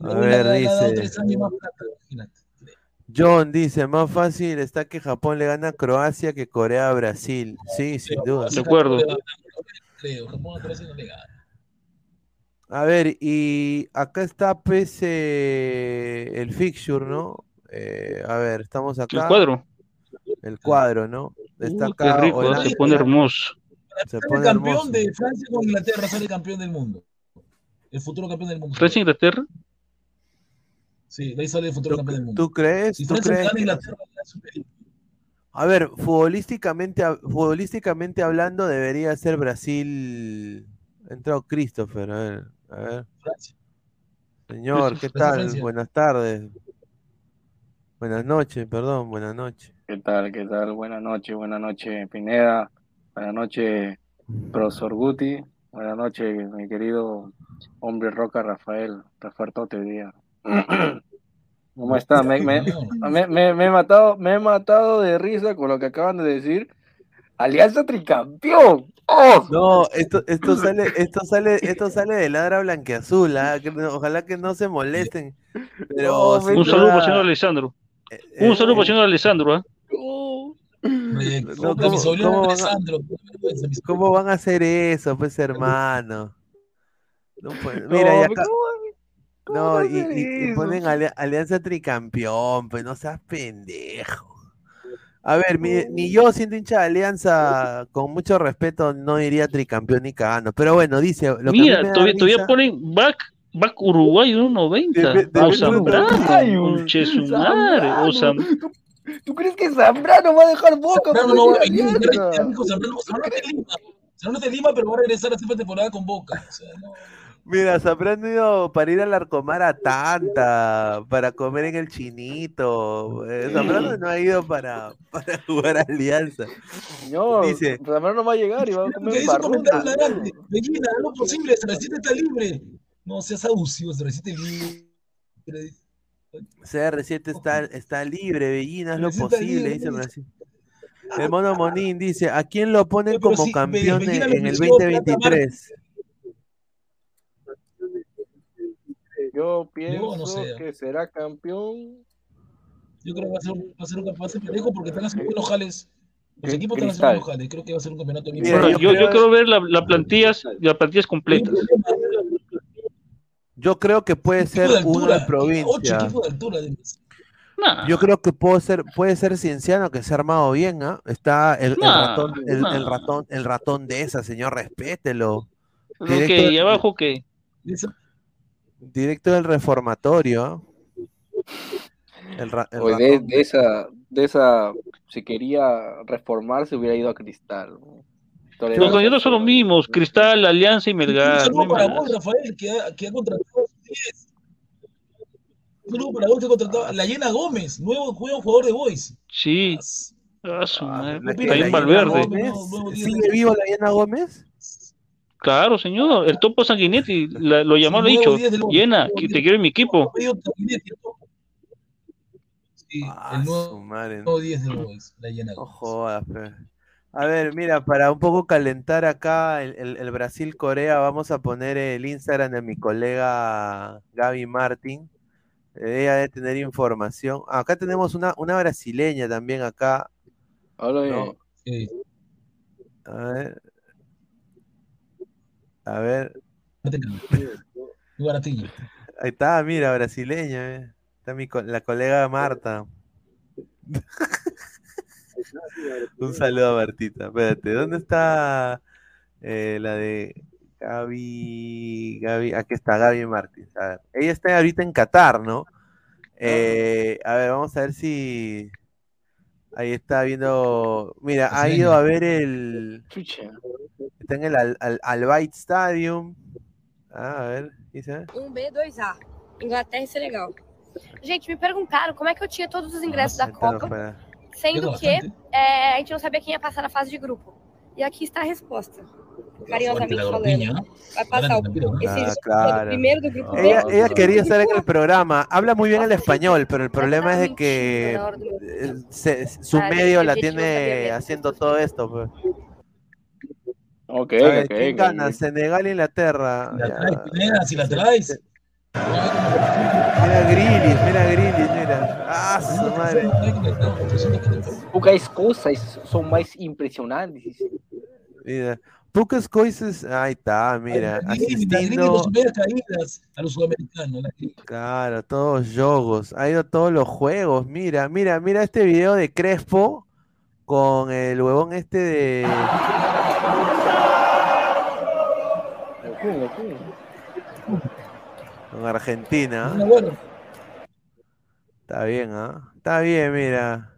Speaker 6: A ver, dice. John dice, más fácil está que Japón le gana a Croacia que Corea a Brasil. Sí, sin duda.
Speaker 8: De acuerdo.
Speaker 7: Creo, Japón a Croacia no le gana.
Speaker 6: A ver, y acá está pues eh, el fixture, ¿no? Eh, a ver, estamos acá.
Speaker 8: El cuadro.
Speaker 6: El cuadro, ¿no? Está
Speaker 8: qué rico,
Speaker 6: Holanda-
Speaker 8: se pone hermoso.
Speaker 6: se pone
Speaker 7: campeón
Speaker 6: hermoso.
Speaker 7: de Francia con Inglaterra, sale campeón del mundo. El futuro campeón del mundo.
Speaker 8: Francia Inglaterra.
Speaker 7: Sí, de ahí sale el futuro campeón del mundo.
Speaker 6: ¿Tú crees?
Speaker 7: Si
Speaker 6: ¿Tú crees
Speaker 7: gana Inglaterra,
Speaker 6: A ver, futbolísticamente, futbolísticamente hablando, debería ser Brasil. Ha entrado Christopher, a ver, a ver. Señor, ¿qué tal? Buenas tardes. Buenas noches, perdón, buenas noches.
Speaker 9: ¿Qué tal? ¿Qué tal? Buenas noches, buenas noches, Pineda. Buenas noches, profesor Guti. Buenas noches, mi querido hombre roca Rafael. Rafael Tote hoy día. ¿Cómo está? Me, me, me, me- me he matado, me he matado de risa con lo que acaban de decir. Alianza Tricampeón. ¡Oh!
Speaker 6: No, esto, esto sale, esto sale, esto sale de ladra blanqueazul, ¿ah? Que no- ojalá que no se molesten. Pero
Speaker 8: Un saludo para el señor Alessandro.
Speaker 6: eh,
Speaker 8: Un saludo para el
Speaker 6: eh,
Speaker 8: señor Alessandro, ¿ah?
Speaker 6: No,
Speaker 7: mi
Speaker 6: ¿cómo- van a-
Speaker 7: Alessandro, qué vergüenza, mi sobrino.
Speaker 6: ¿Cómo van a hacer eso, pues, hermano? No puede- Mira, y
Speaker 9: No,
Speaker 6: acá-
Speaker 9: ¿cómo-
Speaker 6: no, y, y- y ponen ali- Alianza Tricampeón, pues no seas pendejo. A ver, mi- ni yo siendo hincha de Alianza, con mucho respeto, no diría tricampeón ni cagando. Pero bueno, dice, lo que
Speaker 8: Mira,
Speaker 6: da
Speaker 8: todavía, todavía
Speaker 6: risa-
Speaker 8: ponen back, back Uruguay 1.90.
Speaker 6: Debe-
Speaker 8: O Zambrano. O
Speaker 9: Zambrano.
Speaker 8: Zam-
Speaker 9: ¿Tú, crees que Zambrano va a dejar boca
Speaker 7: Zambrano no va a
Speaker 9: venir
Speaker 7: Zambrano, Zambrano en Lima. Zambrano está en Lima, pero va a regresar a esta temporada con Boca. O sea, no.
Speaker 6: Mira, Zambrano ha ido para ir al Arcomar a Tanta, para comer en el Chinito. Eh, Zambrano no ha ido para, para jugar a Alianza.
Speaker 9: Señor,
Speaker 6: Dice-
Speaker 9: Zambrano va a llegar y va a comer barruta.
Speaker 7: haz lo posible, Cerrecita está libre. No seas abusivo, Cerrecita libre.
Speaker 6: CR7 está, está libre, Bellina, es lo posible, dice. Brasil. El mono Monín dice, ¿a quién lo ponen como
Speaker 7: si
Speaker 6: campeón en, el
Speaker 7: ofreció plata a
Speaker 6: 2023?
Speaker 9: Yo pienso
Speaker 7: no sé.
Speaker 9: que será campeón.
Speaker 7: Yo creo que va a ser, va a ser un campeonato parejo porque están haciendo buenos jales. Los equipos están haciendo buenos jales. Creo que va a ser un campeonato bien
Speaker 8: Bueno,
Speaker 6: yo
Speaker 8: yo, quiero ver la, la plantillas, las plantillas completas.
Speaker 6: Yo creo que puede ser
Speaker 7: altura.
Speaker 6: de provincia.
Speaker 7: Ocho equipos de altura. además.
Speaker 8: Nah,
Speaker 6: Yo creo que puede ser, puede ser Cienciano que se ha armado bien, ¿ah? Está el, el
Speaker 8: Nah,
Speaker 6: ratón, el, el
Speaker 8: nah.
Speaker 6: ratón, el ratón de esa, señor, respételo.
Speaker 8: ok, y abajo que
Speaker 7: Eso-
Speaker 6: directo del reformatorio. ¿ah? El, ra- el
Speaker 9: Pues de, de esa, de esa, si quería reformarse, hubiera ido a Cristal. ¿no?
Speaker 8: Los candidatos son los mismos, Cristal, Alianza y
Speaker 7: Un
Speaker 8: Melgar.
Speaker 7: saludo
Speaker 8: no hay
Speaker 7: para vos, Rafael, que ha, que ha contratado a sus 10. Un saludo para vos que ha contratado a la Llena Gómez, nuevo, nuevo jugador de Boys.
Speaker 8: Sí,
Speaker 6: Ah, Diana
Speaker 8: Valverde.
Speaker 6: Gómez. ¿Sigue vivo la Diana Gómez?
Speaker 8: Claro, señor, el topo Sanguinetti la- lo llamó,
Speaker 7: Sí,
Speaker 8: lo ha
Speaker 7: nuevo
Speaker 8: dicho. Llena, que te quiero en mi equipo.
Speaker 7: Sí,
Speaker 6: Ah,
Speaker 7: el nuevo,
Speaker 6: su madre.
Speaker 7: nuevo 10 de Boys, la llena.
Speaker 6: Pe. A ver, mira, para un poco calentar acá el, el- el Brasil-Corea, vamos a poner el Instagram de mi colega Gaby Martín. Ella debe tener información. Ah, Acá tenemos una, una brasileña también acá.
Speaker 9: Hola,
Speaker 6: ¿no?
Speaker 7: Sí.
Speaker 6: A ver. A ver.
Speaker 7: Muy baratillo.
Speaker 6: Ahí está, mira, brasileña. eh. Está mi, co- la colega Marta. Un saludo a Martita. Espérate, ¿dónde está eh, la de Gaby? Gaby, aquí está Gaby Martins. A ver, ella está ahorita en Qatar, ¿no? Eh, a ver, vamos a ver si. Ahí está viendo. Mira, ha ido a ver el. Está en el Al, Al, Al Stadium. Ah, a ver, dice.
Speaker 10: Um B, 2A. Inglaterra e Senegal. Gente, me perguntaram como é que eu tinha todos os ingressos da
Speaker 6: Então,
Speaker 10: Copa,
Speaker 6: para-
Speaker 10: sendo que é, a gente não sabia quem ia passar na fase de grupo. E aqui está a resposta.
Speaker 6: Ah,
Speaker 10: primeiro do grupo B.
Speaker 6: Ella, quería estar en el programa. Habla muy bien el español, pero el problema es de que eh, se- su
Speaker 10: Ah,
Speaker 6: medio la tiene haciendo todo esto. pues.
Speaker 9: Ok, ok,
Speaker 6: ¿quién
Speaker 9: ok.
Speaker 6: gana? Senegal e Inglaterra.
Speaker 7: La
Speaker 6: Ya.
Speaker 7: traes, Pineda, si la traes.
Speaker 6: Mira Grilis, mira Grilis, mira. Ah, su madre.
Speaker 11: Poucas coisas são mais impressionantes.
Speaker 6: Mira. Pocas cosas. Ahí está, mira.
Speaker 7: Medias caídas a los sudamericanos.
Speaker 6: Claro, todos jogos. Ha ido a todos los juegos. Mira, mira, mira este video de Crespo con el huevón este de. Con Argentina.
Speaker 7: Bueno.
Speaker 6: Está bien, ¿ah? Está bien, mira.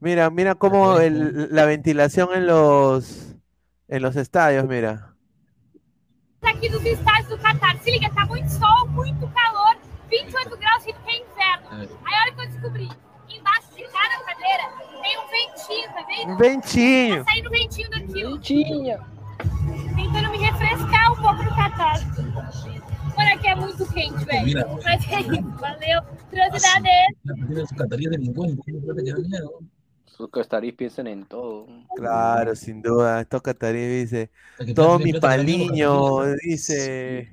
Speaker 6: Mira, mira cómo el- la ventilación en los en los estadios, mira.
Speaker 12: aqui dos estádios do Catar. Se liga, tá muito sol, muito calor, 28 graus, achei que é inverno. Aí a hora que eu descobri, embaixo de cada cadeira tem um ventinho, tá vendo?
Speaker 6: Um ventinho.
Speaker 12: Tá saindo ventinho daquilo.
Speaker 11: Ventinho.
Speaker 12: Tentando me refrescar um pouco no Catar. Mano, aqui é muito quente, velho. Mas é isso, valeu. Curiosidade é
Speaker 9: Sus costarís piensan en todo.
Speaker 6: Claro, sin duda. Esto Catarí dice, todo mi
Speaker 7: los
Speaker 6: paliño,
Speaker 7: cataríes.
Speaker 6: dice,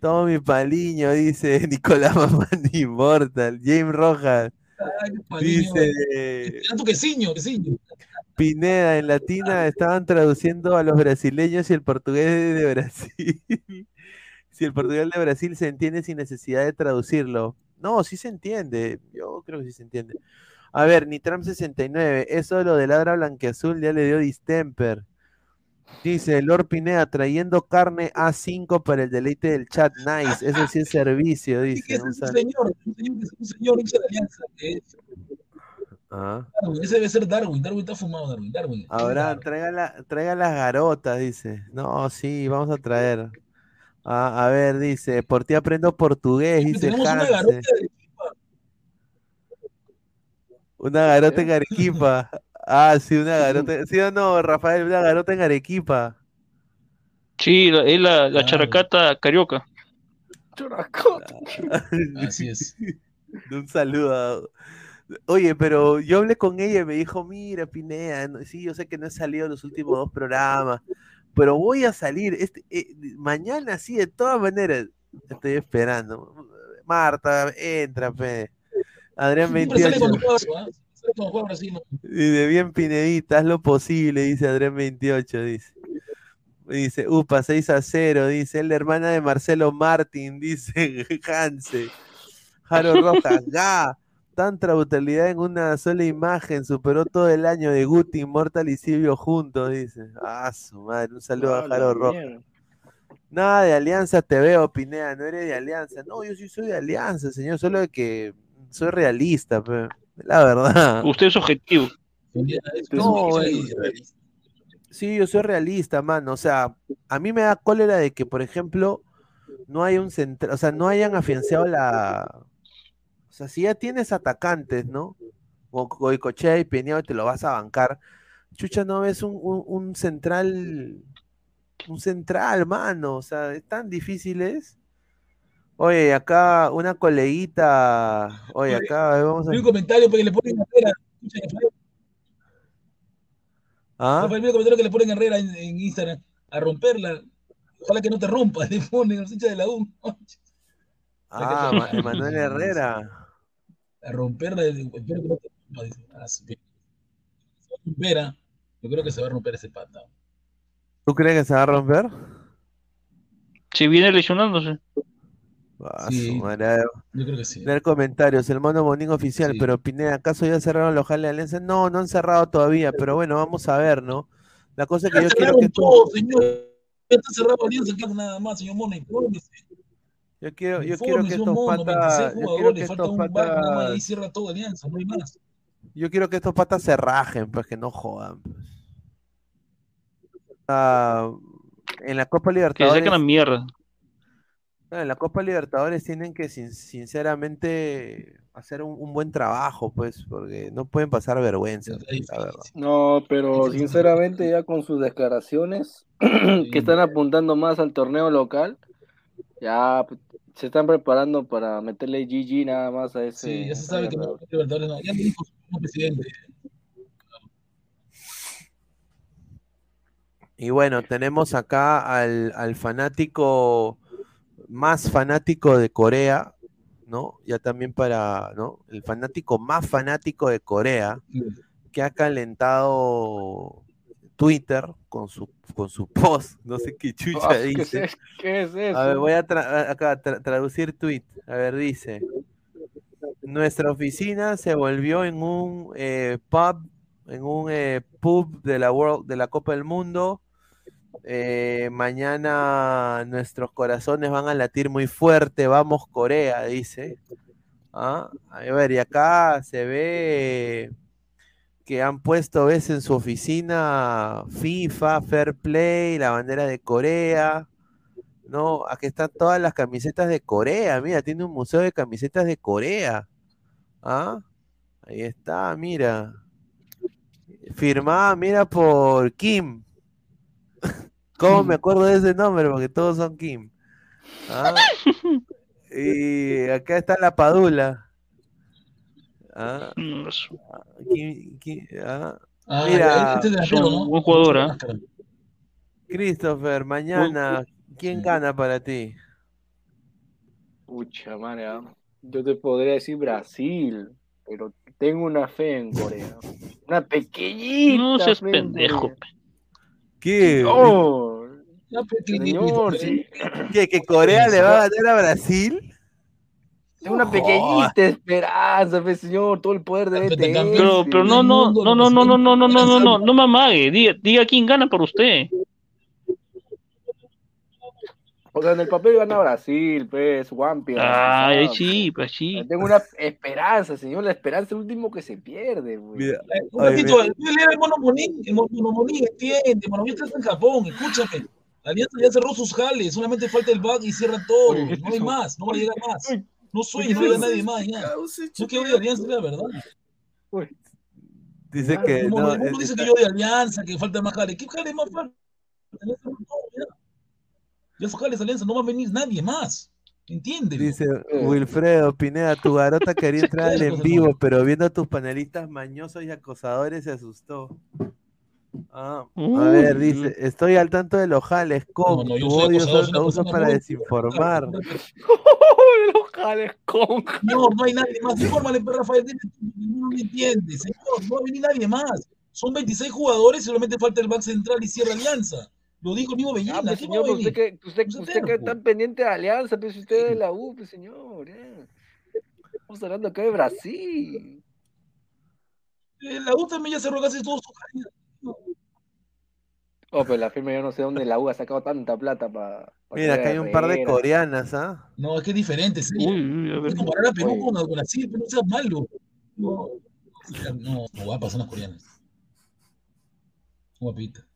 Speaker 6: todo mi paliño, dice Nicolás Mamán Immortal, James Rojas, dice
Speaker 7: quesiño, quesiño.
Speaker 6: Pineda, en Latina estaban traduciendo a los brasileños y el portugués de Brasil. Si el portugués de Brasil se entiende sin necesidad de traducirlo. No, sí se entiende. Yo creo que sí se entiende. A ver, Nitram 69. Eso de lo de ladra blanqueazul ya le dio distemper. Dice Lord Pineda, trayendo carne A5 para el deleite del chat. Nice. Eso sí es servicio, dice. Un
Speaker 7: Un señor, un señor, un señor de alianza.
Speaker 6: Ah.
Speaker 7: Darwin, ese debe ser Darwin. Darwin está fumado, Darwin. Darwin.
Speaker 6: Abraham, traiga, la- traiga las garotas, dice. No, sí, vamos a traer. Ah, a ver, dice, por ti aprendo portugués, dice
Speaker 7: Tenemos una
Speaker 6: Hanse.
Speaker 7: garota de
Speaker 6: Una garota en Arequipa. Ah, sí, una garota. ¿Sí o no, Rafael? Una garota en Arequipa.
Speaker 13: Sí, la- es la, la characata carioca.
Speaker 7: Así es.
Speaker 6: Un saludo. Oye, pero yo hablé con ella y me dijo, mira, Pineda, no- sí, yo sé que no he salido en los últimos dos programas, pero voy a salir este, eh, mañana, sí, de todas maneras. Estoy esperando. Marta, entra, pe. Adrián
Speaker 7: Siempre sale
Speaker 6: 28.
Speaker 7: cuando juega, ¿ah? Sale cuando juega Brasil. ¿no?
Speaker 6: Dice, bien Pinedita, haz lo posible, dice Adrián 28, dice. Dice, upa, 6 a 0, dice, es la hermana de Marcelo Martín, dice Hanse. Jaro Rojas, ga, tanta brutalidad en una sola imagen, superó todo el año de Guti, Immortal y Silvio juntos, dice. Ah, su madre, un saludo a Jaro Rojas. Nada de alianza te veo, Pineda, no eres de alianza. No, yo sí soy de alianza, señor, solo de que soy realista, pe, la verdad.
Speaker 13: Usted es objetivo.
Speaker 6: No, eh, sí, yo soy realista, mano. O sea, a mí me da cólera de que, por ejemplo, no hay un central, o sea, no hayan afianzado la. O sea, si ya tienes atacantes, ¿no? O Goicochea y Peñao te lo vas a bancar. Chucha, no ves un, un- un central. Un central, mano. O sea, es tan difícil es. Oye, acá una coleguita. Oye, acá a ver, vamos a.
Speaker 7: Un comentario porque le ponen Herrera.
Speaker 6: ¿Ah?
Speaker 7: Vi un comentario que le ponen Herrera en, en Instagram. A romperla. Ojalá que no te rompa. Le ponen los hinchas de la U.
Speaker 6: Ah, Ma- Emanuel Herrera.
Speaker 7: A romperla. Espero que no te rompa. dice. Ah, sí. Se va a romper, ¿ah? Yo creo que se va a romper ese pata.
Speaker 6: ¿Tú crees que se va a romper?
Speaker 8: Si viene lesionándose.
Speaker 6: Ah,
Speaker 7: Sí. Yo creo que sí.
Speaker 6: Leer comentarios, el mono Bonín oficial, pero Pineda, ¿acaso ya cerraron los jales de Alianza? No, no han cerrado todavía, pero bueno, vamos a ver, ¿no? La cosa es que
Speaker 7: Ya
Speaker 6: yo quiero que tú,
Speaker 7: todo, señor. Ya está cerrado Alianza, que nada más, señor Mono. infórmese.
Speaker 6: yo quiero, yo quiero que
Speaker 7: señor
Speaker 6: estos
Speaker 7: Mono, 26
Speaker 6: patas, yo quiero que
Speaker 7: falta
Speaker 6: estos
Speaker 7: un bar nada más y ahí
Speaker 6: patas,
Speaker 7: cierra todo Alianza, no hay más.
Speaker 6: yo quiero que estos patas se rajen, pues que no jodan. pues. Ah, en la Copa
Speaker 8: Que
Speaker 6: Libertadores,
Speaker 8: saquen la mierda.
Speaker 6: No, en la Copa Libertadores tienen que sin- sinceramente hacer un, un buen trabajo, pues, porque no pueden pasar vergüenza, la verdad.
Speaker 11: No, pero sinceramente ya con sus declaraciones que están apuntando más al torneo local, ya pues, se están preparando para meterle GG nada más a ese.
Speaker 7: Sí, ya se sabe que no, Libertadores no. Ya dijo su presidente.
Speaker 6: Y bueno, tenemos acá al, al fanático más fanático de Corea, ¿no? Ya también para, ¿no? El fanático más fanático de Corea, que ha calentado Twitter con su, con su post, no sé qué chucha
Speaker 11: ¿qué es
Speaker 6: dice.
Speaker 11: ¿Qué es eso?
Speaker 6: A ver, voy a tra- acá tra- traducir tweet. A ver, dice. Nuestra oficina se volvió en un eh, pub, en un eh, pub de la World, de la Copa del Mundo. Eh, mañana nuestros corazones van a latir muy fuerte. Vamos Corea, dice. Ah, A ver, y acá se ve que han puesto, ves, en su oficina FIFA, Fair Play, la bandera de Corea. No, aquí están todas las camisetas de Corea. Mira, tiene un museo de camisetas de Corea. ¿Ah? Ahí está, mira. Firmada, mira, por Kim. ¿Cómo me acuerdo de ese nombre? Porque todos son Kim. ¿Ah? Y acá está la Padula. ¿Ah? Kim- Kim- ah.
Speaker 7: Ah,
Speaker 6: Mira,
Speaker 7: este es delantero, ¿no?
Speaker 8: buen jugador, ¿ah?
Speaker 6: Christopher, mañana, ¿quién gana para ti?
Speaker 11: Pucha, madre, ah. yo te podría decir Brasil, pero tengo una fe en Corea. Una pequeñita.
Speaker 8: No seas pendejo.
Speaker 6: ¿Qué?
Speaker 11: Señor,
Speaker 7: Ya, pe-
Speaker 11: señor, sí.
Speaker 6: ¿Qué, ¿Que Corea le va a ganar a Brasil?
Speaker 11: Tengo una pequeñita esperanza, fe, señor, todo el poder de BTS.
Speaker 8: Pero, pero no, no, no, no, no, no, no, no, no, no, no, no me amague. Diga, diga quién gana por usted.
Speaker 11: O sea, en el papel gana Brasil, pues, Wampi.
Speaker 8: Ay, sí, pues sí.
Speaker 11: Tengo una esperanza, señor, la esperanza es el último que se pierde, güey.
Speaker 7: Un ratito, el Mono Monín, el Mono Mono Monín, entiende, Mono Monín está en Japón, escúchame. Alianza ya cerró sus jales, solamente falta el bug y cierra todo.
Speaker 11: Oye,
Speaker 7: No hay más, no va a llegar más. No
Speaker 11: Oye,
Speaker 7: no llega
Speaker 11: ¿qué
Speaker 7: nadie más ya. No que odia a Alianza, la verdad.
Speaker 6: Dice que no,
Speaker 7: uno
Speaker 6: eh,
Speaker 7: dice
Speaker 6: está-
Speaker 7: que yo de Alianza, que falta más jales. ¿Qué jales más falta? Alianza no, ya. Ya esos jales Alianza no va a venir nadie más. ¿Entiendes?
Speaker 6: dice Wilfredo Pineda, tu garota quería entrar en vivo, pero viendo a tus panelistas mañosos y acosadores se asustó. Ah, a ver, dice, estoy al tanto de los jales, con
Speaker 7: No,
Speaker 6: tu odio solo lo usas para desinformar.
Speaker 11: Los jales con.
Speaker 7: No, no hay nadie más. Infórmale, pues, Rafael, no me entiende, señor. No va a venir nadie más. Son 26 jugadores solamente falta el back central y cierra Alianza. Lo dijo el mismo Bellina.
Speaker 11: Ah, pues,
Speaker 7: ¿quién va
Speaker 11: señor, pues, usted que, usted, que está pendiente de Alianza, pues usted es de la U, pues señor. Estamos hablando acá de Brasil.
Speaker 7: Eh, La U también ya cerró casi todos sus jales.
Speaker 11: Oh, pero la firma yo no sé dónde la U ha sacado tanta plata para.
Speaker 6: Mira, acá hay un par de coreanas, ¿ah?
Speaker 7: No, es que es diferente. ¿sí?
Speaker 8: Uy, uy, a ver.
Speaker 7: Puedes comparar a Perú con Brasil, pero no seas malo. No, no, no va a pasar las coreanas. Guapita.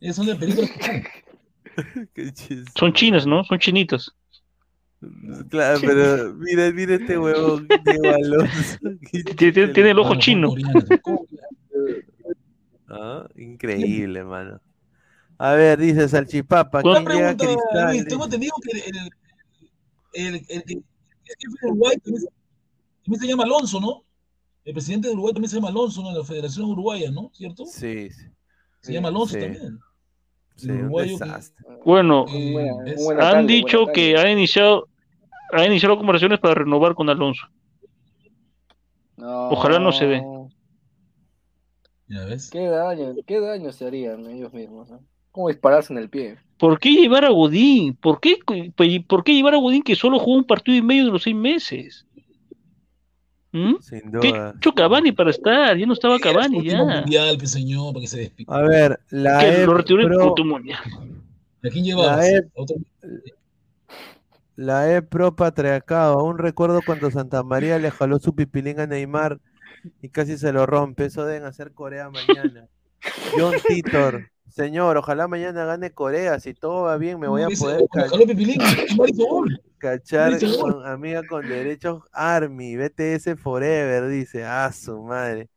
Speaker 7: Ellas son de películas.
Speaker 6: Qué chis-
Speaker 8: Son chinas, ¿no? Son chinitas.
Speaker 6: Claro, pero mira, mira este huevón, Diego Alonso. Qué
Speaker 8: Tiene, el ojo
Speaker 7: son
Speaker 8: chino.
Speaker 7: coreanas.
Speaker 6: Ah, Increíble, mano. A ver, dice Salchipapa,
Speaker 7: Una
Speaker 6: ¿quién llega Cristal?
Speaker 7: Luis. Tengo entendido que el, el, el, que- el jefe de Uruguay también, se- también se llama Alonso, ¿no? El presidente de Uruguay también se llama Alonso, ¿no? De la Federación Uruguaya, ¿no? ¿Cierto?
Speaker 6: Sí, sí.
Speaker 7: Se llama Alonso
Speaker 6: Sí.
Speaker 7: también.
Speaker 6: Sí.
Speaker 13: Bueno,
Speaker 7: eh,
Speaker 11: buena-
Speaker 13: han dicho que ha iniciado, ha iniciado conversaciones para renovar con Alonso.
Speaker 11: No.
Speaker 13: Ojalá no se dé.
Speaker 7: Ya ves.
Speaker 11: Qué daño, qué daño se harían ellos mismos, ¿no? ¿Cómo dispararse en el pie?
Speaker 13: ¿Por qué llevar a Godín? ¿Por qué, ¿Por qué llevar a Godín que solo jugó un partido y medio de los seis meses? ¿Mm?
Speaker 6: Sin
Speaker 13: ¿Qué
Speaker 6: duda.
Speaker 13: hecho Cavani para estar? Ya no estaba Cavani ya.
Speaker 7: mundial, pues, señor, para que se.
Speaker 6: A ver, la
Speaker 13: Que
Speaker 6: E
Speaker 13: lo retiró el
Speaker 6: Pro-
Speaker 13: puto mundial.
Speaker 7: ¿A quién llevabas?
Speaker 6: La E,
Speaker 7: ¿A otro?
Speaker 6: la E Pro Patriarcado. Aún recuerdo cuando Santa María le jaló su pipilín a Neymar y casi se lo rompe. Eso deben hacer Corea mañana. John Titor. Señor, ojalá mañana gane Corea. Si todo va bien, me voy a poder cachar con amiga con derechos Army, BTS Forever, dice. Ah, su madre.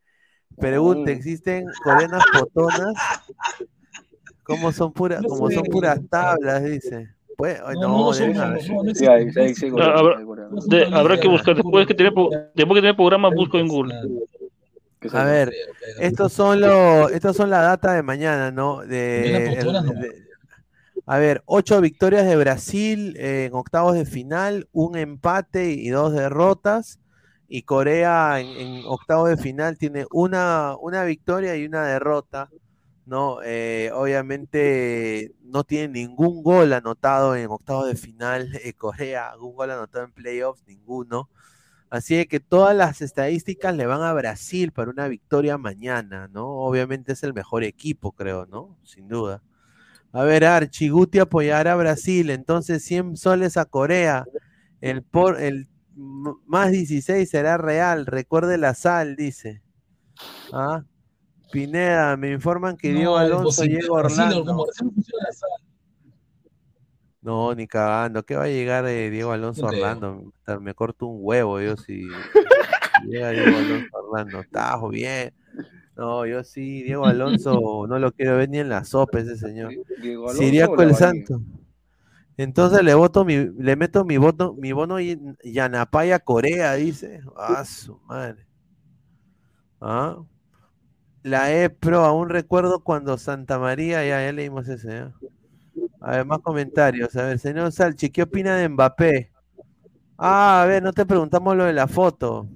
Speaker 6: Pregunta. ¿existen coreanas potonas? ¿Cómo son puras, como son puras tablas, dice? Pues, ay,
Speaker 7: No,
Speaker 13: habrá- que buscar después que tener, después que tener programa busco en Google.
Speaker 7: claro.
Speaker 11: ¿Qué es
Speaker 6: A ver, estos son los, estos son la data de mañana, ¿no? De, el- a ver, ocho victorias de Brasil eh, en octavos de final, un empate y dos derrotas. Y Corea en, en octavos de final tiene una, una victoria y una derrota, ¿no? Eh, obviamente no tiene ningún gol anotado en octavos de final Corea, un gol anotado en playoffs, ninguno. Así que todas las estadísticas le van a Brasil para una victoria mañana, ¿no? Obviamente es el mejor equipo, creo, ¿no? Sin duda. A ver, Archie, Guti apoyará a Brasil, entonces 100 soles a Corea. El, por, el más 16 será real, recuerde la sal, dice. ¿Ah? Pineda, me informan que Diego Alonso llega a Orlando.
Speaker 7: no
Speaker 6: ni cagando. ¿Qué va a llegar eh, Diego Alonso a. Orlando? Me corto un huevo yo si llega Diego Alonso a Orlando. Tajo, bien. No, yo sí, Diego Alonso no lo quiero ver ni en la sopa ese señor. Siriaco el? Santo. Entonces le voto mi, le meto mi voto, mi bono y Yanapaya Corea, dice. Ah, su madre. Ah. La E Pro, aún recuerdo cuando Santa María, ya, ya leímos ese, ¿ya? A ver, más comentarios. A ver, señor Salchi, ¿qué opina de Mbappé? Ah, a ver, no te preguntamos lo de la foto.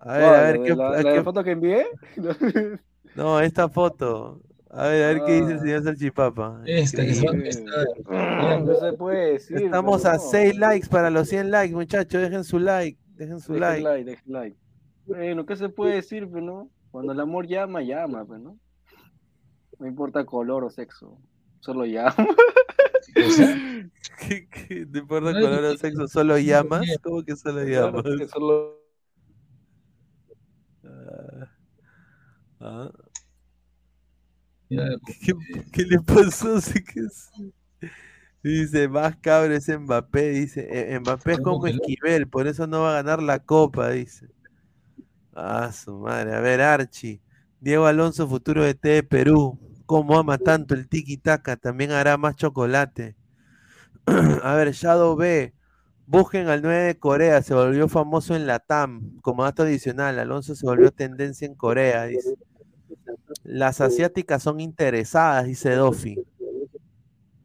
Speaker 6: A ver, a ver, ¿qué,
Speaker 11: ¿La, la,
Speaker 6: qué
Speaker 11: la foto que envié?
Speaker 6: No, esta foto. A ver, a ver qué dice el
Speaker 11: Ah.
Speaker 6: señor Salchipapa.
Speaker 7: Esta, que
Speaker 6: Increíble.
Speaker 7: esta-
Speaker 11: No se puede decir.
Speaker 6: Estamos
Speaker 11: pero
Speaker 6: a
Speaker 11: no.
Speaker 6: 6 likes para los 100 likes, muchachos. Dejen su like. Dejen su
Speaker 11: Dejen
Speaker 6: like.
Speaker 11: like, dejen like. Bueno, ¿qué se puede decir, pues, no? Cuando el amor llama, llama, pues, ¿no? No importa color o sexo, solo llama.
Speaker 6: ¿Qué, qué? ¿No importa color o sexo? ¿Solo llamas? ¿Cómo que solo
Speaker 11: Claro,
Speaker 6: llamas?
Speaker 11: que solo-
Speaker 6: Ah. Ah. ¿Qué, qué le pasó? Sí que es- Dice, más cabrón es Mbappé, dice. "Eh, Mbappé es como Esquivel, por eso no va a ganar la copa, dice. Ah, su madre. A ver, Archie. Diego Alonso, futuro de T de Perú. ¿Cómo ama tanto el tiki-taka? También hará más chocolate. A ver, Shadow B. Busquen al 9 de Corea, se volvió famoso en la TAM. Como dato adicional, Alonso se volvió tendencia en Corea. Las asiáticas son interesadas, dice Dofi.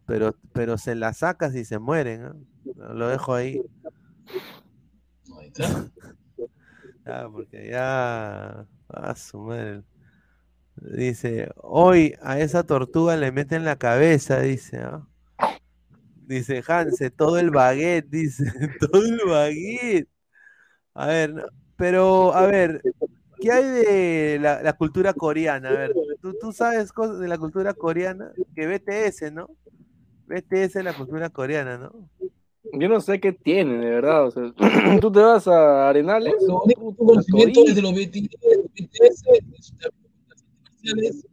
Speaker 6: Pero, pero se las sacas y se mueren. ¿ah? Lo dejo ahí. Porque ya. Ah, su madre. Dice, hoy a esa tortuga le meten la cabeza, dice. ¿ah? Dice Hanse, todo el baguette, dice. Todo el baguette. A ver, no, pero, a ver, ¿qué hay de la, cultura coreana? A ver, ¿tú, tú sabes cosas de la cultura coreana? Que BTS, ¿no? BTS es la cultura coreana, ¿no?
Speaker 11: Yo no sé qué tiene, de verdad. O sea, tú te vas a Arenales.
Speaker 7: Lo único conocimiento es de los BTS, BTS, las artes marciales,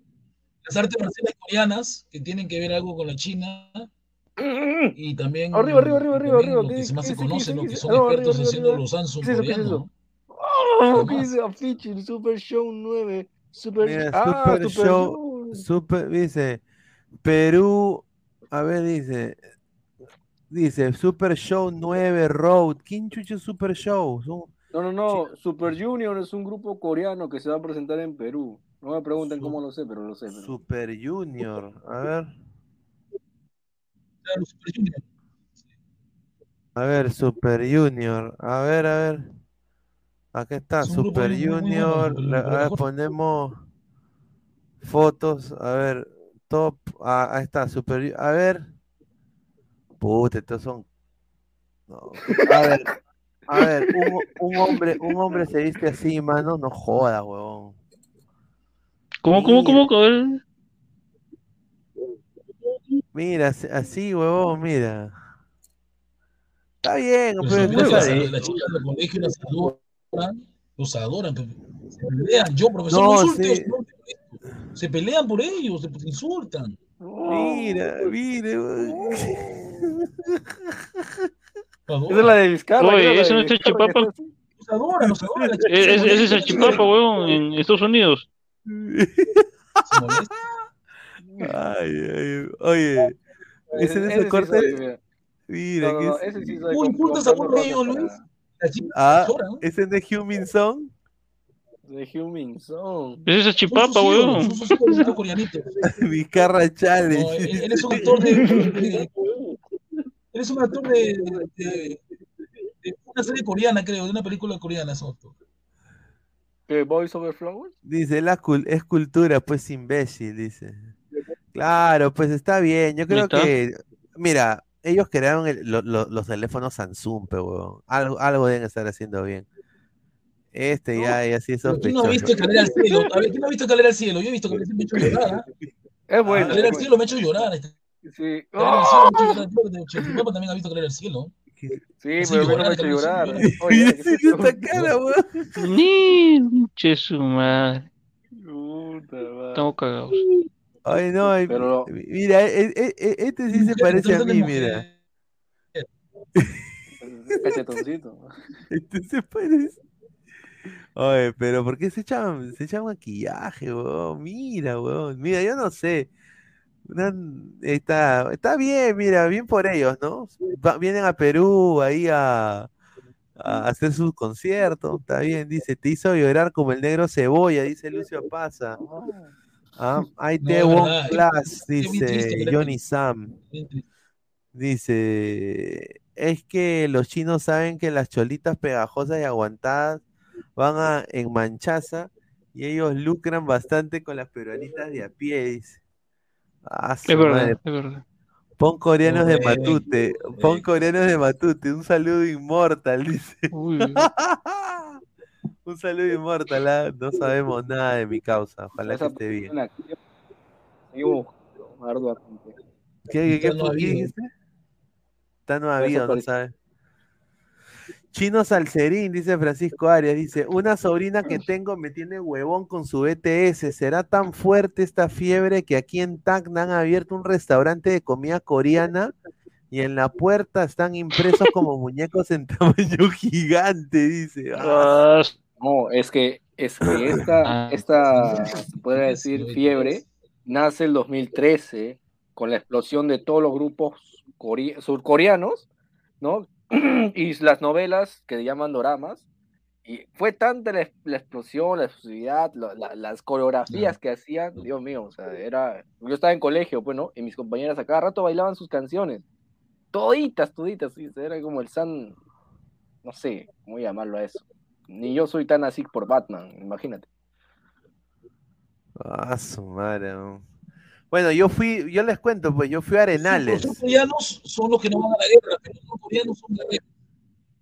Speaker 7: las artes marciales coreanas, que tienen que ver algo con la China. Y también,
Speaker 11: Arriba, arriba, arriba, arriba, arriba.
Speaker 7: lo
Speaker 11: ¿Qué
Speaker 7: que
Speaker 11: dice?
Speaker 7: se más
Speaker 11: ¿Qué
Speaker 7: se conoce, lo
Speaker 11: ¿Qué
Speaker 7: que son expertos
Speaker 11: arriba,
Speaker 7: haciendo
Speaker 11: arriba.
Speaker 7: los Samsung
Speaker 11: ¿Qué es eso? ¿Qué es
Speaker 7: coreanos.
Speaker 11: Oh,
Speaker 7: ¿Qué
Speaker 11: dice? Afiche, el Super Show 9. Super,
Speaker 6: Mira,
Speaker 11: ah,
Speaker 6: Super,
Speaker 11: Super
Speaker 6: Show. Super, dice, Perú, a ver, dice, Dice Super Show 9 Road. ¿Quién chucha es Super Show? Son-
Speaker 11: No, no, no. Super Junior es un grupo coreano que se va a presentar en Perú. No me pregunten cómo lo sé, pero lo sé. pero-
Speaker 6: Super Junior. A ver.
Speaker 7: Claro, Super Junior.
Speaker 6: A ver, Super Junior. A ver, a ver. Acá está,
Speaker 7: Es un grupo
Speaker 6: Super
Speaker 7: muy- muy bueno,
Speaker 6: Junior. Le- a ver,
Speaker 7: mejor-
Speaker 6: ponemos fotos. A ver, top. Ah, ahí está, Super Ju- A ver. Puta, estos son. No. A ver, a ver, un, un hombre, un hombre se viste así, mano, no joda, huevón.
Speaker 13: ¿Cómo, cómo, cómo? Ver.
Speaker 6: Mira, así- huevón, mira. Está bien,
Speaker 7: Pues
Speaker 6: pero cosa
Speaker 7: huevos,
Speaker 6: de-
Speaker 7: las chicas del colegio las adoran, los adoran, se pelean. Yo, profesor,
Speaker 6: No,
Speaker 7: no, insulte,
Speaker 6: sí.
Speaker 7: no, se pelean por ellos, se insultan.
Speaker 6: Mira, mira.
Speaker 11: Esa es la de Vizcarra.
Speaker 13: Oye,
Speaker 11: creo, la
Speaker 13: ¿eso
Speaker 11: de
Speaker 13: no es Chipapa?
Speaker 7: Los los chicas
Speaker 13: Es, es, es el chipapa, weón, en Estados Unidos.
Speaker 6: Ay, ay, oye, ¿es
Speaker 11: Ese-
Speaker 6: ese
Speaker 11: ese sí
Speaker 6: corte?
Speaker 11: mira. No, no,
Speaker 6: que es-
Speaker 11: ese sí soy
Speaker 7: ¿Tú
Speaker 11: con-
Speaker 7: insultas a
Speaker 11: con
Speaker 7: uno de
Speaker 11: Carlos
Speaker 7: ellos,
Speaker 11: Roca
Speaker 7: Luis?
Speaker 6: Ah. ¿ese es de Human Song?
Speaker 11: De Human Song.
Speaker 13: Ese es el chipapa, weón.
Speaker 6: Vizcarra
Speaker 7: No,
Speaker 6: Challenge.
Speaker 7: él él es un actor de, de- él es un actor de, de- de una serie coreana, creo, de una película coreana.
Speaker 11: ¿Qué, Boys Over Flowers?
Speaker 6: Dice, la cul- es cultura, pues imbécil, dice. Claro, pues está bien. Yo creo que, mira, ellos crearon el- lo- lo- los teléfonos Samsung, pero huevón. Algo, algo deben estar haciendo bien. Este ya, ya sí es
Speaker 7: Pero ¿Quién no ha
Speaker 6: sospechoso.
Speaker 7: visto Escalera al cielo? A ver, ¿quién no ha visto Escalera al cielo? Yo he visto que me ha hecho llorar.
Speaker 11: Es bueno. Es
Speaker 7: al cielo me ha hecho llorar.
Speaker 11: bueno. Sí.
Speaker 7: Chilipapa también ha visto Escalera al cielo.
Speaker 11: Sí,
Speaker 7: Sí,
Speaker 11: pero me ha hecho llorar. Oye,
Speaker 6: esta cara.
Speaker 13: Ni, che su madre.
Speaker 11: Puta madre.
Speaker 13: Estamos cagados.
Speaker 6: Ay, no, ay,
Speaker 11: Pero-
Speaker 6: mira, e- e- e- este sí se
Speaker 7: Mujer,
Speaker 6: parece a mí, mira.
Speaker 11: Es Cachetoncito.
Speaker 6: Este se parece. Oye, pero ¿por qué se echan, se echan maquillaje, weón? Mira, weón. Mira, yo no sé. Está, está bien, mira, bien por ellos, ¿no? Vienen a Perú ahí a, a hacer sus conciertos. Está bien, dice, te hizo llorar como el negro cebolla, dice Lucio Pasa. Ah, I te
Speaker 7: verdad.
Speaker 6: class, dice. Johnny Sam. Dice, es que los chinos saben que las cholitas pegajosas y aguantadas van a, en manchaza y ellos lucran bastante con las peruanitas de a pie, dice. Ah, su
Speaker 13: Es verdad,
Speaker 6: madre.
Speaker 13: es verdad.
Speaker 6: Pon coreanos de Matute, pon
Speaker 7: correcto.
Speaker 6: coreanos de Matute, un saludo inmortal, dice.
Speaker 13: Uy,
Speaker 6: Un saludo inmortal, ah, no sabemos nada de mi causa, ojalá que esté bien.
Speaker 11: Seguimos arduamente.
Speaker 6: ¿Qué, qué, qué, qué
Speaker 7: habido.
Speaker 6: dijiste? Está no
Speaker 11: Esa
Speaker 6: habido, no
Speaker 11: persona-
Speaker 6: sabes. Chino Salcerín, dice Francisco Arias, dice, una sobrina que tengo me tiene huevón con su BTS. ¿Será tan fuerte esta fiebre que aquí en Tacna han abierto un restaurante de comida coreana y en la puerta están impresos como muñecos en tamaño gigante? Dice. Ah,
Speaker 11: No, es que, es que esta,
Speaker 13: Ah.
Speaker 11: esta, se podría decir, fiebre nace el 2013 con la explosión de todos los grupos core- surcoreanos, ¿no? y las novelas que llaman doramas. Y fue tanta la, la explosión, la explosividad, la- la- las coreografías que hacían, Dios mío, o sea, era. Yo estaba en colegio, pues, ¿no? Y mis compañeras a cada rato bailaban sus canciones. Toditas, toditas, sí, era como el San. No sé cómo llamarlo a eso. Ni yo soy tan así por Batman, imagínate.
Speaker 6: ah, su madre. Bueno, yo fui, yo les cuento, pues yo fui a Arenales.
Speaker 7: Los surcoreanos son los que no van a la guerra, pero los norcoreanos son la guerra.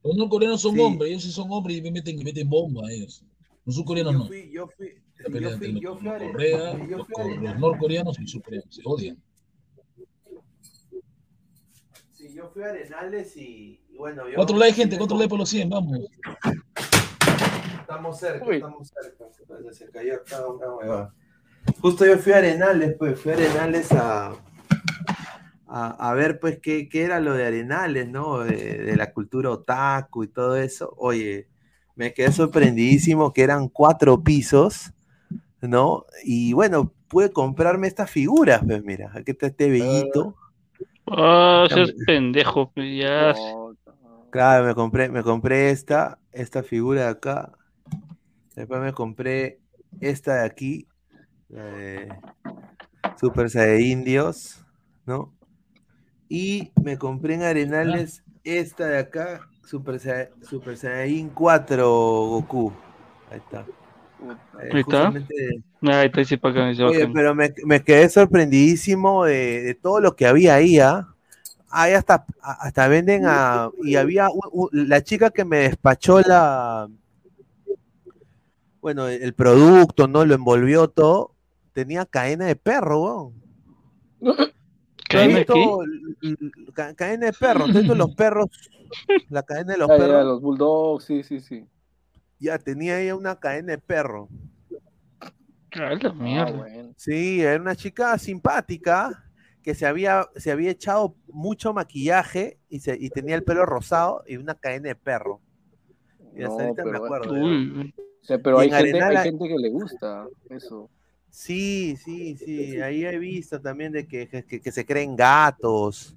Speaker 7: Los norcoreanos son
Speaker 6: Sí.
Speaker 7: hombres, ellos sí son hombres y me meten, me meten bomba a ellos. Los surcoreanos no.
Speaker 6: fui, yo fui,
Speaker 7: La pelea
Speaker 6: yo
Speaker 7: entre
Speaker 6: fui,
Speaker 7: los-
Speaker 6: yo fui a
Speaker 7: los
Speaker 6: Are-
Speaker 7: Corea,
Speaker 6: yo
Speaker 7: los, los
Speaker 6: Arenales.
Speaker 7: norcoreanos y surcoreanos se odian.
Speaker 6: Sí, yo fui a Arenales y, y bueno, yo...
Speaker 7: Cuatro likes, gente, cuatro likes por los 100, vamos.
Speaker 6: Estamos cerca,
Speaker 11: Uy.
Speaker 6: estamos cerca. Se cayó acá una huevada. Justo yo fui a Arenales, pues, fui a Arenales a, a, a ver, pues, qué, qué era lo de Arenales, ¿no? De, de la cultura otaku y todo eso. Oye, me quedé sorprendidísimo que eran cuatro pisos, ¿no? Y bueno, pude comprarme estas figuras, pues, mira, aquí está este bellito.
Speaker 13: Ah, seas pendejo, pe, ya.
Speaker 6: Claro, me compré, me compré esta, esta figura de acá. Después me compré esta de aquí, la de Super Saiyajin Dios, ¿no? Y me compré en Arenales esta de acá, Super, Sai- Super Saiyajin 4 Goku. Ahí está. Eh,
Speaker 13: Ahí está.
Speaker 6: justamente-
Speaker 13: Ahí está, sí, para acá.
Speaker 6: Oye, pero me, me quedé sorprendidísimo de, de todo lo que había ahí, ¿ah? Ahí hasta, hasta venden a... Y había la chica que me despachó la... Bueno, el producto, ¿no? Lo envolvió todo. Tenía cadena de perro, weón.
Speaker 13: ¿Cadena de
Speaker 6: ¿Has
Speaker 13: qué?
Speaker 6: cadena de perro. ¿Has visto los perros? La cadena de los
Speaker 11: Ya, ya,
Speaker 6: perros.
Speaker 11: los bulldogs, sí, sí, sí.
Speaker 6: Ya, tenía ella una cadena de perro.
Speaker 13: Ah, la mierda.
Speaker 6: Sí, era una chica simpática que se había, se había echado mucho maquillaje y, se, y tenía el pelo rosado y una cadena de perro. Y hasta
Speaker 11: No,
Speaker 6: ahorita me
Speaker 11: pero-
Speaker 6: acuerdo.
Speaker 13: Uy,
Speaker 11: O sea, pero hay
Speaker 6: en
Speaker 11: gente,
Speaker 6: Arenal
Speaker 11: hay- gente que le gusta eso.
Speaker 6: Sí, sí, sí. Ahí he visto también de que, que- que se creen gatos.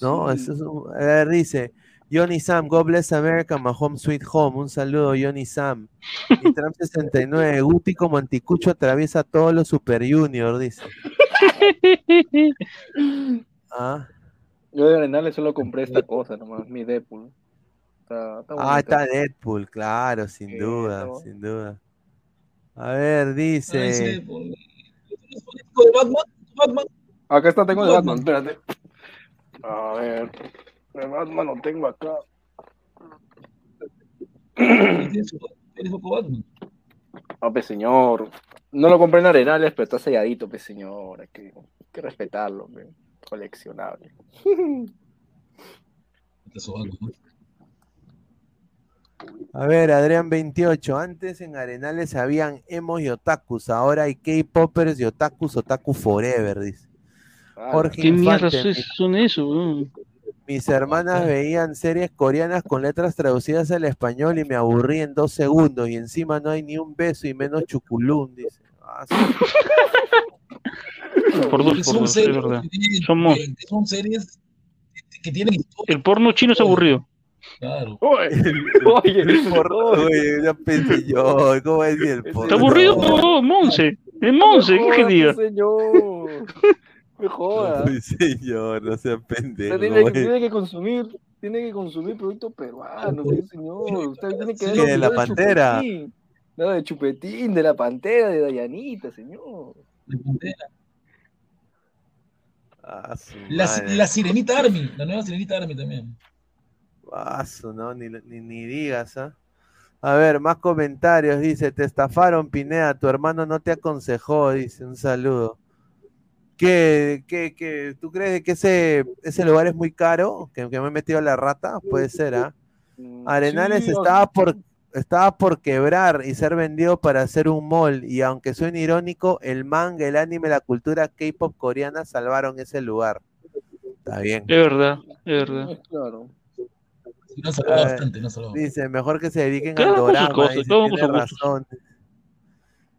Speaker 6: ¿No?
Speaker 11: Sí.
Speaker 6: Eso es un- a ver, dice. Johnny Sam, God bless America, my home sweet home. Un saludo, Johnny Sam. Y Trump 69, Guti como anticucho atraviesa a todos los Super Junior, dice. Ah,
Speaker 11: Yo de Arenales solo compré esta cosa nomás, mi Deadpool. Está, está
Speaker 6: ah, está Deadpool, claro, sin duda,
Speaker 11: está
Speaker 6: sin duda. A ver, dice.
Speaker 11: Acá está, tengo el
Speaker 7: Batman.
Speaker 11: Batman, espérate. A ver, el Batman lo tengo acá. Ah, pues señor. No lo compré en Arenales, pero está selladito, pues señor. Hay que, hay que respetarlo, pe. coleccionable.
Speaker 6: A ver, Adrián 28. Antes en Arenales habían emos y otakus, ahora hay K-popers y otakus, otaku forever, dice. Jorge
Speaker 13: ¿Qué mierda son eso?
Speaker 6: Mis hermanas veían series coreanas con letras traducidas al español y me aburrí en dos segundos. Y encima no hay ni un beso y menos chuculum, dice. Ah, sí.
Speaker 13: Por dos, por
Speaker 7: son
Speaker 13: dos, es
Speaker 7: series
Speaker 13: verdad.
Speaker 7: son series que tienen historia.
Speaker 13: El porno chino es aburrido.
Speaker 7: Claro.
Speaker 11: Oye,
Speaker 6: El porno, oye, ya pensé yo, ¿cómo va a decir el porno?
Speaker 13: Está aburrido, oh, Monse. Es Monse, ¿qué que diga?
Speaker 11: señor. Me joda.
Speaker 6: Uy, señor, no sea pendejo.
Speaker 11: Usted tiene, que,
Speaker 6: güey.
Speaker 11: tiene que consumir, tiene que consumir productos peruanos, sí, señor. Usted tiene que ver
Speaker 6: Sí, de la
Speaker 11: de
Speaker 6: pantera.
Speaker 11: Chupetín. No, de Chupetín, de la pantera, de Dayanita, señor.
Speaker 6: Ah, su
Speaker 7: La,
Speaker 6: madre.
Speaker 7: la Sirenita Army, la nueva Sirenita Army también.
Speaker 6: Ah, su, no, ni, ni, ni digas, ¿ah? A ver, más comentarios. Dice, te estafaron, Pineda, tu hermano no te aconsejó, dice, un saludo. ¿Qué, qué, qué, tú crees que ese, ese lugar es muy caro? ¿Que, que me he metido la rata? Puede ser, ¿ah? Arenales
Speaker 11: sí, o
Speaker 6: estaba por, estaba por quebrar y ser vendido para hacer un mall. Y aunque suene irónico, el manga, el anime, la cultura K-pop coreana salvaron ese lugar. Está bien.
Speaker 13: Es verdad, es verdad.
Speaker 11: Claro.
Speaker 7: No salvó
Speaker 6: Ah,
Speaker 7: bastante, no salvó.
Speaker 6: Dice, mejor que se dediquen al dorama. razón.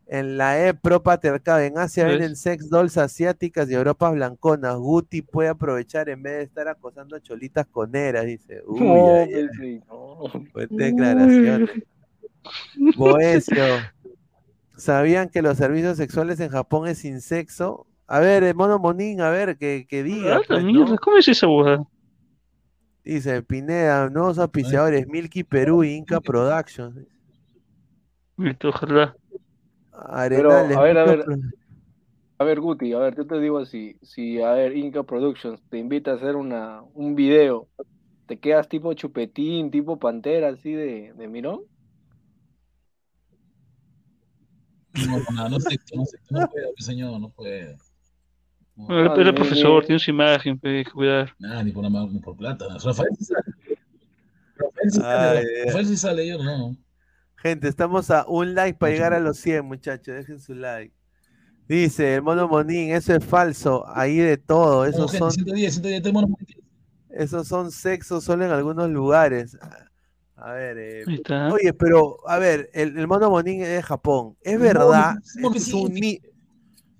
Speaker 6: En la E pro patriarcado, en Asia
Speaker 13: ¿Ves?
Speaker 6: venden sex dolls asiáticas y Europas blanconas. Guti puede aprovechar en vez de estar acosando cholitas coneras, dice. Uy,
Speaker 11: No,
Speaker 6: ay, ay,
Speaker 11: sí, no.
Speaker 6: fuerte declaración. Boesio. ¿Sabían que los servicios sexuales en Japón es sin sexo? A ver, eh, Mono Monín, a ver, que, que diga. Pues,
Speaker 13: ¿Cómo es esa boda?
Speaker 6: Dice Pineda, nuevos auspiciadores, Milky Perú y Inca Productions.
Speaker 13: Ojalá.
Speaker 11: Pero,
Speaker 6: Arenales.
Speaker 11: a ver, a ver. A ver, Guti, a ver, yo te digo así, si, a ver, Inca Productions te invita a hacer una, un video, ¿te quedas tipo chupetín, tipo pantera, así de, de mirón?
Speaker 7: No, no, no sé, no sé, no puede, mi señor, no puede.
Speaker 13: Era,
Speaker 11: Ah,
Speaker 13: era
Speaker 11: ni-
Speaker 13: profesor, tiene su imagen, hay que cuidar.
Speaker 7: Nada, ni por, ni por plata. Rafael sí sale. Rafael sí sale, Rafael sí sale, yo no.
Speaker 6: Gente, estamos a un like para llegar a los 100, muchachos. Dejen su like. Dice el mono Monín, eso es falso. Ahí de todo.
Speaker 7: No,
Speaker 6: Esos son,
Speaker 7: 110, 110, tenemos
Speaker 6: esos son sexos solo en algunos lugares. A ver, eh, oye, pero a ver, el, el mono Monín es de Japón. Es verdad.
Speaker 7: no, no,
Speaker 6: es
Speaker 7: sí,
Speaker 6: un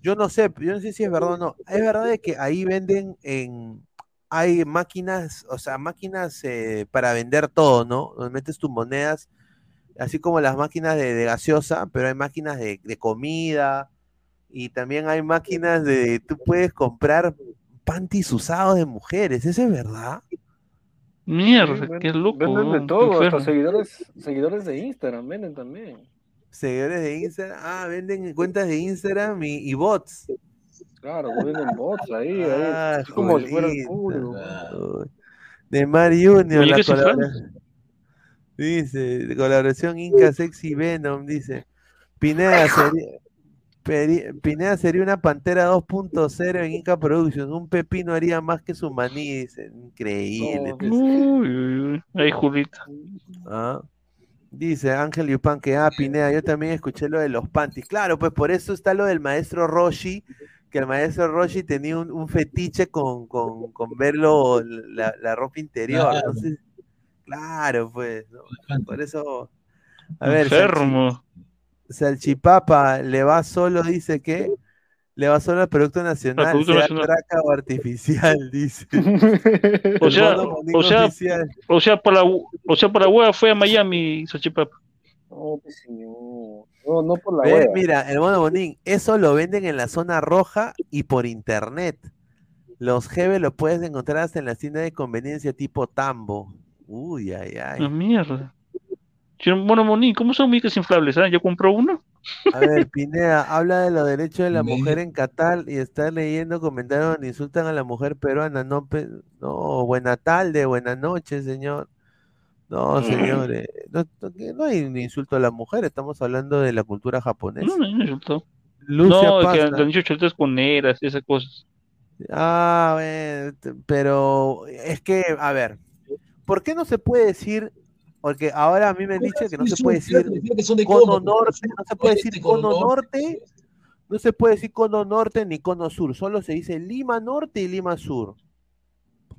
Speaker 6: Yo no sé, yo no sé si es verdad o no. Es verdad de que ahí venden en, hay máquinas, o sea, máquinas eh, para vender todo, ¿no? Donde metes tus monedas, así como las máquinas de, de gaseosa, pero hay máquinas de, de comida y también hay máquinas de, tú puedes comprar panties usados de mujeres, ¿eso es verdad?
Speaker 13: Mierda, qué loco.
Speaker 11: Venden de todo, hasta seguidores, seguidores de Instagram venden también.
Speaker 6: Seguidores de Instagram, ah, venden cuentas de Instagram y, y bots.
Speaker 11: Claro, venden bots ahí, ahí,
Speaker 6: Ah,
Speaker 11: así como si fuera el público.
Speaker 6: De Mar Junior, la colaboración. Dice, colaboración Inca Sexy Venom, dice. Pineda sería, Peri- Pineda sería una Pantera 2.0 en Inca Productions. Un pepino haría más que su maní, dice. Increíble. Pues.
Speaker 13: Uy, uy, uy. Ay, Julita.
Speaker 6: Ah. Dice Ángel Yupan que, ah, Pineda, yo también escuché lo de los panties. Claro, pues por eso está lo del maestro Roshi, que el maestro Roshi tenía un, un fetiche con, con, con verlo la, la ropa interior.
Speaker 7: Claro.
Speaker 6: Entonces, claro, pues, ¿no? por eso. A ver,
Speaker 13: Enfermo.
Speaker 6: Salchi- Salchipapa le va solo, dice que le va solo al Producto Nacional,
Speaker 13: Producto
Speaker 6: sea
Speaker 13: Nacional.
Speaker 6: traca o artificial, dice.
Speaker 13: O sea,
Speaker 6: mono
Speaker 13: o sea,
Speaker 6: oficial.
Speaker 13: o sea, para la, o sea, para la hueá fue a Miami, Salchipapa.
Speaker 11: No, pues, señor. No, no por la wea.
Speaker 6: mira, el mono Bonín, eso lo venden en la zona roja y por internet. Los GB lo puedes encontrar hasta en la tienda de conveniencia tipo Tambo. Uy, ay, ay.
Speaker 13: mierda. Yo, Bueno, Moni, ¿cómo son micas inflables? ah? Yo compro uno.
Speaker 6: A ver, Pineda, habla de los derechos de la mujer en Qatar y está leyendo comentarios donde insultan a la mujer peruana. No, pe- no, buena tarde, buenas noches, señor. No, señores, no, que hay un insulto a la mujer, estamos hablando de la cultura japonesa.
Speaker 13: No, no me insultó.
Speaker 6: Lucia
Speaker 13: No, que
Speaker 6: Pasta.
Speaker 13: le han dicho con eras y esas cosas.
Speaker 6: Ah, pero es que, a ver, ¿por qué no se puede decir? Porque ahora a mí me han dicho que no se puede decir
Speaker 7: Fíjate que son de
Speaker 6: cono norte, no se puede decir
Speaker 7: Este cono norte.
Speaker 6: no se puede decir cono norte ni cono sur, solo se dice Lima norte y Lima sur.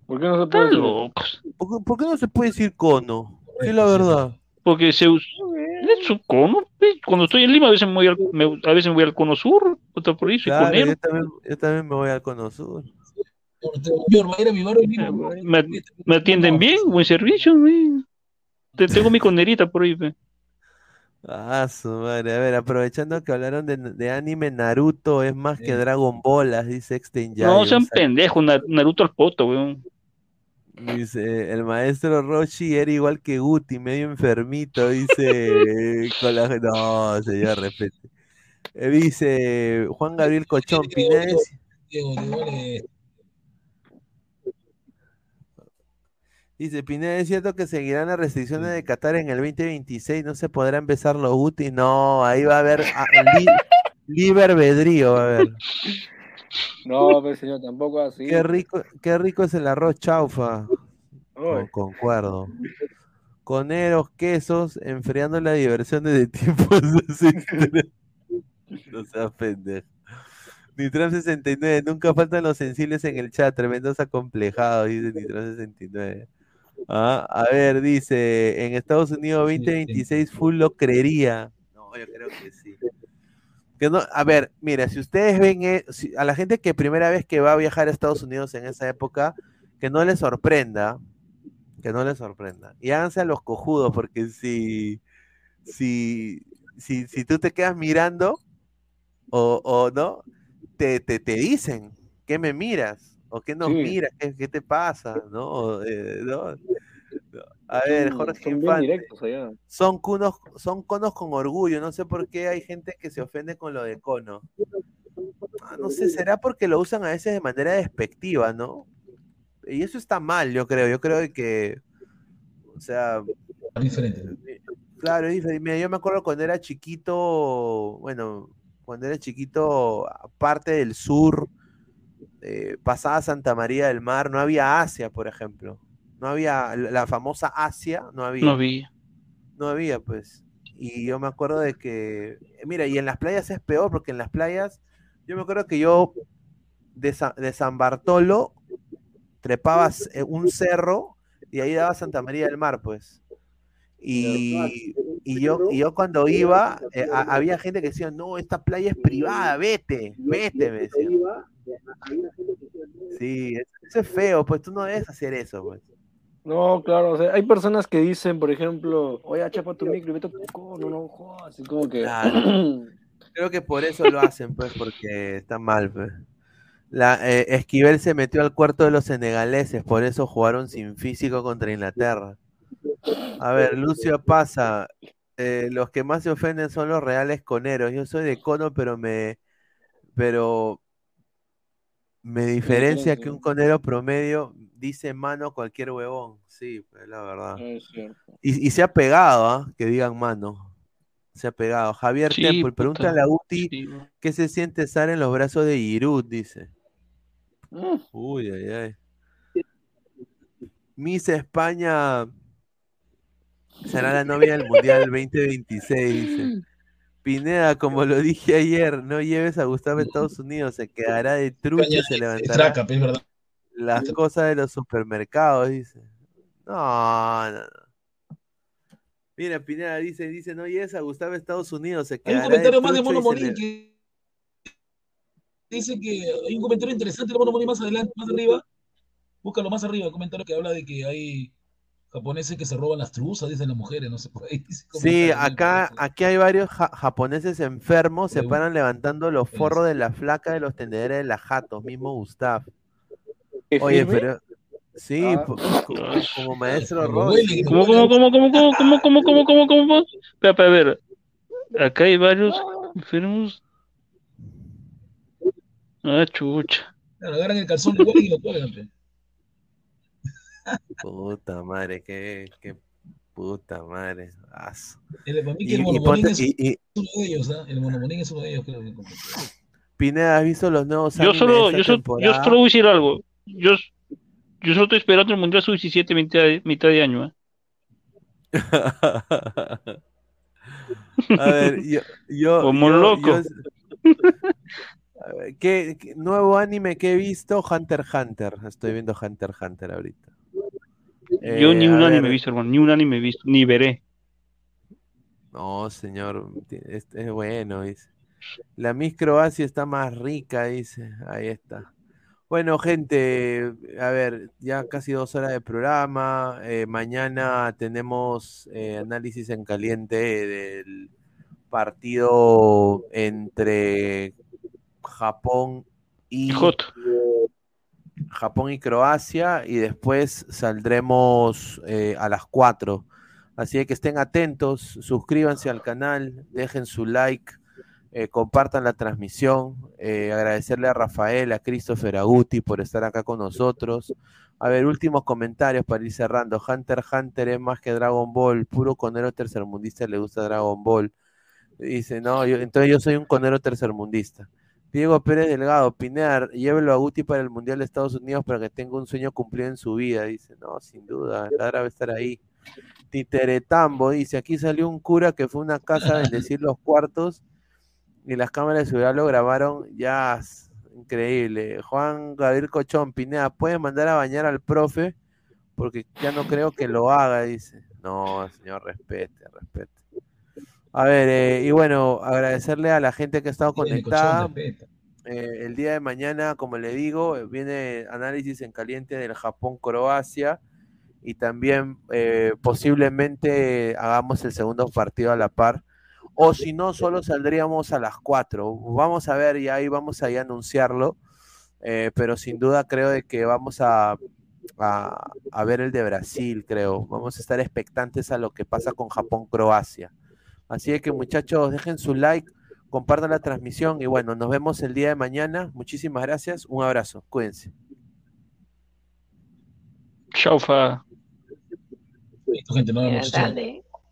Speaker 11: ¿Por qué no se puede decir eso?
Speaker 13: locos.
Speaker 6: ¿Por qué, por qué no se puede decir cono? Sí, la verdad.
Speaker 13: Porque se us- es un cono. pe. Cuando estoy en Lima, a veces me voy al, me- a veces me voy al cono sur, otra por ahí, soy
Speaker 6: Claro,
Speaker 13: conero.
Speaker 6: yo también, yo también me voy al cono sur.
Speaker 13: Me, me atienden bien, buen servicio. Te- Tengo mi conerita por ahí. pe.
Speaker 6: Ah, su madre. A ver, aprovechando que hablaron de, de anime, Naruto es más que Dragon Ball, dice Exten
Speaker 13: No sean pendejos, Na- Naruto al poto, weón.
Speaker 6: Dice, el maestro Roshi era igual que Guti, medio enfermito, dice, con la- no, señor, respete. Eh, Dice Juan Gabriel Cochón,
Speaker 7: Diego, Diego,
Speaker 6: dice, Pineda, ¿es cierto que seguirán las restricciones de Qatar en el 2026? ¿No se podrá empezar los Guti? No, ahí va a haber ah, li- va a haber.
Speaker 11: No, pues señor, tampoco así.
Speaker 6: Qué rico, qué rico es el arroz chaufa. Concuerdo. Coneros, quesos, enfriando la diversión desde tiempos No seas pendejo. Nitram 69, nunca faltan los sensibles en el chat, tremendos acomplejados, dice Nitram 69. Ah, a ver, dice, en Estados Unidos 2026 full lo creería. No, yo creo que sí. Que no, a ver, mira, si ustedes ven eh, si- a la gente que primera vez que va a viajar a Estados Unidos en esa época, que no les sorprenda, que no les sorprenda. Y háganse a los cojudos, porque si, si, si, si tú te quedas mirando, o, o no, te, te, te dicen, ¿qué me miras? ¿O qué nos
Speaker 11: Sí.
Speaker 6: miras? ¿Qué, qué te pasa? ¿No? Eh. A ver, Jorge
Speaker 11: son bien
Speaker 6: Infante.
Speaker 11: directos allá.
Speaker 6: Son conos, son conos con orgullo. No sé por qué hay gente que se ofende con lo de cono. Ah, no sé, será porque lo usan a veces de manera despectiva, ¿no? Y eso está mal, yo creo. Yo creo que, o sea,
Speaker 7: diferente.
Speaker 6: claro, es diferente. Mira, yo me acuerdo cuando era chiquito, bueno, cuando era chiquito, parte del sur, eh, pasaba Santa María del Mar, no había Asia, por ejemplo. No había la famosa Asia, no había.
Speaker 13: No había.
Speaker 6: No había, pues. Y yo me acuerdo de que, mira, y en las playas es peor, porque en las playas, yo me acuerdo que yo de, Sa- de San Bartolo trepabas eh, un cerro y ahí daba Santa María del Mar, pues. Y, y yo, y yo cuando iba, eh, a- había gente que decía, no, esta playa es privada, vete, vete, me decían. Sí, eso es feo, pues tú no debes hacer eso, pues.
Speaker 11: No, claro, o sea, hay personas que dicen, por ejemplo, oye, chapa tu micro y vete a tu cono, no jodas, así como que...
Speaker 6: Creo que por eso lo hacen, pues, porque está mal, pues. La, eh, Esquivel se metió al cuarto de los senegaleses, por eso jugaron sin físico contra Inglaterra. A ver, Lucio pasa. eh, los que más se ofenden son los reales coneros. Yo soy de cono, pero me, pero me diferencia que un conero promedio dice mano cualquier huevón. Sí, pues la verdad.
Speaker 11: Es cierto.
Speaker 6: Y, y se ha pegado, ¿ah? Que digan mano. Se ha pegado. Javier
Speaker 13: Sí,
Speaker 6: Temple, pregúntale a Uti qué se siente estar en los brazos de Giroud, dice. Uy, ay, ay. Miss España será la novia del Mundial 2026, dice. Pineda, como lo dije ayer, no lleves a Gustavo a Estados Unidos, se quedará de trucha y se levantará
Speaker 7: traca, pues, ¿verdad?
Speaker 6: las cosas de los supermercados, dice. No, no, no. Mira, Pineda dice, dice, no lleves a Gustavo a Estados Unidos, se
Speaker 7: Hay un
Speaker 6: quedará
Speaker 7: comentario más de Mono
Speaker 6: le-
Speaker 7: que dice que hay un comentario interesante de Mono Molín más adelante, más arriba. Búscalo más arriba, un comentario que habla de que hay japoneses que se roban las truzas, dicen las mujeres, no sé por ahí. dice
Speaker 6: Sí, acá, aquí hay varios ja- japoneses enfermos, se paran levantando los forros de la flaca de los tendederes de la jatos, mismo Gustav.
Speaker 11: ¿Qué
Speaker 6: Oye, pero sí,
Speaker 11: Ah.
Speaker 6: como, como maestro
Speaker 7: huele,
Speaker 13: ¿Cómo, cómo, cómo, cómo, cómo, cómo, cómo, cómo, cómo, cómo, cómo? Espera, espera, a ver. Acá hay varios enfermos. Ah, chucha.
Speaker 7: Claro, agarran el calzón igual y lo cuelgan.
Speaker 6: Puta madre, qué, qué puta madre.
Speaker 7: El, para mí
Speaker 6: Y-
Speaker 7: que el
Speaker 6: y ponte-
Speaker 7: es
Speaker 6: y- y-
Speaker 7: uno de ellos, ¿ah? El monomolín es uno de ellos, creo que.
Speaker 6: Pineda, ¿has visto los nuevos
Speaker 13: Yo
Speaker 6: animes
Speaker 13: solo,
Speaker 6: de
Speaker 13: yo, solo, yo solo voy a decir algo. Yo, yo solo estoy esperando el Mundial Sub-17 mitad, de- mitad de año. ¿eh?
Speaker 6: A ver, yo, yo,
Speaker 13: Como
Speaker 6: yo-
Speaker 13: loco.
Speaker 6: yo- A ver, ¿qué, qué nuevo anime que he visto? Hunter x Hunter. Estoy viendo Hunter x Hunter ahorita.
Speaker 13: Yo
Speaker 6: Eh,
Speaker 13: ni
Speaker 6: a
Speaker 13: un anime he visto, hermano. Ni un anime he visto. Ni veré.
Speaker 6: No, señor, es bueno, dice. La Miss Croacia está más rica, dice. Ahí está. Bueno, gente, a ver, ya casi dos horas de programa. eh, mañana tenemos eh, análisis en caliente del partido entre Japón y Japón y Croacia y después saldremos eh, a las 4. Así que estén atentos, suscríbanse al canal, dejen su like, eh, compartan la transmisión, eh, agradecerle a Rafael, a Christopher, a Guti por estar acá con nosotros. A ver, últimos comentarios para ir cerrando. Hunter Hunter es más que Dragon Ball, puro conero tercermundista le gusta Dragon Ball. Dice, no, yo- entonces yo soy un conero tercermundista. Diego Pérez Delgado, Pinear, llévelo a Guti para el Mundial de Estados Unidos para que tenga un sueño cumplido en su vida. Dice, no, sin duda, la debe estar ahí. Titeretambo dice, aquí salió un cura que fue a una casa a bendecir los cuartos y las cámaras de seguridad lo grabaron. Ya, increíble. Juan Gabriel Cochón, Pineda, ¿puede mandar a bañar al profe? Porque ya no creo que lo haga, dice. No, señor, respete, respete. A ver, eh, y bueno, agradecerle a la gente que ha estado conectada. Eh, el día de mañana, como le digo, eh, viene análisis en caliente del Japón-Croacia y también eh, posiblemente hagamos el segundo partido a la par. O si no, solo saldríamos a las 4. Vamos a ver y ahí vamos a anunciarlo. eh, pero sin duda creo de que vamos a, a, a ver el de Brasil, creo. Vamos a estar expectantes a lo que pasa con Japón-Croacia. Así que muchachos, dejen su like, compartan la transmisión y bueno, nos vemos el día de mañana. Muchísimas gracias, un abrazo, cuídense.
Speaker 13: Chau, fa.
Speaker 7: Listo, gente, nos vemos.